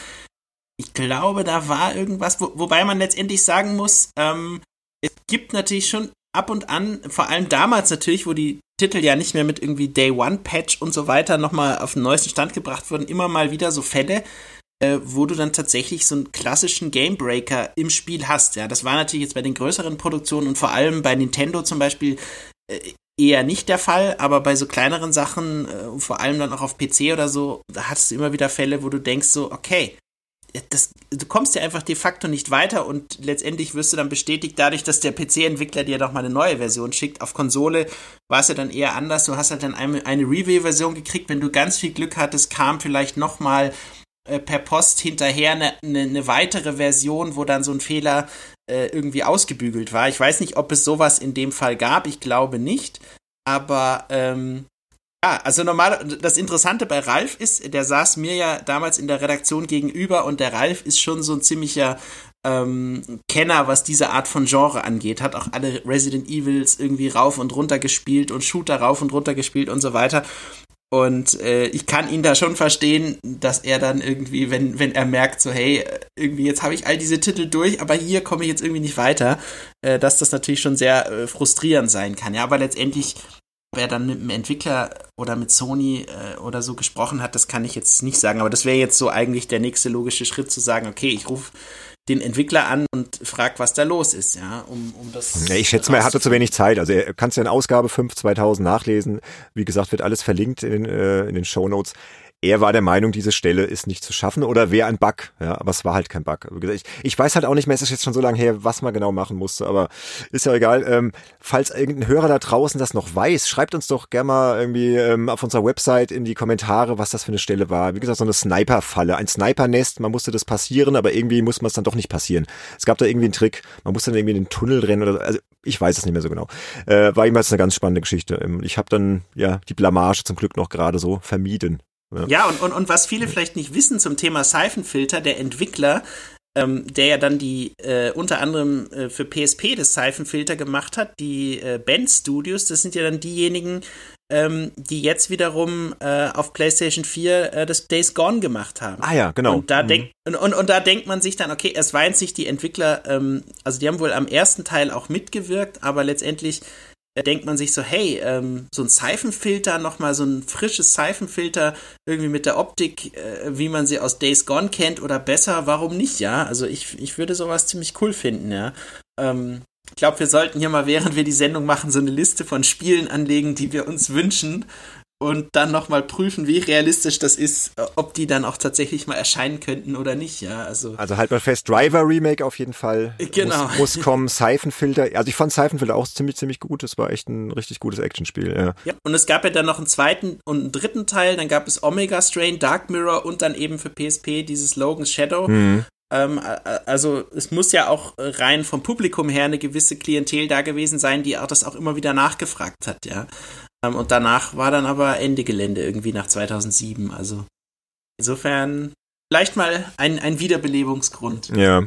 ich glaube, da war irgendwas, wo, wobei man letztendlich sagen muss, ähm, es gibt natürlich schon ab und an, vor allem damals natürlich, wo die Titel ja nicht mehr mit irgendwie Day One Patch und so weiter nochmal auf den neuesten Stand gebracht wurden, immer mal wieder so Fälle, äh, wo du dann tatsächlich so einen klassischen Gamebreaker im Spiel hast. Ja, das war natürlich jetzt bei den größeren Produktionen und vor allem bei Nintendo zum Beispiel äh, eher nicht der Fall, aber bei so kleineren Sachen, äh, vor allem dann auch auf PC oder so, da hattest du immer wieder Fälle, wo du denkst so, okay, das, du kommst ja einfach de facto nicht weiter und letztendlich wirst du dann bestätigt dadurch, dass der PC-Entwickler dir doch mal eine neue Version schickt. Auf Konsole war es ja dann eher anders. Du hast halt dann eine, eine Review-Version gekriegt. Wenn du ganz viel Glück hattest, kam vielleicht noch mal äh, per Post hinterher eine, eine, eine, weitere Version, wo dann so ein Fehler äh, irgendwie ausgebügelt war. Ich weiß nicht, ob es sowas in dem Fall gab. Ich glaube nicht. Aber ähm, ja, also normal, das Interessante bei Ralf ist, der saß mir ja damals in der Redaktion gegenüber und der Ralf ist schon so ein ziemlicher ähm, Kenner, was diese Art von Genre angeht. Hat auch alle Resident Evils irgendwie rauf und runter gespielt und Shooter rauf und runter gespielt und so weiter. Und äh, ich kann ihn da schon verstehen, dass er dann irgendwie, wenn, wenn er merkt, so, hey, irgendwie jetzt habe ich all diese Titel durch, aber hier komme ich jetzt irgendwie nicht weiter, äh, dass das natürlich schon sehr äh, frustrierend sein kann. Ja, aber letztendlich Wer dann mit dem Entwickler oder mit Sony äh, oder so gesprochen hat, das kann ich jetzt nicht sagen. Aber das wäre jetzt so eigentlich der nächste logische Schritt zu sagen, okay, ich rufe den Entwickler an und fragt, was da los ist, ja, um, um das. Ja, ich schätze mal, er hatte zu wenig Zeit. Also er kannst ja in Ausgabe 5 2000 nachlesen. Wie gesagt, wird alles verlinkt in, äh, in den Show Notes er war der Meinung, diese Stelle ist nicht zu schaffen oder wäre ein Bug. Ja, aber es war halt kein Bug. Ich, ich weiß halt auch nicht mehr, es ist jetzt schon so lange her, was man genau machen musste, aber ist ja egal. Ähm, falls irgendein Hörer da draußen das noch weiß, schreibt uns doch gerne mal irgendwie ähm, auf unserer Website in die Kommentare, was das für eine Stelle war. Wie gesagt, so eine Sniper-Falle, ein Sniper-Nest, man musste das passieren, aber irgendwie muss man es dann doch nicht passieren. Es gab da irgendwie einen Trick, man musste dann irgendwie in den Tunnel rennen oder so. Also ich weiß es nicht mehr so genau. Äh, war jemals eine ganz spannende Geschichte. Ähm, ich habe dann ja die Blamage zum Glück noch gerade so vermieden. Ja, ja und, und, und was viele vielleicht nicht wissen zum Thema Seifenfilter, der Entwickler, ähm, der ja dann die äh, unter anderem äh, für PSP das Seifenfilter gemacht hat, die äh, Band Studios, das sind ja dann diejenigen, ähm, die jetzt wiederum äh, auf PlayStation 4 äh, das Days Gone gemacht haben. Ah ja, genau. Und da, mhm. denk, und, und, und, da denkt man sich dann, okay, es waren sich die Entwickler, ähm, also die haben wohl am ersten Teil auch mitgewirkt, aber letztendlich denkt man sich so, hey, ähm, so ein Seifenfilter, nochmal so ein frisches Seifenfilter, irgendwie mit der Optik, äh, wie man sie aus Days Gone kennt oder besser, warum nicht, ja? Also ich, ich würde sowas ziemlich cool finden, ja. Ähm, ich glaube, wir sollten hier mal, während wir die Sendung machen, so eine Liste von Spielen anlegen, die wir uns wünschen und dann nochmal prüfen, wie realistisch das ist, ob die dann auch tatsächlich mal erscheinen könnten oder nicht, ja. Also, also halt mal fest, Driver Remake auf jeden Fall. Genau. Muss, muss kommen, Seifenfilter. Also ich fand Seifenfilter auch ziemlich, ziemlich gut. Das war echt ein richtig gutes Actionspiel, ja. Ja, und es gab ja dann noch einen zweiten und einen dritten Teil. Dann gab es Omega Strain, Dark Mirror und dann eben für PSP dieses Logan's Shadow. Mhm. Ähm, also es muss ja auch rein vom Publikum her eine gewisse Klientel da gewesen sein, die auch das auch immer wieder nachgefragt hat, ja. Ähm, und danach war dann aber Ende Gelände irgendwie nach 2007. Also insofern vielleicht mal ein, ein Wiederbelebungsgrund. Ja.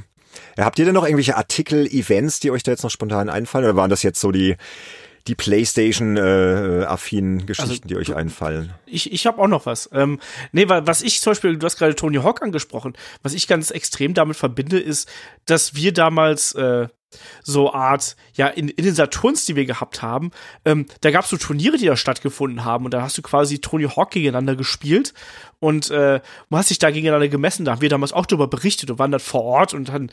ja. Habt ihr denn noch irgendwelche Artikel, Events, die euch da jetzt noch spontan einfallen? Oder waren das jetzt so die, die PlayStation-affinen äh, Geschichten, also, die euch einfallen? Ich, ich habe auch noch was. Ähm, nee, weil was ich zum Beispiel, du hast gerade Tony Hawk angesprochen, was ich ganz extrem damit verbinde, ist, dass wir damals äh, so Art, ja, in, in den Saturns, die wir gehabt haben, ähm, da gab es so Turniere, die da stattgefunden haben und da hast du quasi Tony Hawk gegeneinander gespielt und äh, man hat sich da gegeneinander gemessen. Da haben wir damals auch darüber berichtet und waren dann vor Ort und dann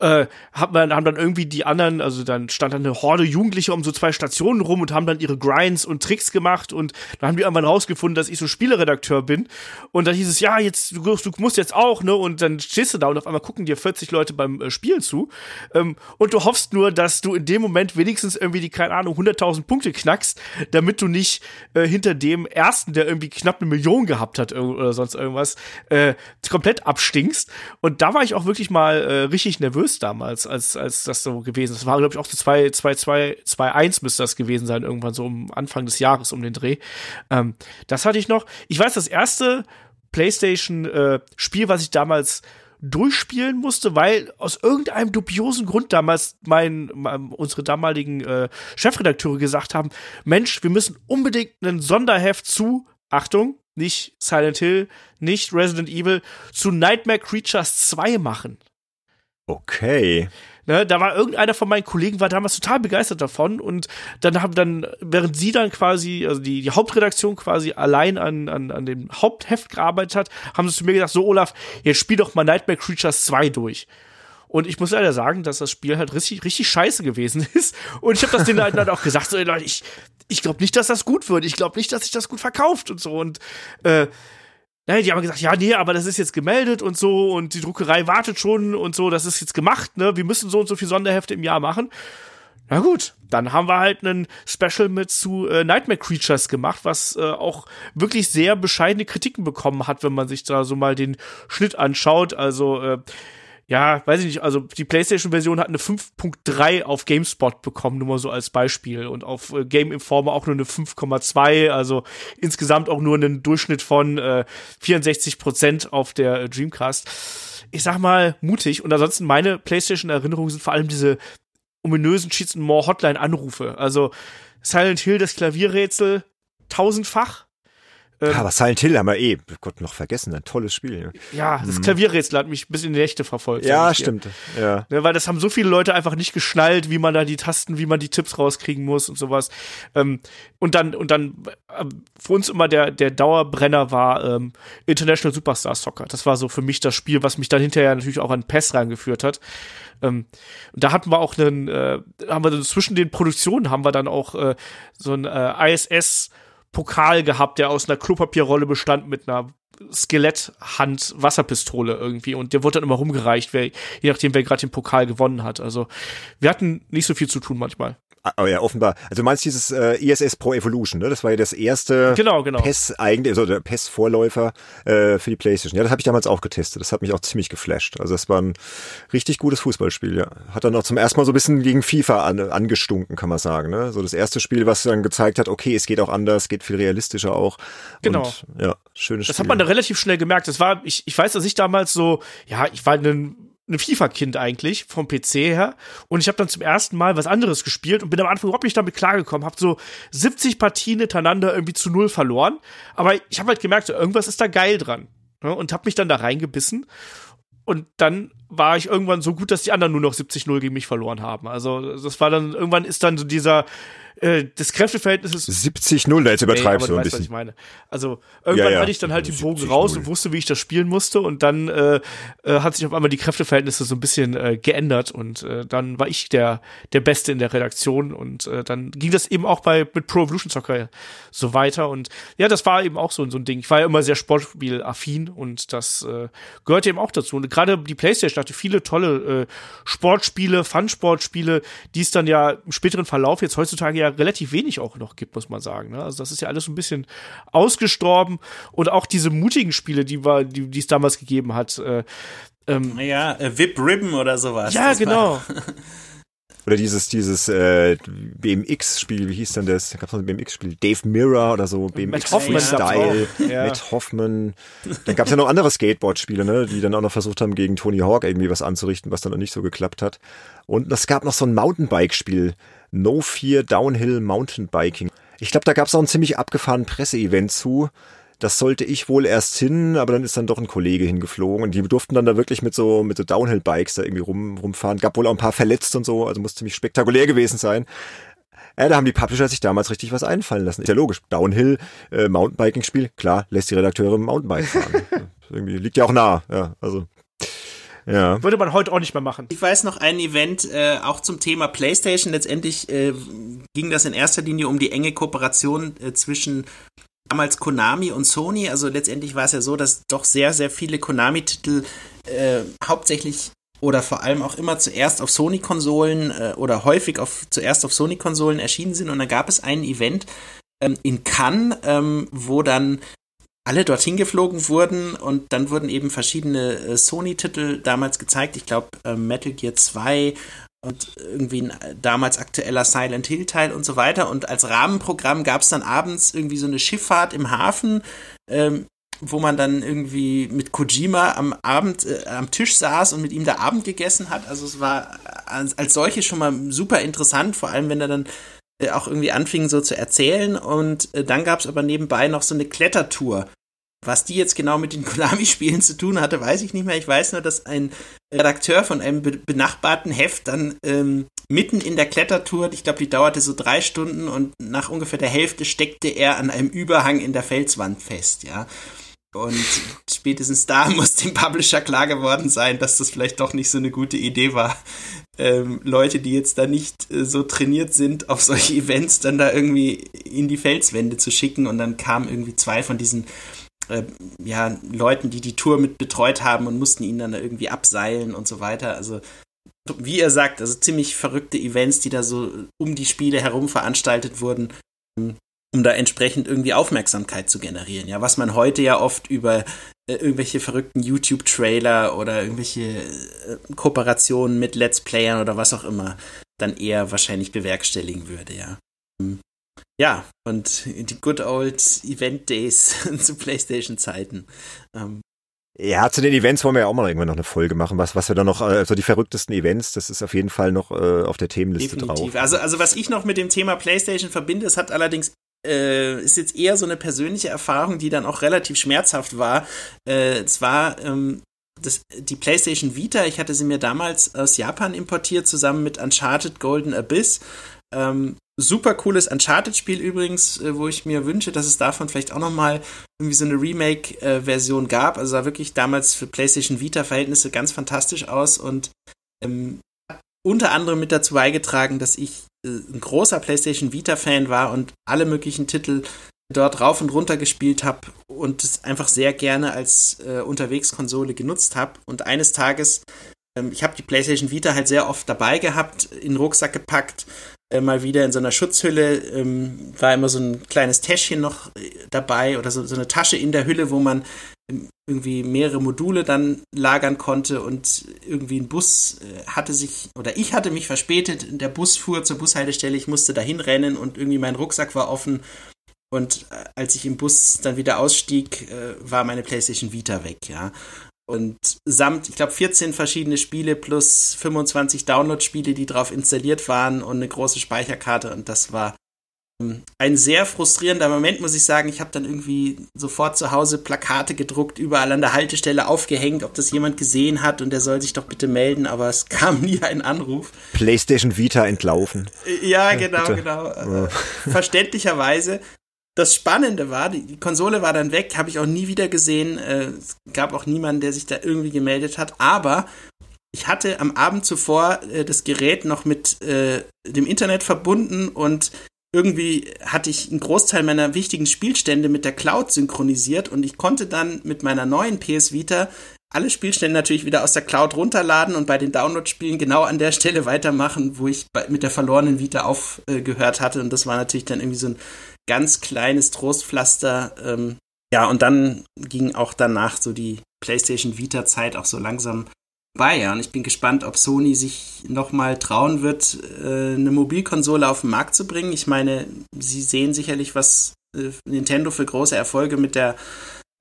äh, hat man, haben dann irgendwie die anderen, also dann stand dann eine Horde Jugendliche um so zwei Stationen rum und haben dann ihre Grinds und Tricks gemacht und dann haben die irgendwann rausgefunden, dass ich so Spieleredakteur bin und dann hieß es, ja, jetzt, du, du musst jetzt auch, ne, und dann stehst du da und auf einmal gucken dir 40 Leute beim äh, Spielen zu ähm, und du hoffst nur, dass du in dem Moment wenigstens irgendwie die, keine Ahnung, 100.000 Punkte knackst, damit du nicht äh, hinter dem Ersten, der irgendwie knapp eine Million gehabt hat oder sonst irgendwas, äh, komplett abstinkst und da war ich auch wirklich mal äh, richtig nervös damals, als, als das so gewesen ist. Das war, glaube ich, auch so 2, 2, 2, 2, 1 müsste das gewesen sein, irgendwann so um Anfang des Jahres um den Dreh. Ähm, das hatte ich noch. Ich weiß, das erste PlayStation-Spiel, äh, was ich damals durchspielen musste, weil aus irgendeinem dubiosen Grund damals mein, mein unsere damaligen äh, Chefredakteure gesagt haben, Mensch, wir müssen unbedingt einen Sonderheft zu, Achtung, nicht Silent Hill, nicht Resident Evil, zu Nightmare Creatures 2 machen. Okay. Ne, da war irgendeiner von meinen Kollegen war damals total begeistert davon und dann haben dann, während sie dann quasi, also die, die Hauptredaktion quasi allein an, an, an dem Hauptheft gearbeitet hat, haben sie zu mir gesagt, so Olaf, jetzt spiel doch mal Nightmare Creatures 2 durch. Und ich muss leider sagen, dass das Spiel halt richtig, richtig scheiße gewesen ist. Und ich habe das denen halt auch gesagt, so, Leute, ich, ich glaube nicht, dass das gut wird. Ich glaube nicht, dass sich das gut verkauft und so. Und äh, naja, die haben gesagt, ja, nee, aber das ist jetzt gemeldet und so und die Druckerei wartet schon und so, das ist jetzt gemacht, ne? Wir müssen so und so viel Sonderhefte im Jahr machen. Na gut, dann haben wir halt einen Special mit zu äh, Nightmare Creatures gemacht, was äh, auch wirklich sehr bescheidene Kritiken bekommen hat, wenn man sich da so mal den Schnitt anschaut. Also äh, ja, weiß ich nicht, also die PlayStation-Version hat eine 5.3 auf GameSpot bekommen, nur mal so als Beispiel. Und auf äh, Game Informer auch nur eine 5,2, also insgesamt auch nur einen Durchschnitt von äh, 64 Prozent auf der äh, Dreamcast. Ich sag mal, mutig. Und ansonsten meine PlayStation-Erinnerungen sind vor allem diese ominösen Cheats and More Hotline-Anrufe. Also Silent Hill, das Klavierrätsel, tausendfach Ähm, aber Silent Hill haben wir eh, Gott, noch vergessen, ein tolles Spiel. Ja, das mhm. Klavierrätsel hat mich bis in die Nächte verfolgt. Ja, stimmt. Ja. ja. Weil das haben so viele Leute einfach nicht geschnallt, wie man da die Tasten, wie man die Tipps rauskriegen muss und sowas. Ähm, und dann, und dann äh, für uns immer der, der Dauerbrenner war ähm, International Superstar Soccer. Das war so für mich das Spiel, was mich dann hinterher natürlich auch an PES reingeführt hat. Ähm, da hatten wir auch einen, äh, haben wir zwischen den Produktionen haben wir dann auch äh, so ein äh, ISS Pokal gehabt, der aus einer Klopapierrolle bestand mit einer Skeletthand-Wasserpistole irgendwie und der wurde dann immer rumgereicht, wer, je nachdem, wer gerade den Pokal gewonnen hat. Also wir hatten nicht so viel zu tun manchmal. Oh ja, offenbar. Also du meinst dieses äh, ISS Pro Evolution, ne? Das war ja das erste genau, genau. PES eigentlich, also der PES-Vorläufer äh, für die Playstation. Ja, das habe ich damals auch getestet. Das hat mich auch ziemlich geflasht. Also das war ein richtig gutes Fußballspiel, ja. Hat dann auch zum ersten Mal so ein bisschen gegen FIFA an, angestunken, kann man sagen. Ne? So das erste Spiel, was dann gezeigt hat, okay, es geht auch anders, geht viel realistischer auch. Genau. Und, ja, schönes Spiel. Das hat man da relativ schnell gemerkt. Das war, ich, ich weiß, dass ich damals so, ja, ich war ein ein FIFA-Kind eigentlich vom PC her. Und ich habe dann zum ersten Mal was anderes gespielt und bin am Anfang überhaupt nicht damit klargekommen, habe so 70 Partien hintereinander irgendwie zu null verloren, aber ich habe halt gemerkt, so, irgendwas ist da geil dran ne? und habe mich dann da reingebissen. Und dann war ich irgendwann so gut, dass die anderen nur noch 70-0 gegen mich verloren haben. Also das war dann, irgendwann ist dann so dieser äh, das Kräfteverhältnis ist 70-0, da jetzt übertreibst nee, du ein weißt, bisschen. Was ich meine. Also irgendwann ja, ja. hatte ich dann halt den Bogen raus und wusste, wie ich das spielen musste und dann äh, äh, hat sich auf einmal die Kräfteverhältnisse so ein bisschen äh, geändert und äh, dann war ich der der Beste in der Redaktion und äh, dann ging das eben auch bei mit Pro Evolution Soccer so weiter und ja, das war eben auch so, so ein Ding. Ich war ja immer sehr sportspielaffin und das äh, gehörte eben auch dazu und gerade die PlayStation hatte viele tolle äh, Sportspiele, Fun-Sportspiele, die es dann ja im späteren Verlauf jetzt heutzutage ja relativ wenig auch noch gibt, muss man sagen. Ne? Also das ist ja alles so ein bisschen ausgestorben und auch diese mutigen Spiele, die war, die, es damals gegeben hat. Äh, ähm, ja, äh, Whip Ribbon oder sowas. Ja, genau. Oder dieses, dieses äh, BMX-Spiel, wie hieß denn das? Da gab es noch ein BMX-Spiel, Dave Mirror oder so, BMX-Style, ja. mit Hoffman. Dann gab es ja noch andere Skateboard-Spiele, ne, die dann auch noch versucht haben, gegen Tony Hawk irgendwie was anzurichten, was dann noch nicht so geklappt hat. Und es gab noch so ein Mountainbike-Spiel, No Fear Downhill Mountainbiking. Ich glaube, da gab es auch ein ziemlich abgefahrenen Presseevent zu. Das sollte ich wohl erst hin, aber dann ist dann doch ein Kollege hingeflogen und die durften dann da wirklich mit so mit so Downhill Bikes da irgendwie rum rumfahren. Gab wohl auch ein paar verletzt und so, also muss ziemlich spektakulär gewesen sein. Ja, da haben die Publisher sich damals richtig was einfallen lassen. Ist ja logisch. Downhill, äh, Mountainbiking-Spiel, klar, lässt die Redakteure Mountainbike fahren. irgendwie liegt ja auch nah, ja, also. Ja. Würde man heute auch nicht mehr machen. Ich weiß noch ein Event, äh, auch zum Thema PlayStation. Letztendlich äh, ging das in erster Linie um die enge Kooperation äh, zwischen damals Konami und Sony. Also letztendlich war es ja so, dass doch sehr, sehr viele Konami-Titel äh, hauptsächlich oder vor allem auch immer zuerst auf Sony-Konsolen äh, oder häufig auf, zuerst auf Sony-Konsolen erschienen sind. Und da gab es ein Event ähm, in Cannes, ähm, wo dann alle dorthin geflogen wurden und dann wurden eben verschiedene äh, Sony-Titel damals gezeigt. Ich glaube, äh, Metal Gear 2 und irgendwie ein damals aktueller Silent Hill Teil und so weiter. Und als Rahmenprogramm gab es dann abends irgendwie so eine Schifffahrt im Hafen, ähm, wo man dann irgendwie mit Kojima am Abend äh, am Tisch saß und mit ihm da Abend gegessen hat. Also es war als, als solche schon mal super interessant, vor allem wenn er dann äh, auch irgendwie anfing so zu erzählen. Und äh, dann gab es aber nebenbei noch so eine Klettertour was die jetzt genau mit den Konami-Spielen zu tun hatte, weiß ich nicht mehr. Ich weiß nur, dass ein Redakteur von einem benachbarten Heft dann ähm, mitten in der Klettertour, ich glaube, die dauerte so drei Stunden und nach ungefähr der Hälfte steckte er an einem Überhang in der Felswand fest, ja. Und spätestens da muss dem Publisher klar geworden sein, dass das vielleicht doch nicht so eine gute Idee war, ähm, Leute, die jetzt da nicht äh, so trainiert sind, auf solche Events dann da irgendwie in die Felswände zu schicken. Und dann kamen irgendwie zwei von diesen äh, ja, Leuten, die die Tour mit betreut haben und mussten ihn dann irgendwie abseilen und so weiter. Also wie ihr sagt, also ziemlich verrückte Events, die da so um die Spiele herum veranstaltet wurden, um da entsprechend irgendwie Aufmerksamkeit zu generieren. Ja, was man heute ja oft über äh, irgendwelche verrückten YouTube-Trailer oder irgendwelche äh, Kooperationen mit Let's Playern oder was auch immer dann eher wahrscheinlich bewerkstelligen würde, ja. Ja, und die good old Event Days zu PlayStation-Zeiten. Ähm, ja, zu den Events wollen wir ja auch mal irgendwann noch eine Folge machen, was, was wir da noch, also die verrücktesten Events, das ist auf jeden Fall noch äh, auf der Themenliste Definitiv. drauf. Also, also was ich noch mit dem Thema PlayStation verbinde, es hat allerdings äh, ist jetzt eher so eine persönliche Erfahrung, die dann auch relativ schmerzhaft war. Äh, zwar ähm, das, die PlayStation Vita, ich hatte sie mir damals aus Japan importiert, zusammen mit Uncharted Golden Abyss. Ähm, super cooles Uncharted-Spiel übrigens, äh, wo ich mir wünsche, dass es davon vielleicht auch nochmal irgendwie so eine Remake-Version gab. Also sah wirklich damals für PlayStation Vita-Verhältnisse ganz fantastisch aus und ähm, unter anderem mit dazu beigetragen, dass ich äh, ein großer PlayStation Vita-Fan war und alle möglichen Titel dort rauf und runter gespielt habe und es einfach sehr gerne als äh, Unterwegskonsole genutzt habe. Und eines Tages, ähm, ich habe die PlayStation Vita halt sehr oft dabei gehabt, in den Rucksack gepackt, mal wieder in so einer Schutzhülle, ähm, war immer so ein kleines Täschchen noch äh, dabei oder so, so eine Tasche in der Hülle, wo man ähm, irgendwie mehrere Module dann lagern konnte und irgendwie ein Bus äh, hatte sich oder ich hatte mich verspätet, der Bus fuhr zur Bushaltestelle, ich musste dahin rennen und irgendwie mein Rucksack war offen und äh, als ich im Bus dann wieder ausstieg, äh, war meine PlayStation Vita weg, ja. Und samt, ich glaube, 14 verschiedene Spiele plus 25 Download-Spiele, die drauf installiert waren und eine große Speicherkarte. Und das war ähm, ein sehr frustrierender Moment, muss ich sagen. Ich habe dann irgendwie sofort zu Hause Plakate gedruckt, überall an der Haltestelle aufgehängt, ob das jemand gesehen hat und der soll sich doch bitte melden, aber es kam nie ein Anruf. PlayStation Vita entlaufen. Ja, genau, ja, genau. Ja. Verständlicherweise das Spannende war, die, Konsole war dann weg, habe ich auch nie wieder gesehen. Äh, es gab auch niemanden, der sich da irgendwie gemeldet hat. Aber ich hatte am Abend zuvor äh, das Gerät noch mit äh, dem Internet verbunden und irgendwie hatte ich einen Großteil meiner wichtigen Spielstände mit der Cloud synchronisiert und ich konnte dann mit meiner neuen PS Vita alle Spielstände natürlich wieder aus der Cloud runterladen und bei den Download-Spielen genau an der Stelle weitermachen, wo ich mit der verlorenen Vita aufgehört hatte. Und das war natürlich dann irgendwie so ein ganz kleines Trostpflaster. Ähm, ja, und dann ging auch danach so die PlayStation Vita-Zeit auch so langsam bei. Ja. Und ich bin gespannt, ob Sony sich nochmal trauen wird, äh, eine Mobilkonsole auf den Markt zu bringen. Ich meine, sie sehen sicherlich, was äh, Nintendo für große Erfolge mit der,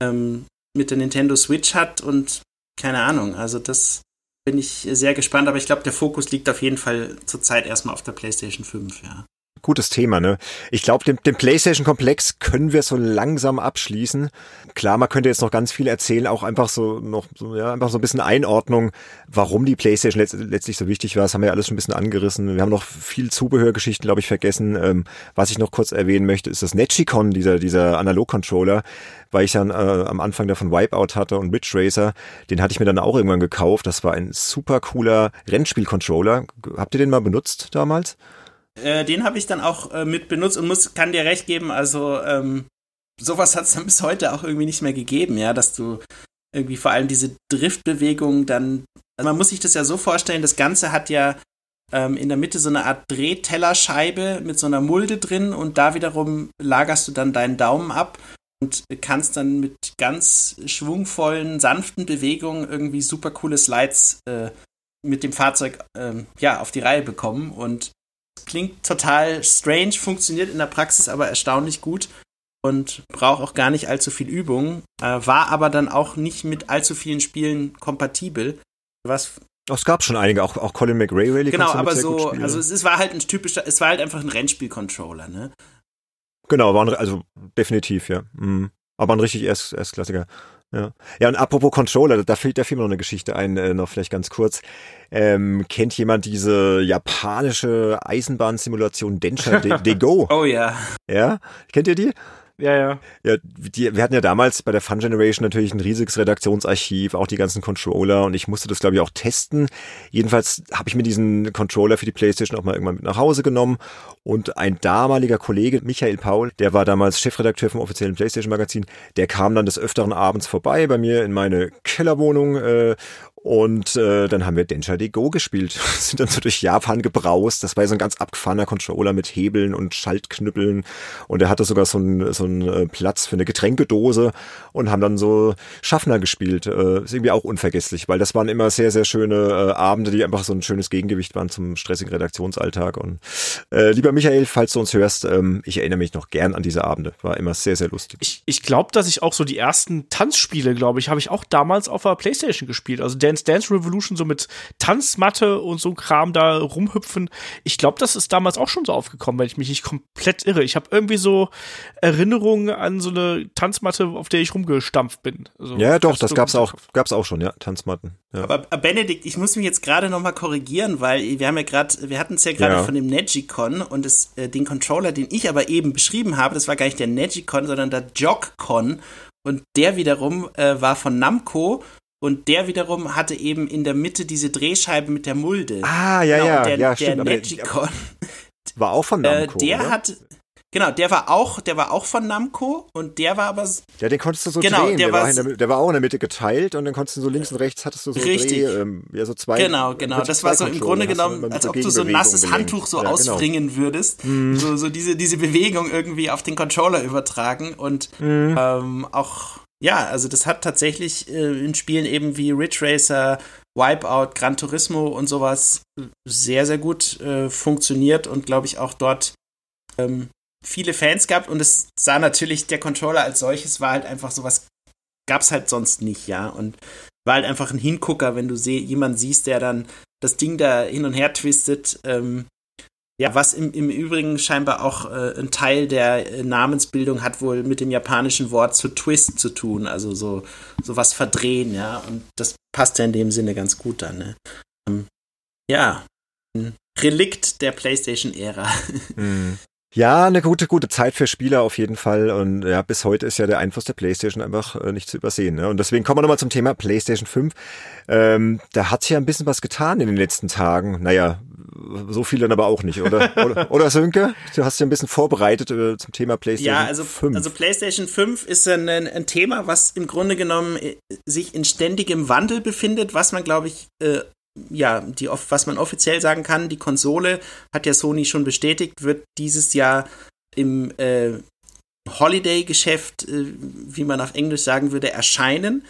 ähm, mit der Nintendo Switch hat und keine Ahnung. Also das bin ich sehr gespannt, aber ich glaube, der Fokus liegt auf jeden Fall zurzeit erstmal auf der PlayStation 5, ja gutes Thema, ne? Ich glaube, den, den PlayStation-Komplex können wir so langsam abschließen. Klar, man könnte jetzt noch ganz viel erzählen, auch einfach so noch, so, ja, einfach so ein bisschen Einordnung, warum die PlayStation letzt, letztlich so wichtig war. Das haben wir ja alles schon ein bisschen angerissen. Wir haben noch viel Zubehörgeschichten, glaube ich, vergessen. Ähm, was ich noch kurz erwähnen möchte, ist das Netchicon, dieser, dieser Analog-Controller, weil ich dann äh, am Anfang davon Wipeout hatte und Ridge Racer. Den hatte ich mir dann auch irgendwann gekauft. Das war ein super cooler Rennspiel-Controller. Habt ihr den mal benutzt damals? Äh, den habe ich dann auch äh, mit benutzt und muss, kann dir recht geben, also ähm, sowas hat es dann bis heute auch irgendwie nicht mehr gegeben, ja, dass du irgendwie vor allem diese Driftbewegung dann, also man muss sich das ja so vorstellen, das Ganze hat ja ähm, in der Mitte so eine Art Drehtellerscheibe mit so einer Mulde drin und da wiederum lagerst du dann deinen Daumen ab und kannst dann mit ganz schwungvollen, sanften Bewegungen irgendwie super coole Slides äh, mit dem Fahrzeug ähm, ja, auf die Reihe bekommen und klingt total strange, funktioniert in der Praxis aber erstaunlich gut und braucht auch gar nicht allzu viel Übung, äh, war aber dann auch nicht mit allzu vielen Spielen kompatibel. Was es gab schon einige, auch, auch Colin McRae Rally. Genau, aber so, also es, es, war halt ein typischer, es war halt einfach ein Rennspiel-Controller, ne? Genau, war ein, also definitiv, ja. Mhm. Aber ein richtig Erst, Erstklassiker. Ja. ja, und apropos Controller, da fehlt, da fehlt mir noch eine Geschichte ein, äh, noch vielleicht ganz kurz. Ähm, kennt jemand diese japanische Eisenbahnsimulation Densha de, de Go? Oh ja. Ja? Kennt ihr die? Ja, ja. Ja, die, wir hatten ja damals bei der Fun Generation natürlich ein riesiges Redaktionsarchiv, auch die ganzen Controller und ich musste das glaube ich auch testen. Jedenfalls habe ich mir diesen Controller für die Playstation auch mal irgendwann mit nach Hause genommen und ein damaliger Kollege, Michael Paul, der war damals Chefredakteur vom offiziellen Playstation Magazin, der kam dann des Öfteren abends vorbei bei mir in meine Kellerwohnung äh, und äh, dann haben wir Densha de Go gespielt. Sind dann so durch Japan gebraust. Das war so ein ganz abgefahrener Controller mit Hebeln und Schaltknüppeln. Und er hatte sogar so einen, so einen äh, Platz für eine Getränkedose und haben dann so Schaffner gespielt. Äh, ist irgendwie auch unvergesslich, weil das waren immer sehr, sehr schöne äh, Abende, die einfach so ein schönes Gegengewicht waren zum stressigen Redaktionsalltag. Und äh, lieber Michael, falls du uns hörst, ähm, ich erinnere mich noch gern an diese Abende. War immer sehr, sehr lustig. Ich, ich glaube, dass ich auch so die ersten Tanzspiele, glaube ich, habe ich auch damals auf der Playstation gespielt. Also Dan Dance Dance Revolution so mit Tanzmatte und so Kram da rumhüpfen. Ich glaube, das ist damals auch schon so aufgekommen, wenn ich mich nicht komplett irre. Ich habe irgendwie so Erinnerungen an so eine Tanzmatte, auf der ich rumgestampft bin. Also, ja, doch, das gab's auch, gab's auch schon, ja, Tanzmatten. Ja. Aber äh, Benedikt, ich muss mich jetzt gerade noch mal korrigieren, weil wir haben ja gerade, wir hatten es ja gerade ja. von dem Negicon und das, äh, den Controller, den ich aber eben beschrieben habe, das war gar nicht der Negicon, sondern der Jogcon und der wiederum äh, war von Namco und der wiederum hatte eben in der Mitte diese Drehscheibe mit der Mulde. Ah, ja, genau, ja, der, ja, der stimmt. Negicon, war auch von Namco, äh, der oder? hat Genau, der war auch, der war auch von Namco und der war aber Ja, den konntest du so Genau, drehen. der Der, war der, der war auch in der Mitte geteilt und dann konntest du so links und rechts hattest du so Richtig. Dreh, ähm, ja, so zwei. Genau, genau. Das war so im Grunde genommen, als so ob du so ein nasses gelenkt. Handtuch so Ja, genau. auswringen würdest. So, so diese, diese Bewegung irgendwie auf den Controller übertragen und Mhm. ähm, auch, ja, also das hat tatsächlich äh, in Spielen eben wie Ridge Racer, Wipeout, Gran Turismo und sowas sehr, sehr gut äh, funktioniert und glaube ich auch dort ähm, viele Fans gehabt. Und es sah natürlich, der Controller als solches war halt einfach sowas, gab's halt sonst nicht, ja, und war halt einfach ein Hingucker, wenn du seh, jemanden siehst, der dann das Ding da hin und her twistet, ähm, ja, was im, im Übrigen scheinbar auch äh, ein Teil der äh, Namensbildung hat wohl mit dem japanischen Wort zu Twist zu tun, also so, so was verdrehen, ja, und das passt ja in dem Sinne ganz gut dann, ne? Ähm, ja, ein Relikt der PlayStation-Ära. Mhm. Ja, eine gute, gute Zeit für Spieler auf jeden Fall. Und ja, bis heute ist ja der Einfluss der PlayStation einfach äh, nicht zu übersehen. Ne? Und deswegen kommen wir nochmal zum Thema PlayStation 5. Ähm, da hat sich ja ein bisschen was getan in den letzten Tagen. Naja, so viel dann aber auch nicht, oder? oder, oder Sönke? Du hast ja ein bisschen vorbereitet äh, zum Thema PlayStation Ja, also, 5. also PlayStation 5 ist ein, ein, Thema, was im Grunde genommen äh, sich in ständigem Wandel befindet, was man, glaube ich, äh, ja, die, was man offiziell sagen kann, die Konsole hat ja Sony schon bestätigt, wird dieses Jahr im äh, Holiday-Geschäft, äh, wie man auf Englisch sagen würde, erscheinen.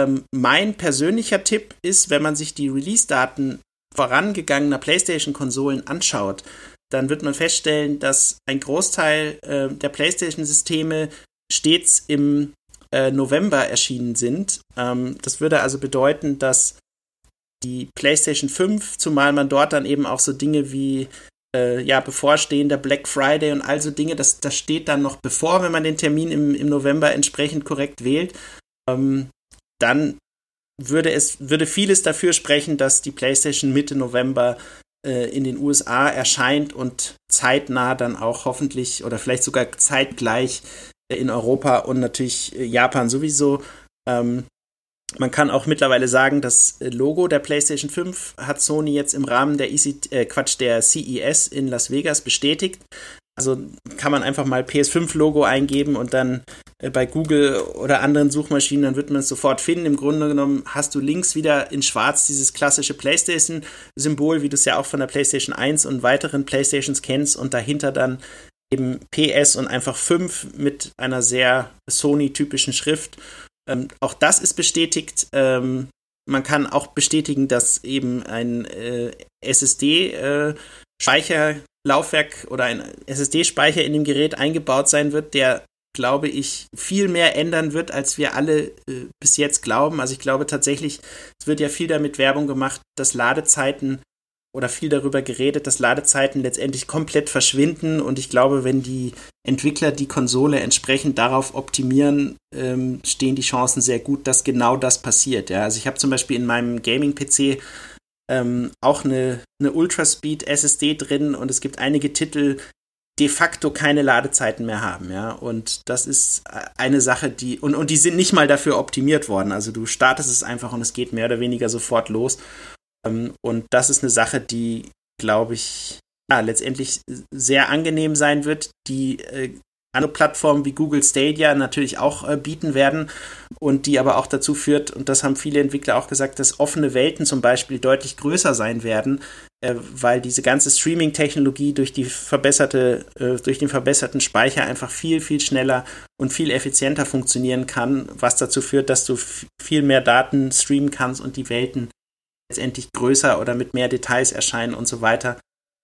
Ähm, mein persönlicher Tipp ist, wenn man sich die Release-Daten vorangegangener PlayStation-Konsolen anschaut, dann wird man feststellen, dass ein Großteil äh, der PlayStation-Systeme stets im äh, November erschienen sind. Ähm, das würde also bedeuten, dass die PlayStation 5, zumal man dort dann eben auch so Dinge wie äh, ja, bevorstehender Black Friday und all so Dinge, das, das steht dann noch bevor, wenn man den Termin im, im November entsprechend korrekt wählt. Ähm, dann würde es, würde vieles dafür sprechen, dass die PlayStation Mitte November äh, in den USA erscheint und zeitnah dann auch hoffentlich oder vielleicht sogar zeitgleich äh, in Europa und natürlich äh, Japan sowieso. Ähm, man kann auch mittlerweile sagen, das Logo der PlayStation 5 hat Sony jetzt im Rahmen der EC, äh, Quatsch, der CES in Las Vegas bestätigt. Also kann man einfach mal PS5-Logo eingeben und dann äh, bei Google oder anderen Suchmaschinen, dann wird man es sofort finden. Im Grunde genommen hast du links wieder in schwarz dieses klassische PlayStation-Symbol, wie du es ja auch von der PlayStation 1 und weiteren PlayStations kennst und dahinter dann eben PS und einfach 5 mit einer sehr Sony-typischen Schrift. Ähm, auch das ist bestätigt. Ähm, man kann auch bestätigen, dass eben ein äh, SSD-Speicherlaufwerk oder ein SSD-Speicher in dem Gerät eingebaut sein wird, der, glaube ich, viel mehr ändern wird, als wir alle äh, bis jetzt glauben. Also ich glaube tatsächlich, es wird ja viel damit Werbung gemacht, dass Ladezeiten oder viel darüber geredet, dass Ladezeiten letztendlich komplett verschwinden. Und ich glaube, wenn die Entwickler die Konsole entsprechend darauf optimieren, ähm, stehen die Chancen sehr gut, dass genau das passiert. Ja? Also ich habe zum Beispiel in meinem Gaming-PC ähm, auch eine, eine Ultraspeed SSD drin und es gibt einige Titel, de facto keine Ladezeiten mehr haben, ja. Und das ist eine Sache, die, und, und die sind nicht mal dafür optimiert worden. Also du startest es einfach und es geht mehr oder weniger sofort los. Ähm, und das ist eine Sache, die, glaube ich, ja, letztendlich sehr angenehm sein wird, die äh, andere Plattformen wie Google Stadia natürlich auch äh, bieten werden und die aber auch dazu führt, und das haben viele Entwickler auch gesagt, dass offene Welten zum Beispiel deutlich größer sein werden, äh, weil diese ganze Streaming-Technologie durch die verbesserte, äh, durch den verbesserten Speicher einfach viel, viel schneller und viel effizienter funktionieren kann, was dazu führt, dass du viel mehr Daten streamen kannst und die Welten letztendlich größer oder mit mehr Details erscheinen und so weiter.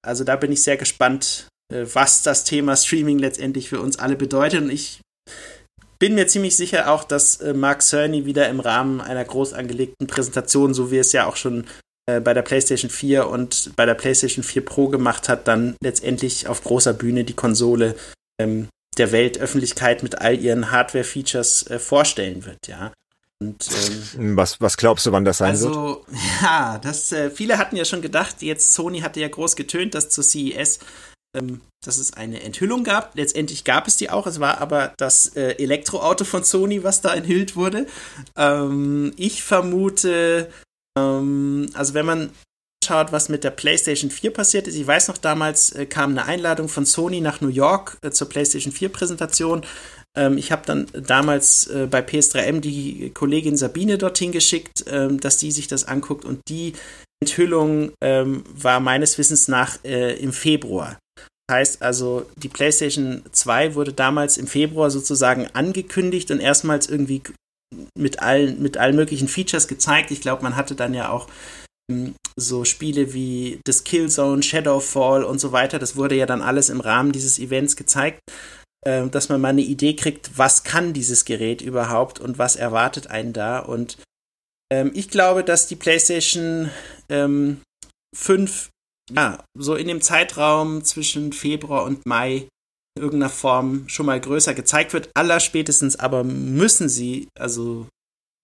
Also da bin ich sehr gespannt, äh, was das Thema Streaming letztendlich für uns alle bedeutet. Und ich bin mir ziemlich sicher auch, dass äh, Mark Cerny wieder im Rahmen einer groß angelegten Präsentation, so wie es ja auch schon äh, bei der PlayStation 4 und bei der PlayStation 4 Pro gemacht hat, dann letztendlich auf großer Bühne die Konsole ähm, der Weltöffentlichkeit mit all ihren Hardware-Features äh, vorstellen wird, ja. Und, ähm, was, was glaubst du, wann das sein also, wird? Also, ja, das, äh, viele hatten ja schon gedacht, jetzt Sony hatte ja groß getönt, dass zur CES, ähm, dass es eine Enthüllung gab. Letztendlich gab es die auch. Es war aber das äh, Elektroauto von Sony, was da enthüllt wurde. Ähm, ich vermute, ähm, also wenn man schaut, was mit der PlayStation 4 passiert ist. Ich weiß noch, damals äh, kam eine Einladung von Sony nach New York äh, zur PlayStation 4 Präsentation. Ähm, ich habe dann damals äh, bei PS3M die Kollegin Sabine dorthin geschickt, ähm, dass die sich das anguckt und die Enthüllung ähm, war meines Wissens nach äh, im Februar. Heißt also, die PlayStation 2 wurde damals im Februar sozusagen angekündigt und erstmals irgendwie mit allen, mit allen möglichen Features gezeigt. Ich glaube, man hatte dann ja auch so Spiele wie das Killzone, Shadowfall und so weiter. Das wurde ja dann alles im Rahmen dieses Events gezeigt, äh, dass man mal eine Idee kriegt, was kann dieses Gerät überhaupt und was erwartet einen da. Und ähm, ich glaube, dass die PlayStation ähm, 5 ja, so in dem Zeitraum zwischen Februar und Mai in irgendeiner Form schon mal größer gezeigt wird. Allerspätestens aber müssen sie, also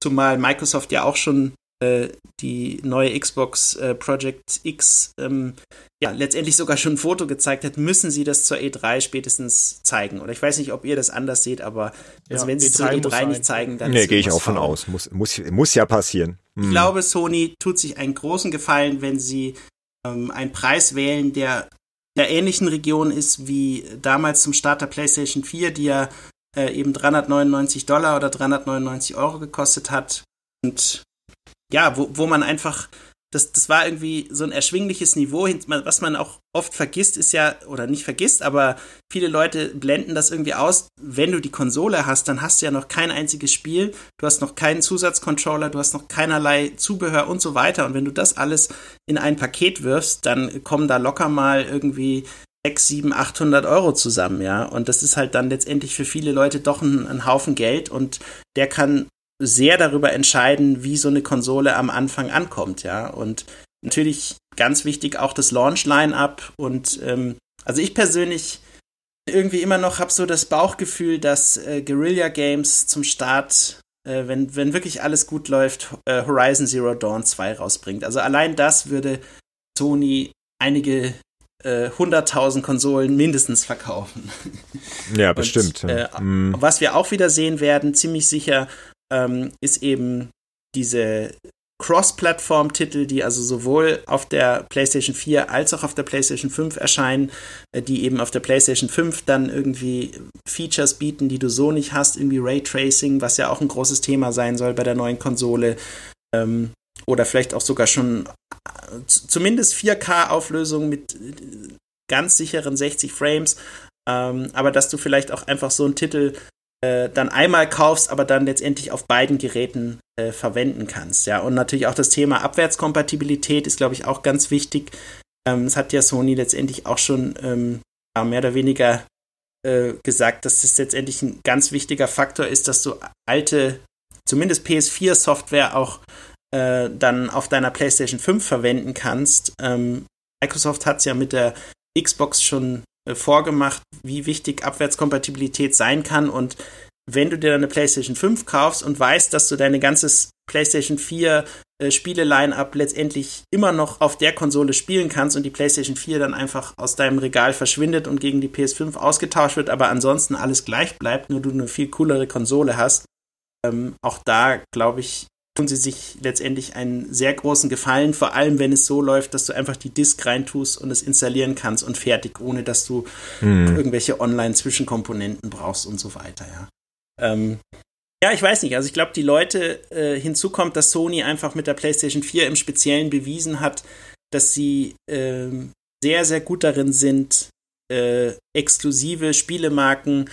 zumal Microsoft ja auch schon äh, die neue Xbox äh, Project X ähm, ja letztendlich sogar schon ein Foto gezeigt hat, müssen sie das zur E3 spätestens zeigen. Oder ich weiß nicht, ob ihr das anders seht, aber also wenn sie es zur E3 nicht zeigen, dann nee, gehe ich auch von aus. Muss, muss, muss ja passieren. Hm. Ich glaube, Sony tut sich einen großen Gefallen, wenn sie ähm, einen Preis wählen, der der ähnlichen Region ist wie damals zum Start der PlayStation 4, die ja äh, eben 399 Dollar oder 399 Euro gekostet hat. Und ja, wo, wo man einfach, das, das war irgendwie so ein erschwingliches Niveau, was man auch oft vergisst, ist ja, oder nicht vergisst, aber viele Leute blenden das irgendwie aus. Wenn du die Konsole hast, dann hast du ja noch kein einziges Spiel, du hast noch keinen Zusatzcontroller, du hast noch keinerlei Zubehör und so weiter. Und wenn du das alles in ein Paket wirfst, dann kommen da locker mal irgendwie 6, 7, 800 Euro zusammen, ja. Und das ist halt dann letztendlich für viele Leute doch ein, ein Haufen Geld und der kann sehr darüber entscheiden, wie so eine Konsole am Anfang ankommt, ja. Und natürlich ganz wichtig auch das Launch-Line-Up und ähm, also ich persönlich irgendwie immer noch habe so das Bauchgefühl, dass äh, Guerilla Games zum Start, äh, wenn, wenn wirklich alles gut läuft, äh, Horizon Zero Dawn 2 rausbringt. Also allein das würde Sony einige äh, 100.000 Konsolen mindestens verkaufen. Ja, bestimmt. Und, äh, mm. Was wir auch wieder sehen werden, ziemlich sicher, ähm, ist eben diese Cross-Plattform-Titel, die also sowohl auf der PlayStation 4 als auch auf der PlayStation 5 erscheinen, äh, die eben auf der PlayStation 5 dann irgendwie Features bieten, die du so nicht hast, irgendwie Raytracing, was ja auch ein großes Thema sein soll bei der neuen Konsole. Ähm, oder vielleicht auch sogar schon zumindest 4K-Auflösung mit äh, ganz sicheren 60 Frames. Ähm, aber dass du vielleicht auch einfach so einen Titel äh, dann einmal kaufst, aber dann letztendlich auf beiden Geräten äh, verwenden kannst. Ja, und natürlich auch das Thema Abwärtskompatibilität ist, glaube ich, auch ganz wichtig. Ähm, das hat ja Sony letztendlich auch schon ähm, mehr oder weniger äh, gesagt, dass es letztendlich ein ganz wichtiger Faktor ist, dass du alte, zumindest PS4-Software auch äh, dann auf deiner PlayStation 5 verwenden kannst. Ähm, Microsoft hat es ja mit der Xbox schon vorgemacht, wie wichtig Abwärtskompatibilität sein kann. Und wenn du dir eine PlayStation 5 kaufst und weißt, dass du deine ganzes PlayStation 4 äh, Spiele-Line-Up letztendlich immer noch auf der Konsole spielen kannst und die PlayStation 4 dann einfach aus deinem Regal verschwindet und gegen die PS5 ausgetauscht wird, aber ansonsten alles gleich bleibt, nur du eine viel coolere Konsole hast. Ähm, auch da, glaube ich, tun sie sich letztendlich einen sehr großen Gefallen, vor allem wenn es so läuft, dass du einfach die Disk reintust und es installieren kannst und fertig, ohne dass du mhm. irgendwelche Online-Zwischenkomponenten brauchst und so weiter, ja. Ähm, ja, ich weiß nicht. Also ich glaube, die Leute, äh, hinzu kommt, dass Sony einfach mit der PlayStation 4 im Speziellen bewiesen hat, dass sie äh, sehr, sehr gut darin sind, äh, exklusive Spielemarken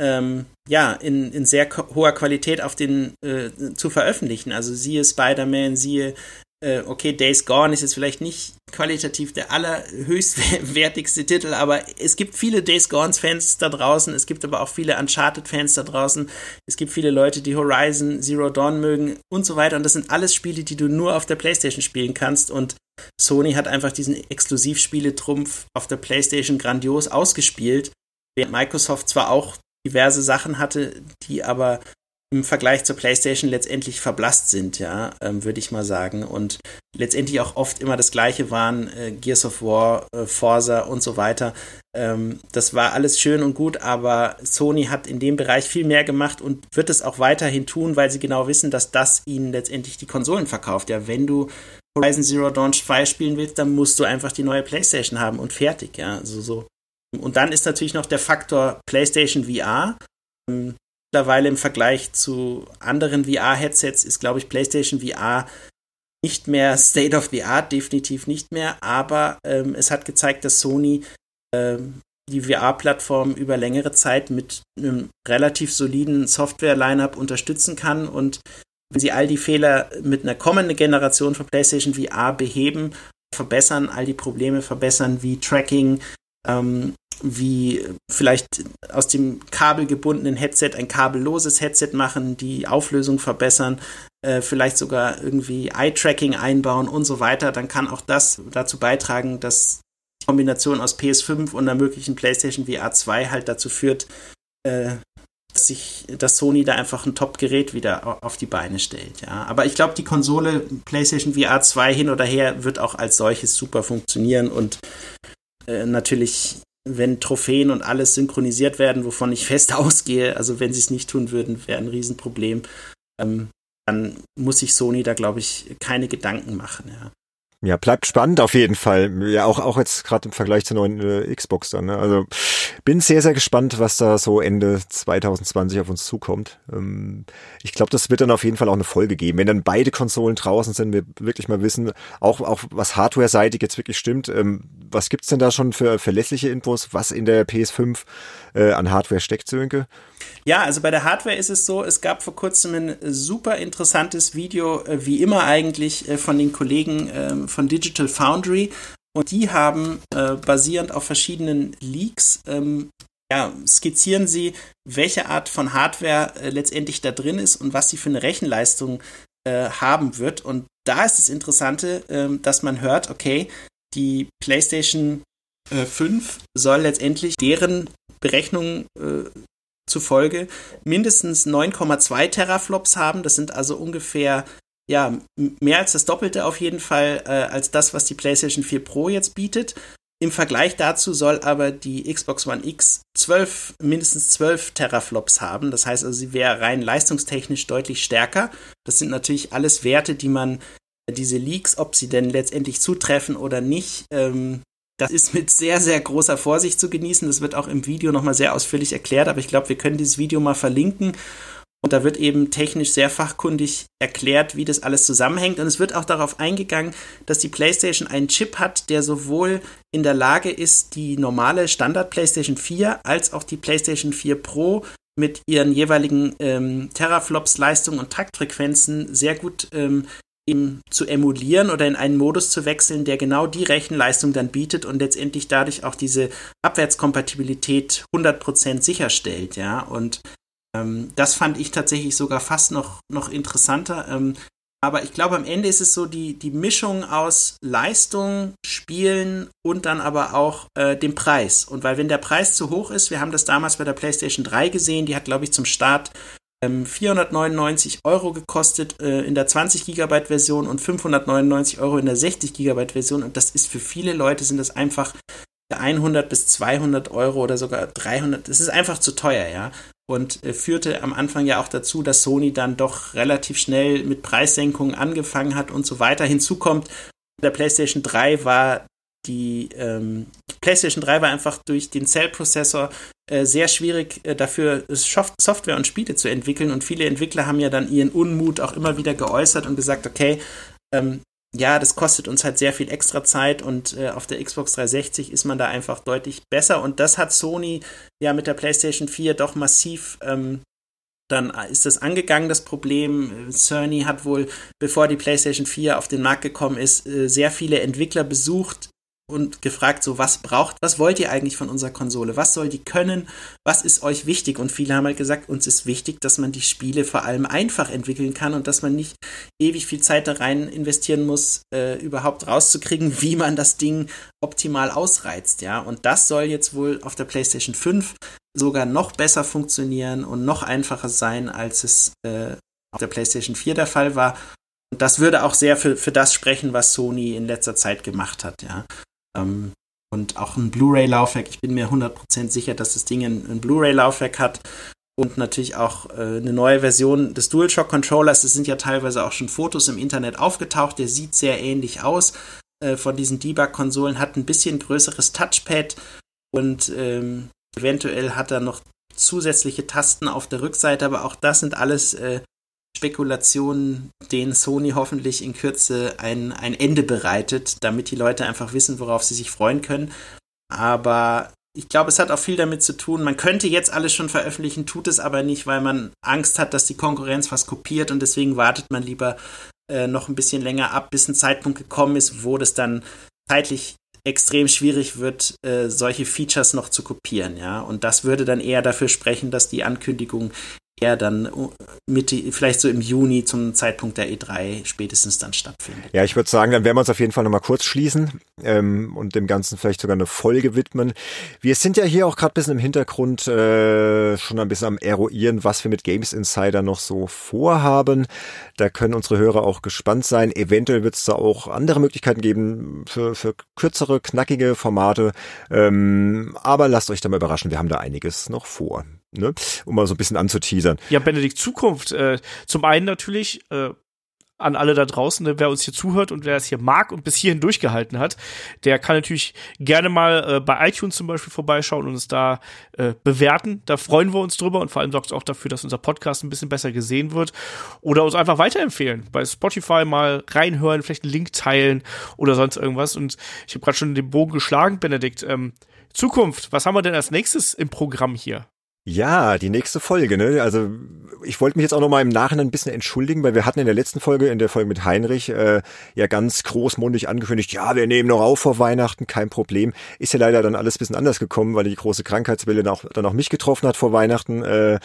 ähm, ja, in, in sehr hoher Qualität auf den äh, zu veröffentlichen. Also siehe Spider-Man, siehe äh, okay, Days Gone ist jetzt vielleicht nicht qualitativ der allerhöchstwertigste Titel, aber es gibt viele Days Gone-Fans da draußen, es gibt aber auch viele Uncharted-Fans da draußen, es gibt viele Leute, die Horizon, Zero Dawn mögen und so weiter. Und das sind alles Spiele, die du nur auf der Playstation spielen kannst. Und Sony hat einfach diesen Exklusivspiele-Trumpf auf der Playstation grandios ausgespielt, während Microsoft zwar auch diverse Sachen hatte, die aber im Vergleich zur PlayStation letztendlich verblasst sind, ja, ähm, würde ich mal sagen. Und letztendlich auch oft immer das Gleiche waren, äh, Gears of War, äh, Forza und so weiter. Ähm, das war alles schön und gut, aber Sony hat in dem Bereich viel mehr gemacht und wird es auch weiterhin tun, weil sie genau wissen, dass das ihnen letztendlich die Konsolen verkauft. Ja, wenn du Horizon Zero Dawn 2 spielen willst, dann musst du einfach die neue PlayStation haben und fertig, ja, also so. Und dann ist natürlich noch der Faktor PlayStation VR. Ähm, mittlerweile im Vergleich zu anderen VR-Headsets ist, glaube ich, PlayStation VR nicht mehr State of the Art, definitiv nicht mehr, aber ähm, es hat gezeigt, dass Sony ähm, die VR-Plattform über längere Zeit mit einem relativ soliden Software-Lineup unterstützen kann und wenn sie all die Fehler mit einer kommenden Generation von PlayStation VR beheben, verbessern, all die Probleme verbessern, wie Tracking, ähm, wie vielleicht aus dem kabelgebundenen Headset ein kabelloses Headset machen, die Auflösung verbessern, äh, vielleicht sogar irgendwie Eye-Tracking einbauen und so weiter, dann kann auch das dazu beitragen, dass die Kombination aus PS5 und einer möglichen PlayStation VR 2 halt dazu führt, äh, dass sich, dass Sony da einfach ein Top-Gerät wieder auf die Beine stellt, ja. Aber ich glaube, die Konsole PlayStation VR 2 hin oder her wird auch als solches super funktionieren und äh, natürlich wenn Trophäen und alles synchronisiert werden, wovon ich fest ausgehe, also wenn sie es nicht tun würden, wäre ein Riesenproblem, ähm, dann muss sich Sony da, glaube ich, keine Gedanken machen, ja. Ja, bleibt spannend auf jeden Fall. Ja, auch, auch jetzt gerade im Vergleich zur neuen äh, Xbox dann. Ne? Also bin sehr, sehr gespannt, was da so Ende 2020 auf uns zukommt. Ähm, ich glaube, das wird dann auf jeden Fall auch eine Folge geben. Wenn dann beide Konsolen draußen sind, wir wirklich mal wissen, auch, auch was hardware-seitig jetzt wirklich stimmt. Ähm, was gibt's denn da schon für verlässliche Infos, was in der PS5 äh, an Hardware steckt, Sönke? Ja, also bei der Hardware ist es so, es gab vor kurzem ein super interessantes Video, äh, wie immer eigentlich, äh, von den Kollegen ähm, von Digital Foundry. Und die haben äh, basierend auf verschiedenen Leaks, ähm, ja, skizzieren sie, welche Art von Hardware letztendlich da drin ist und was sie für eine Rechenleistung haben wird. Und da ist das Interessante, ähm, dass man hört, okay, die PlayStation 5 soll letztendlich deren Berechnungen zufolge mindestens 9,2 Teraflops haben. Das sind also ungefähr ja, mehr als das Doppelte auf jeden Fall äh, als das, was die PlayStation 4 Pro jetzt bietet. Im Vergleich dazu soll aber die Xbox One X 12, mindestens 12 Teraflops haben. Das heißt also, sie wäre rein leistungstechnisch deutlich stärker. Das sind natürlich alles Werte, die man, diese Leaks, ob sie denn letztendlich zutreffen oder nicht, ähm, das ist mit sehr, sehr großer Vorsicht zu genießen. Das wird auch im Video nochmal sehr ausführlich erklärt, aber ich glaube, wir können dieses Video mal verlinken. Und da wird eben technisch sehr fachkundig erklärt, wie das alles zusammenhängt. Und es wird auch darauf eingegangen, dass die PlayStation einen Chip hat, der sowohl in der Lage ist, die normale Standard PlayStation 4 als auch die PlayStation 4 Pro mit ihren jeweiligen ähm, Teraflops, Leistungen und Taktfrequenzen sehr gut ähm, eben zu emulieren oder in einen Modus zu wechseln, der genau die Rechenleistung dann bietet und letztendlich dadurch auch diese Abwärtskompatibilität 100% sicherstellt, ja. Und ähm, das fand ich tatsächlich sogar fast noch, noch interessanter. Ähm, aber ich glaube, am Ende ist es so die, die Mischung aus Leistung, Spielen und dann aber auch äh, dem Preis. Und weil wenn der Preis zu hoch ist, wir haben das damals bei der PlayStation 3 gesehen, die hat, glaube ich, zum Start 499 ähm, Euro gekostet äh, in der 20 Gigabyte Version und 599 Euro in der 60 Gigabyte Version. Und das ist für viele Leute sind das einfach 100 bis 200 Euro oder sogar 300. Das ist einfach zu teuer, ja. Und äh, führte am Anfang ja auch dazu, dass Sony dann doch relativ schnell mit Preissenkungen angefangen hat und so weiter. Hinzu kommt, der PlayStation 3 war die ähm, PlayStation 3 war einfach durch den Cell-Prozessor äh, sehr schwierig äh, dafür, Software und Spiele zu entwickeln. Und viele Entwickler haben ja dann ihren Unmut auch immer wieder geäußert und gesagt, okay, ähm, ja, das kostet uns halt sehr viel extra Zeit und äh, auf der Xbox 360 ist man da einfach deutlich besser. Und das hat Sony ja mit der PlayStation 4 doch massiv ähm, dann ist das angegangen, das Problem. Cerny hat wohl, bevor die PlayStation 4 auf den Markt gekommen ist, äh, sehr viele Entwickler besucht, und gefragt, so was braucht, was wollt ihr eigentlich von unserer Konsole? Was soll die können? Was ist euch wichtig? Und viele haben halt gesagt, uns ist wichtig, dass man die Spiele vor allem einfach entwickeln kann und dass man nicht ewig viel Zeit da rein investieren muss, äh, überhaupt rauszukriegen, wie man das Ding optimal ausreizt, ja. Und das soll jetzt wohl auf der PlayStation 5 sogar noch besser funktionieren und noch einfacher sein, als es äh, auf der PlayStation 4 der Fall war. Und das würde auch sehr für, für das sprechen, was Sony in letzter Zeit gemacht hat, ja. Ähm, und auch ein Blu-ray-Laufwerk. Ich bin mir 100% sicher, dass das Ding ein, ein Blu-ray-Laufwerk hat. Und natürlich auch äh, eine neue Version des DualShock-Controllers. Es sind ja teilweise auch schon Fotos im Internet aufgetaucht. Der sieht sehr ähnlich aus äh, von diesen Debug-Konsolen. Hat ein bisschen größeres Touchpad und ähm, eventuell hat er noch zusätzliche Tasten auf der Rückseite. Aber auch das sind alles äh, Spekulationen, denen Sony hoffentlich in Kürze ein, ein Ende bereitet, damit die Leute einfach wissen, worauf sie sich freuen können. Aber ich glaube, es hat auch viel damit zu tun. Man könnte jetzt alles schon veröffentlichen, tut es aber nicht, weil man Angst hat, dass die Konkurrenz was kopiert und deswegen wartet man lieber äh, noch ein bisschen länger ab, bis ein Zeitpunkt gekommen ist, wo das dann zeitlich extrem schwierig wird, äh, solche Features noch zu kopieren, ja. Und das würde dann eher dafür sprechen, dass die Ankündigung eher dann Mitte, vielleicht so im Juni zum Zeitpunkt der E3 spätestens dann stattfindet. Ja, ich würde sagen, dann werden wir uns auf jeden Fall nochmal kurz schließen ähm, und dem Ganzen vielleicht sogar eine Folge widmen. Wir sind ja hier auch gerade ein bisschen im Hintergrund äh, schon ein bisschen am eruieren, was wir mit Games Insider noch so vorhaben. Da können unsere Hörer auch gespannt sein. Eventuell wird es da auch andere Möglichkeiten geben für, für kürzere, knackige Formate. Ähm, aber lasst euch da mal überraschen, wir haben da einiges noch vor ne? um mal so ein bisschen anzuteasern. Ja, Benedikt, Zukunft. Äh, zum einen natürlich äh, an alle da draußen, ne, wer uns hier zuhört und wer es hier mag und bis hierhin durchgehalten hat, der kann natürlich gerne mal äh, bei iTunes zum Beispiel vorbeischauen und uns da äh, bewerten. Da freuen wir uns drüber und vor allem sorgt es auch dafür, dass unser Podcast ein bisschen besser gesehen wird. Oder uns einfach weiterempfehlen. Bei Spotify mal reinhören, vielleicht einen Link teilen oder sonst irgendwas. Und ich habe gerade schon den Bogen geschlagen, Benedikt. Ähm, Zukunft, was haben wir denn als nächstes im Programm hier? Ja, die nächste Folge, ne? Also ich wollte mich jetzt auch noch mal im Nachhinein ein bisschen entschuldigen, weil wir hatten in der letzten Folge, in der Folge mit Heinrich, äh, ja ganz großmundig angekündigt, ja, wir nehmen noch auf vor Weihnachten, kein Problem. Ist ja leider dann alles ein bisschen anders gekommen, weil die große Krankheitswelle dann auch, dann auch mich getroffen hat vor Weihnachten. Äh,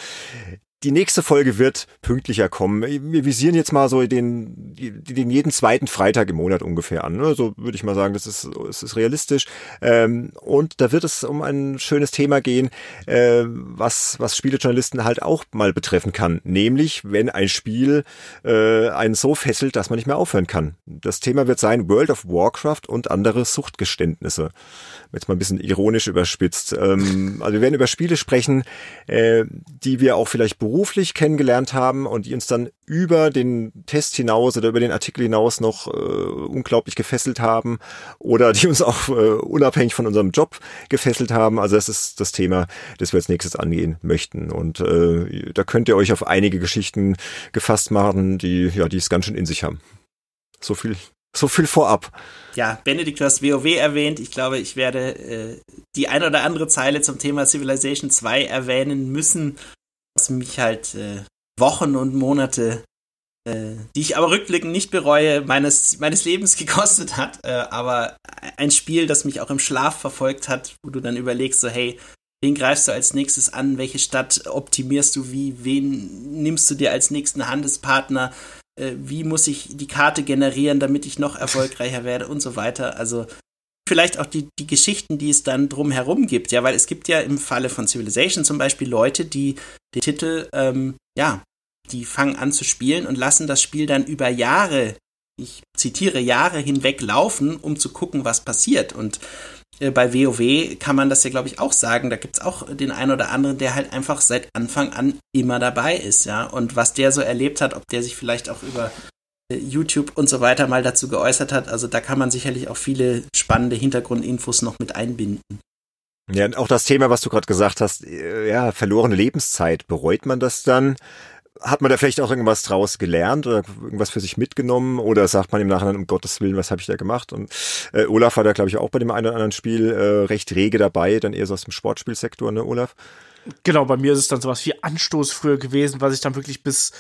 die nächste Folge wird pünktlicher kommen. Wir visieren jetzt mal so den, den jeden zweiten Freitag im Monat ungefähr an. So würde ich mal sagen, das ist, das ist realistisch. Ähm, und da wird es um ein schönes Thema gehen, äh, was, was Spielejournalisten halt auch mal betreffen kann. Nämlich, wenn ein Spiel äh, einen so fesselt, dass man nicht mehr aufhören kann. Das Thema wird sein World of Warcraft und andere Suchtgeständnisse. Jetzt mal ein bisschen ironisch überspitzt. Ähm, also wir werden über Spiele sprechen, äh, die wir auch vielleicht beruflich kennengelernt haben und die uns dann über den Test hinaus oder über den Artikel hinaus noch äh, unglaublich gefesselt haben oder die uns auch äh, unabhängig von unserem Job gefesselt haben. Also das ist das Thema, das wir als nächstes angehen möchten. Und äh, da könnt ihr euch auf einige Geschichten gefasst machen, die ja, die es ganz schön in sich haben. So viel so viel vorab. Ja, Benedikt, du hast WoW erwähnt. Ich glaube, ich werde äh, die ein oder andere Zeile zum Thema Civilization 2 erwähnen müssen, was mich halt äh, Wochen und Monate, äh, die ich aber rückblickend nicht bereue, meines, meines Lebens gekostet hat. Äh, aber ein Spiel, das mich auch im Schlaf verfolgt hat, wo du dann überlegst, so, hey, wen greifst du als nächstes an? Welche Stadt optimierst du wie? Wen nimmst du dir als nächsten Handelspartner? Äh, wie muss ich die Karte generieren, damit ich noch erfolgreicher werde und so weiter. Also vielleicht auch die, die Geschichten, die es dann drumherum gibt, ja, weil es gibt ja im Falle von Civilization zum Beispiel Leute, die den Titel, ähm, ja, die fangen an zu spielen und lassen das Spiel dann über Jahre, ich zitiere Jahre hinweg laufen, um zu gucken, was passiert. Und bei WoW kann man das ja, glaube ich, auch sagen. Da gibt es auch den einen oder anderen, der halt einfach seit Anfang an immer dabei ist, ja. Und was der so erlebt hat, ob der sich vielleicht auch über YouTube und so weiter mal dazu geäußert hat. Also da kann man sicherlich auch viele spannende Hintergrundinfos noch mit einbinden. Ja, auch das Thema, was du gerade gesagt hast, äh, ja, verlorene Lebenszeit. Bereut man das dann? Hat man da vielleicht auch irgendwas draus gelernt oder irgendwas für sich mitgenommen oder sagt man im Nachhinein, um Gottes Willen, was habe ich da gemacht? Und äh, Olaf war da, glaube ich, auch bei dem einen oder anderen Spiel äh, recht rege dabei, dann eher so aus dem Sportspielsektor, ne, Olaf? Genau, bei mir ist es dann sowas wie Anstoß früher gewesen, was ich dann wirklich bis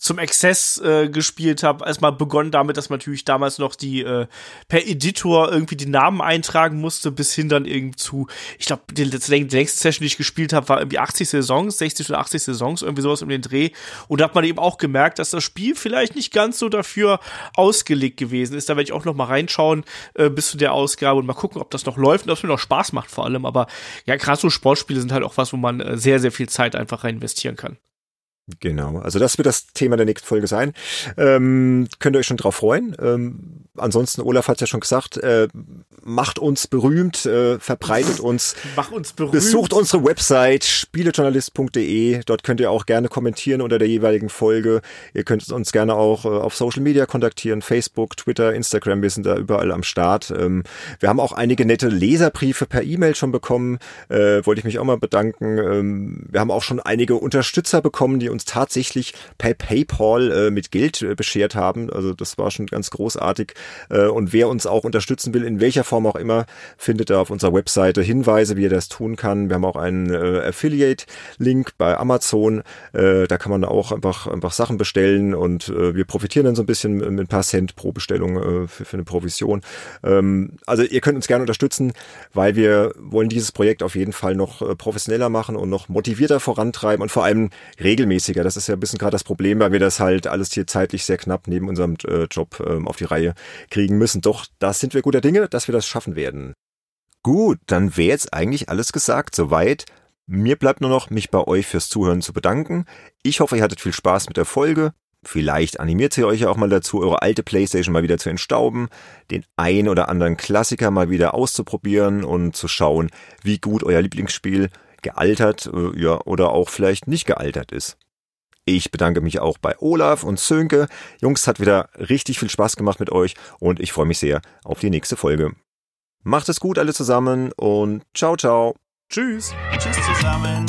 zum Exzess äh, gespielt habe. Erstmal begonnen damit, dass man natürlich damals noch die äh, per Editor irgendwie die Namen eintragen musste, bis hin dann irgendwie zu, ich glaube, die, die, nächste Session, die ich gespielt habe, war irgendwie 80 Saisons, 60 oder 80 Saisons, irgendwie sowas um den Dreh. Und da hat man eben auch gemerkt, dass das Spiel vielleicht nicht ganz so dafür ausgelegt gewesen ist. Da werde ich auch noch mal reinschauen äh, bis zu der Ausgabe und mal gucken, ob das noch läuft und ob es mir noch Spaß macht vor allem. Aber ja, gerade so Sportspiele sind halt auch was, wo man äh, sehr, sehr viel Zeit einfach rein investieren kann. Genau, also das wird das Thema der nächsten Folge sein. Ähm, könnt ihr euch schon drauf freuen. Ähm, ansonsten, Olaf hat ja schon gesagt, äh, macht uns berühmt, äh, verbreitet uns. Mach uns berühmt. Besucht unsere Website spielejournalist.de. Dort könnt ihr auch gerne kommentieren unter der jeweiligen Folge. Ihr könnt uns gerne auch äh, auf Social Media kontaktieren, Facebook, Twitter, Instagram. Wir sind da überall am Start. Ähm, wir haben auch einige nette Leserbriefe per E-Mail schon bekommen. Äh, wollte ich mich auch mal bedanken. Ähm, wir haben auch schon einige Unterstützer bekommen, die uns uns tatsächlich per PayPal äh, mit Geld äh, beschert haben. Also das war schon ganz großartig. Äh, und wer uns auch unterstützen will, in welcher Form auch immer, findet da auf unserer Webseite Hinweise, wie er das tun kann. Wir haben auch einen äh, Affiliate-Link bei Amazon. Äh, da kann man auch einfach, einfach Sachen bestellen und äh, wir profitieren dann so ein bisschen mit ein paar Cent pro Bestellung äh, für, für eine Provision. Ähm, also ihr könnt uns gerne unterstützen, weil wir wollen dieses Projekt auf jeden Fall noch äh, professioneller machen und noch motivierter vorantreiben und vor allem regelmäßig regelmäßiger. Das ist ja ein bisschen gerade das Problem, weil wir das halt alles hier zeitlich sehr knapp neben unserem äh, Job ähm, auf die Reihe kriegen müssen. Doch da sind wir guter Dinge, dass wir das schaffen werden. Gut, dann wäre jetzt eigentlich alles gesagt soweit. Mir bleibt nur noch, mich bei euch fürs Zuhören zu bedanken. Ich hoffe, ihr hattet viel Spaß mit der Folge. Vielleicht animiert ihr euch ja auch mal dazu, eure alte Playstation mal wieder zu entstauben, den ein oder anderen Klassiker mal wieder auszuprobieren und zu schauen, wie gut euer Lieblingsspiel gealtert äh, ja, oder auch vielleicht nicht gealtert ist. Ich bedanke mich auch bei Olaf und Sönke. Jungs, hat wieder richtig viel Spaß gemacht mit euch und ich freue mich sehr auf die nächste Folge. Macht es gut alle zusammen und ciao, ciao. Tschüss. Tschüss zusammen.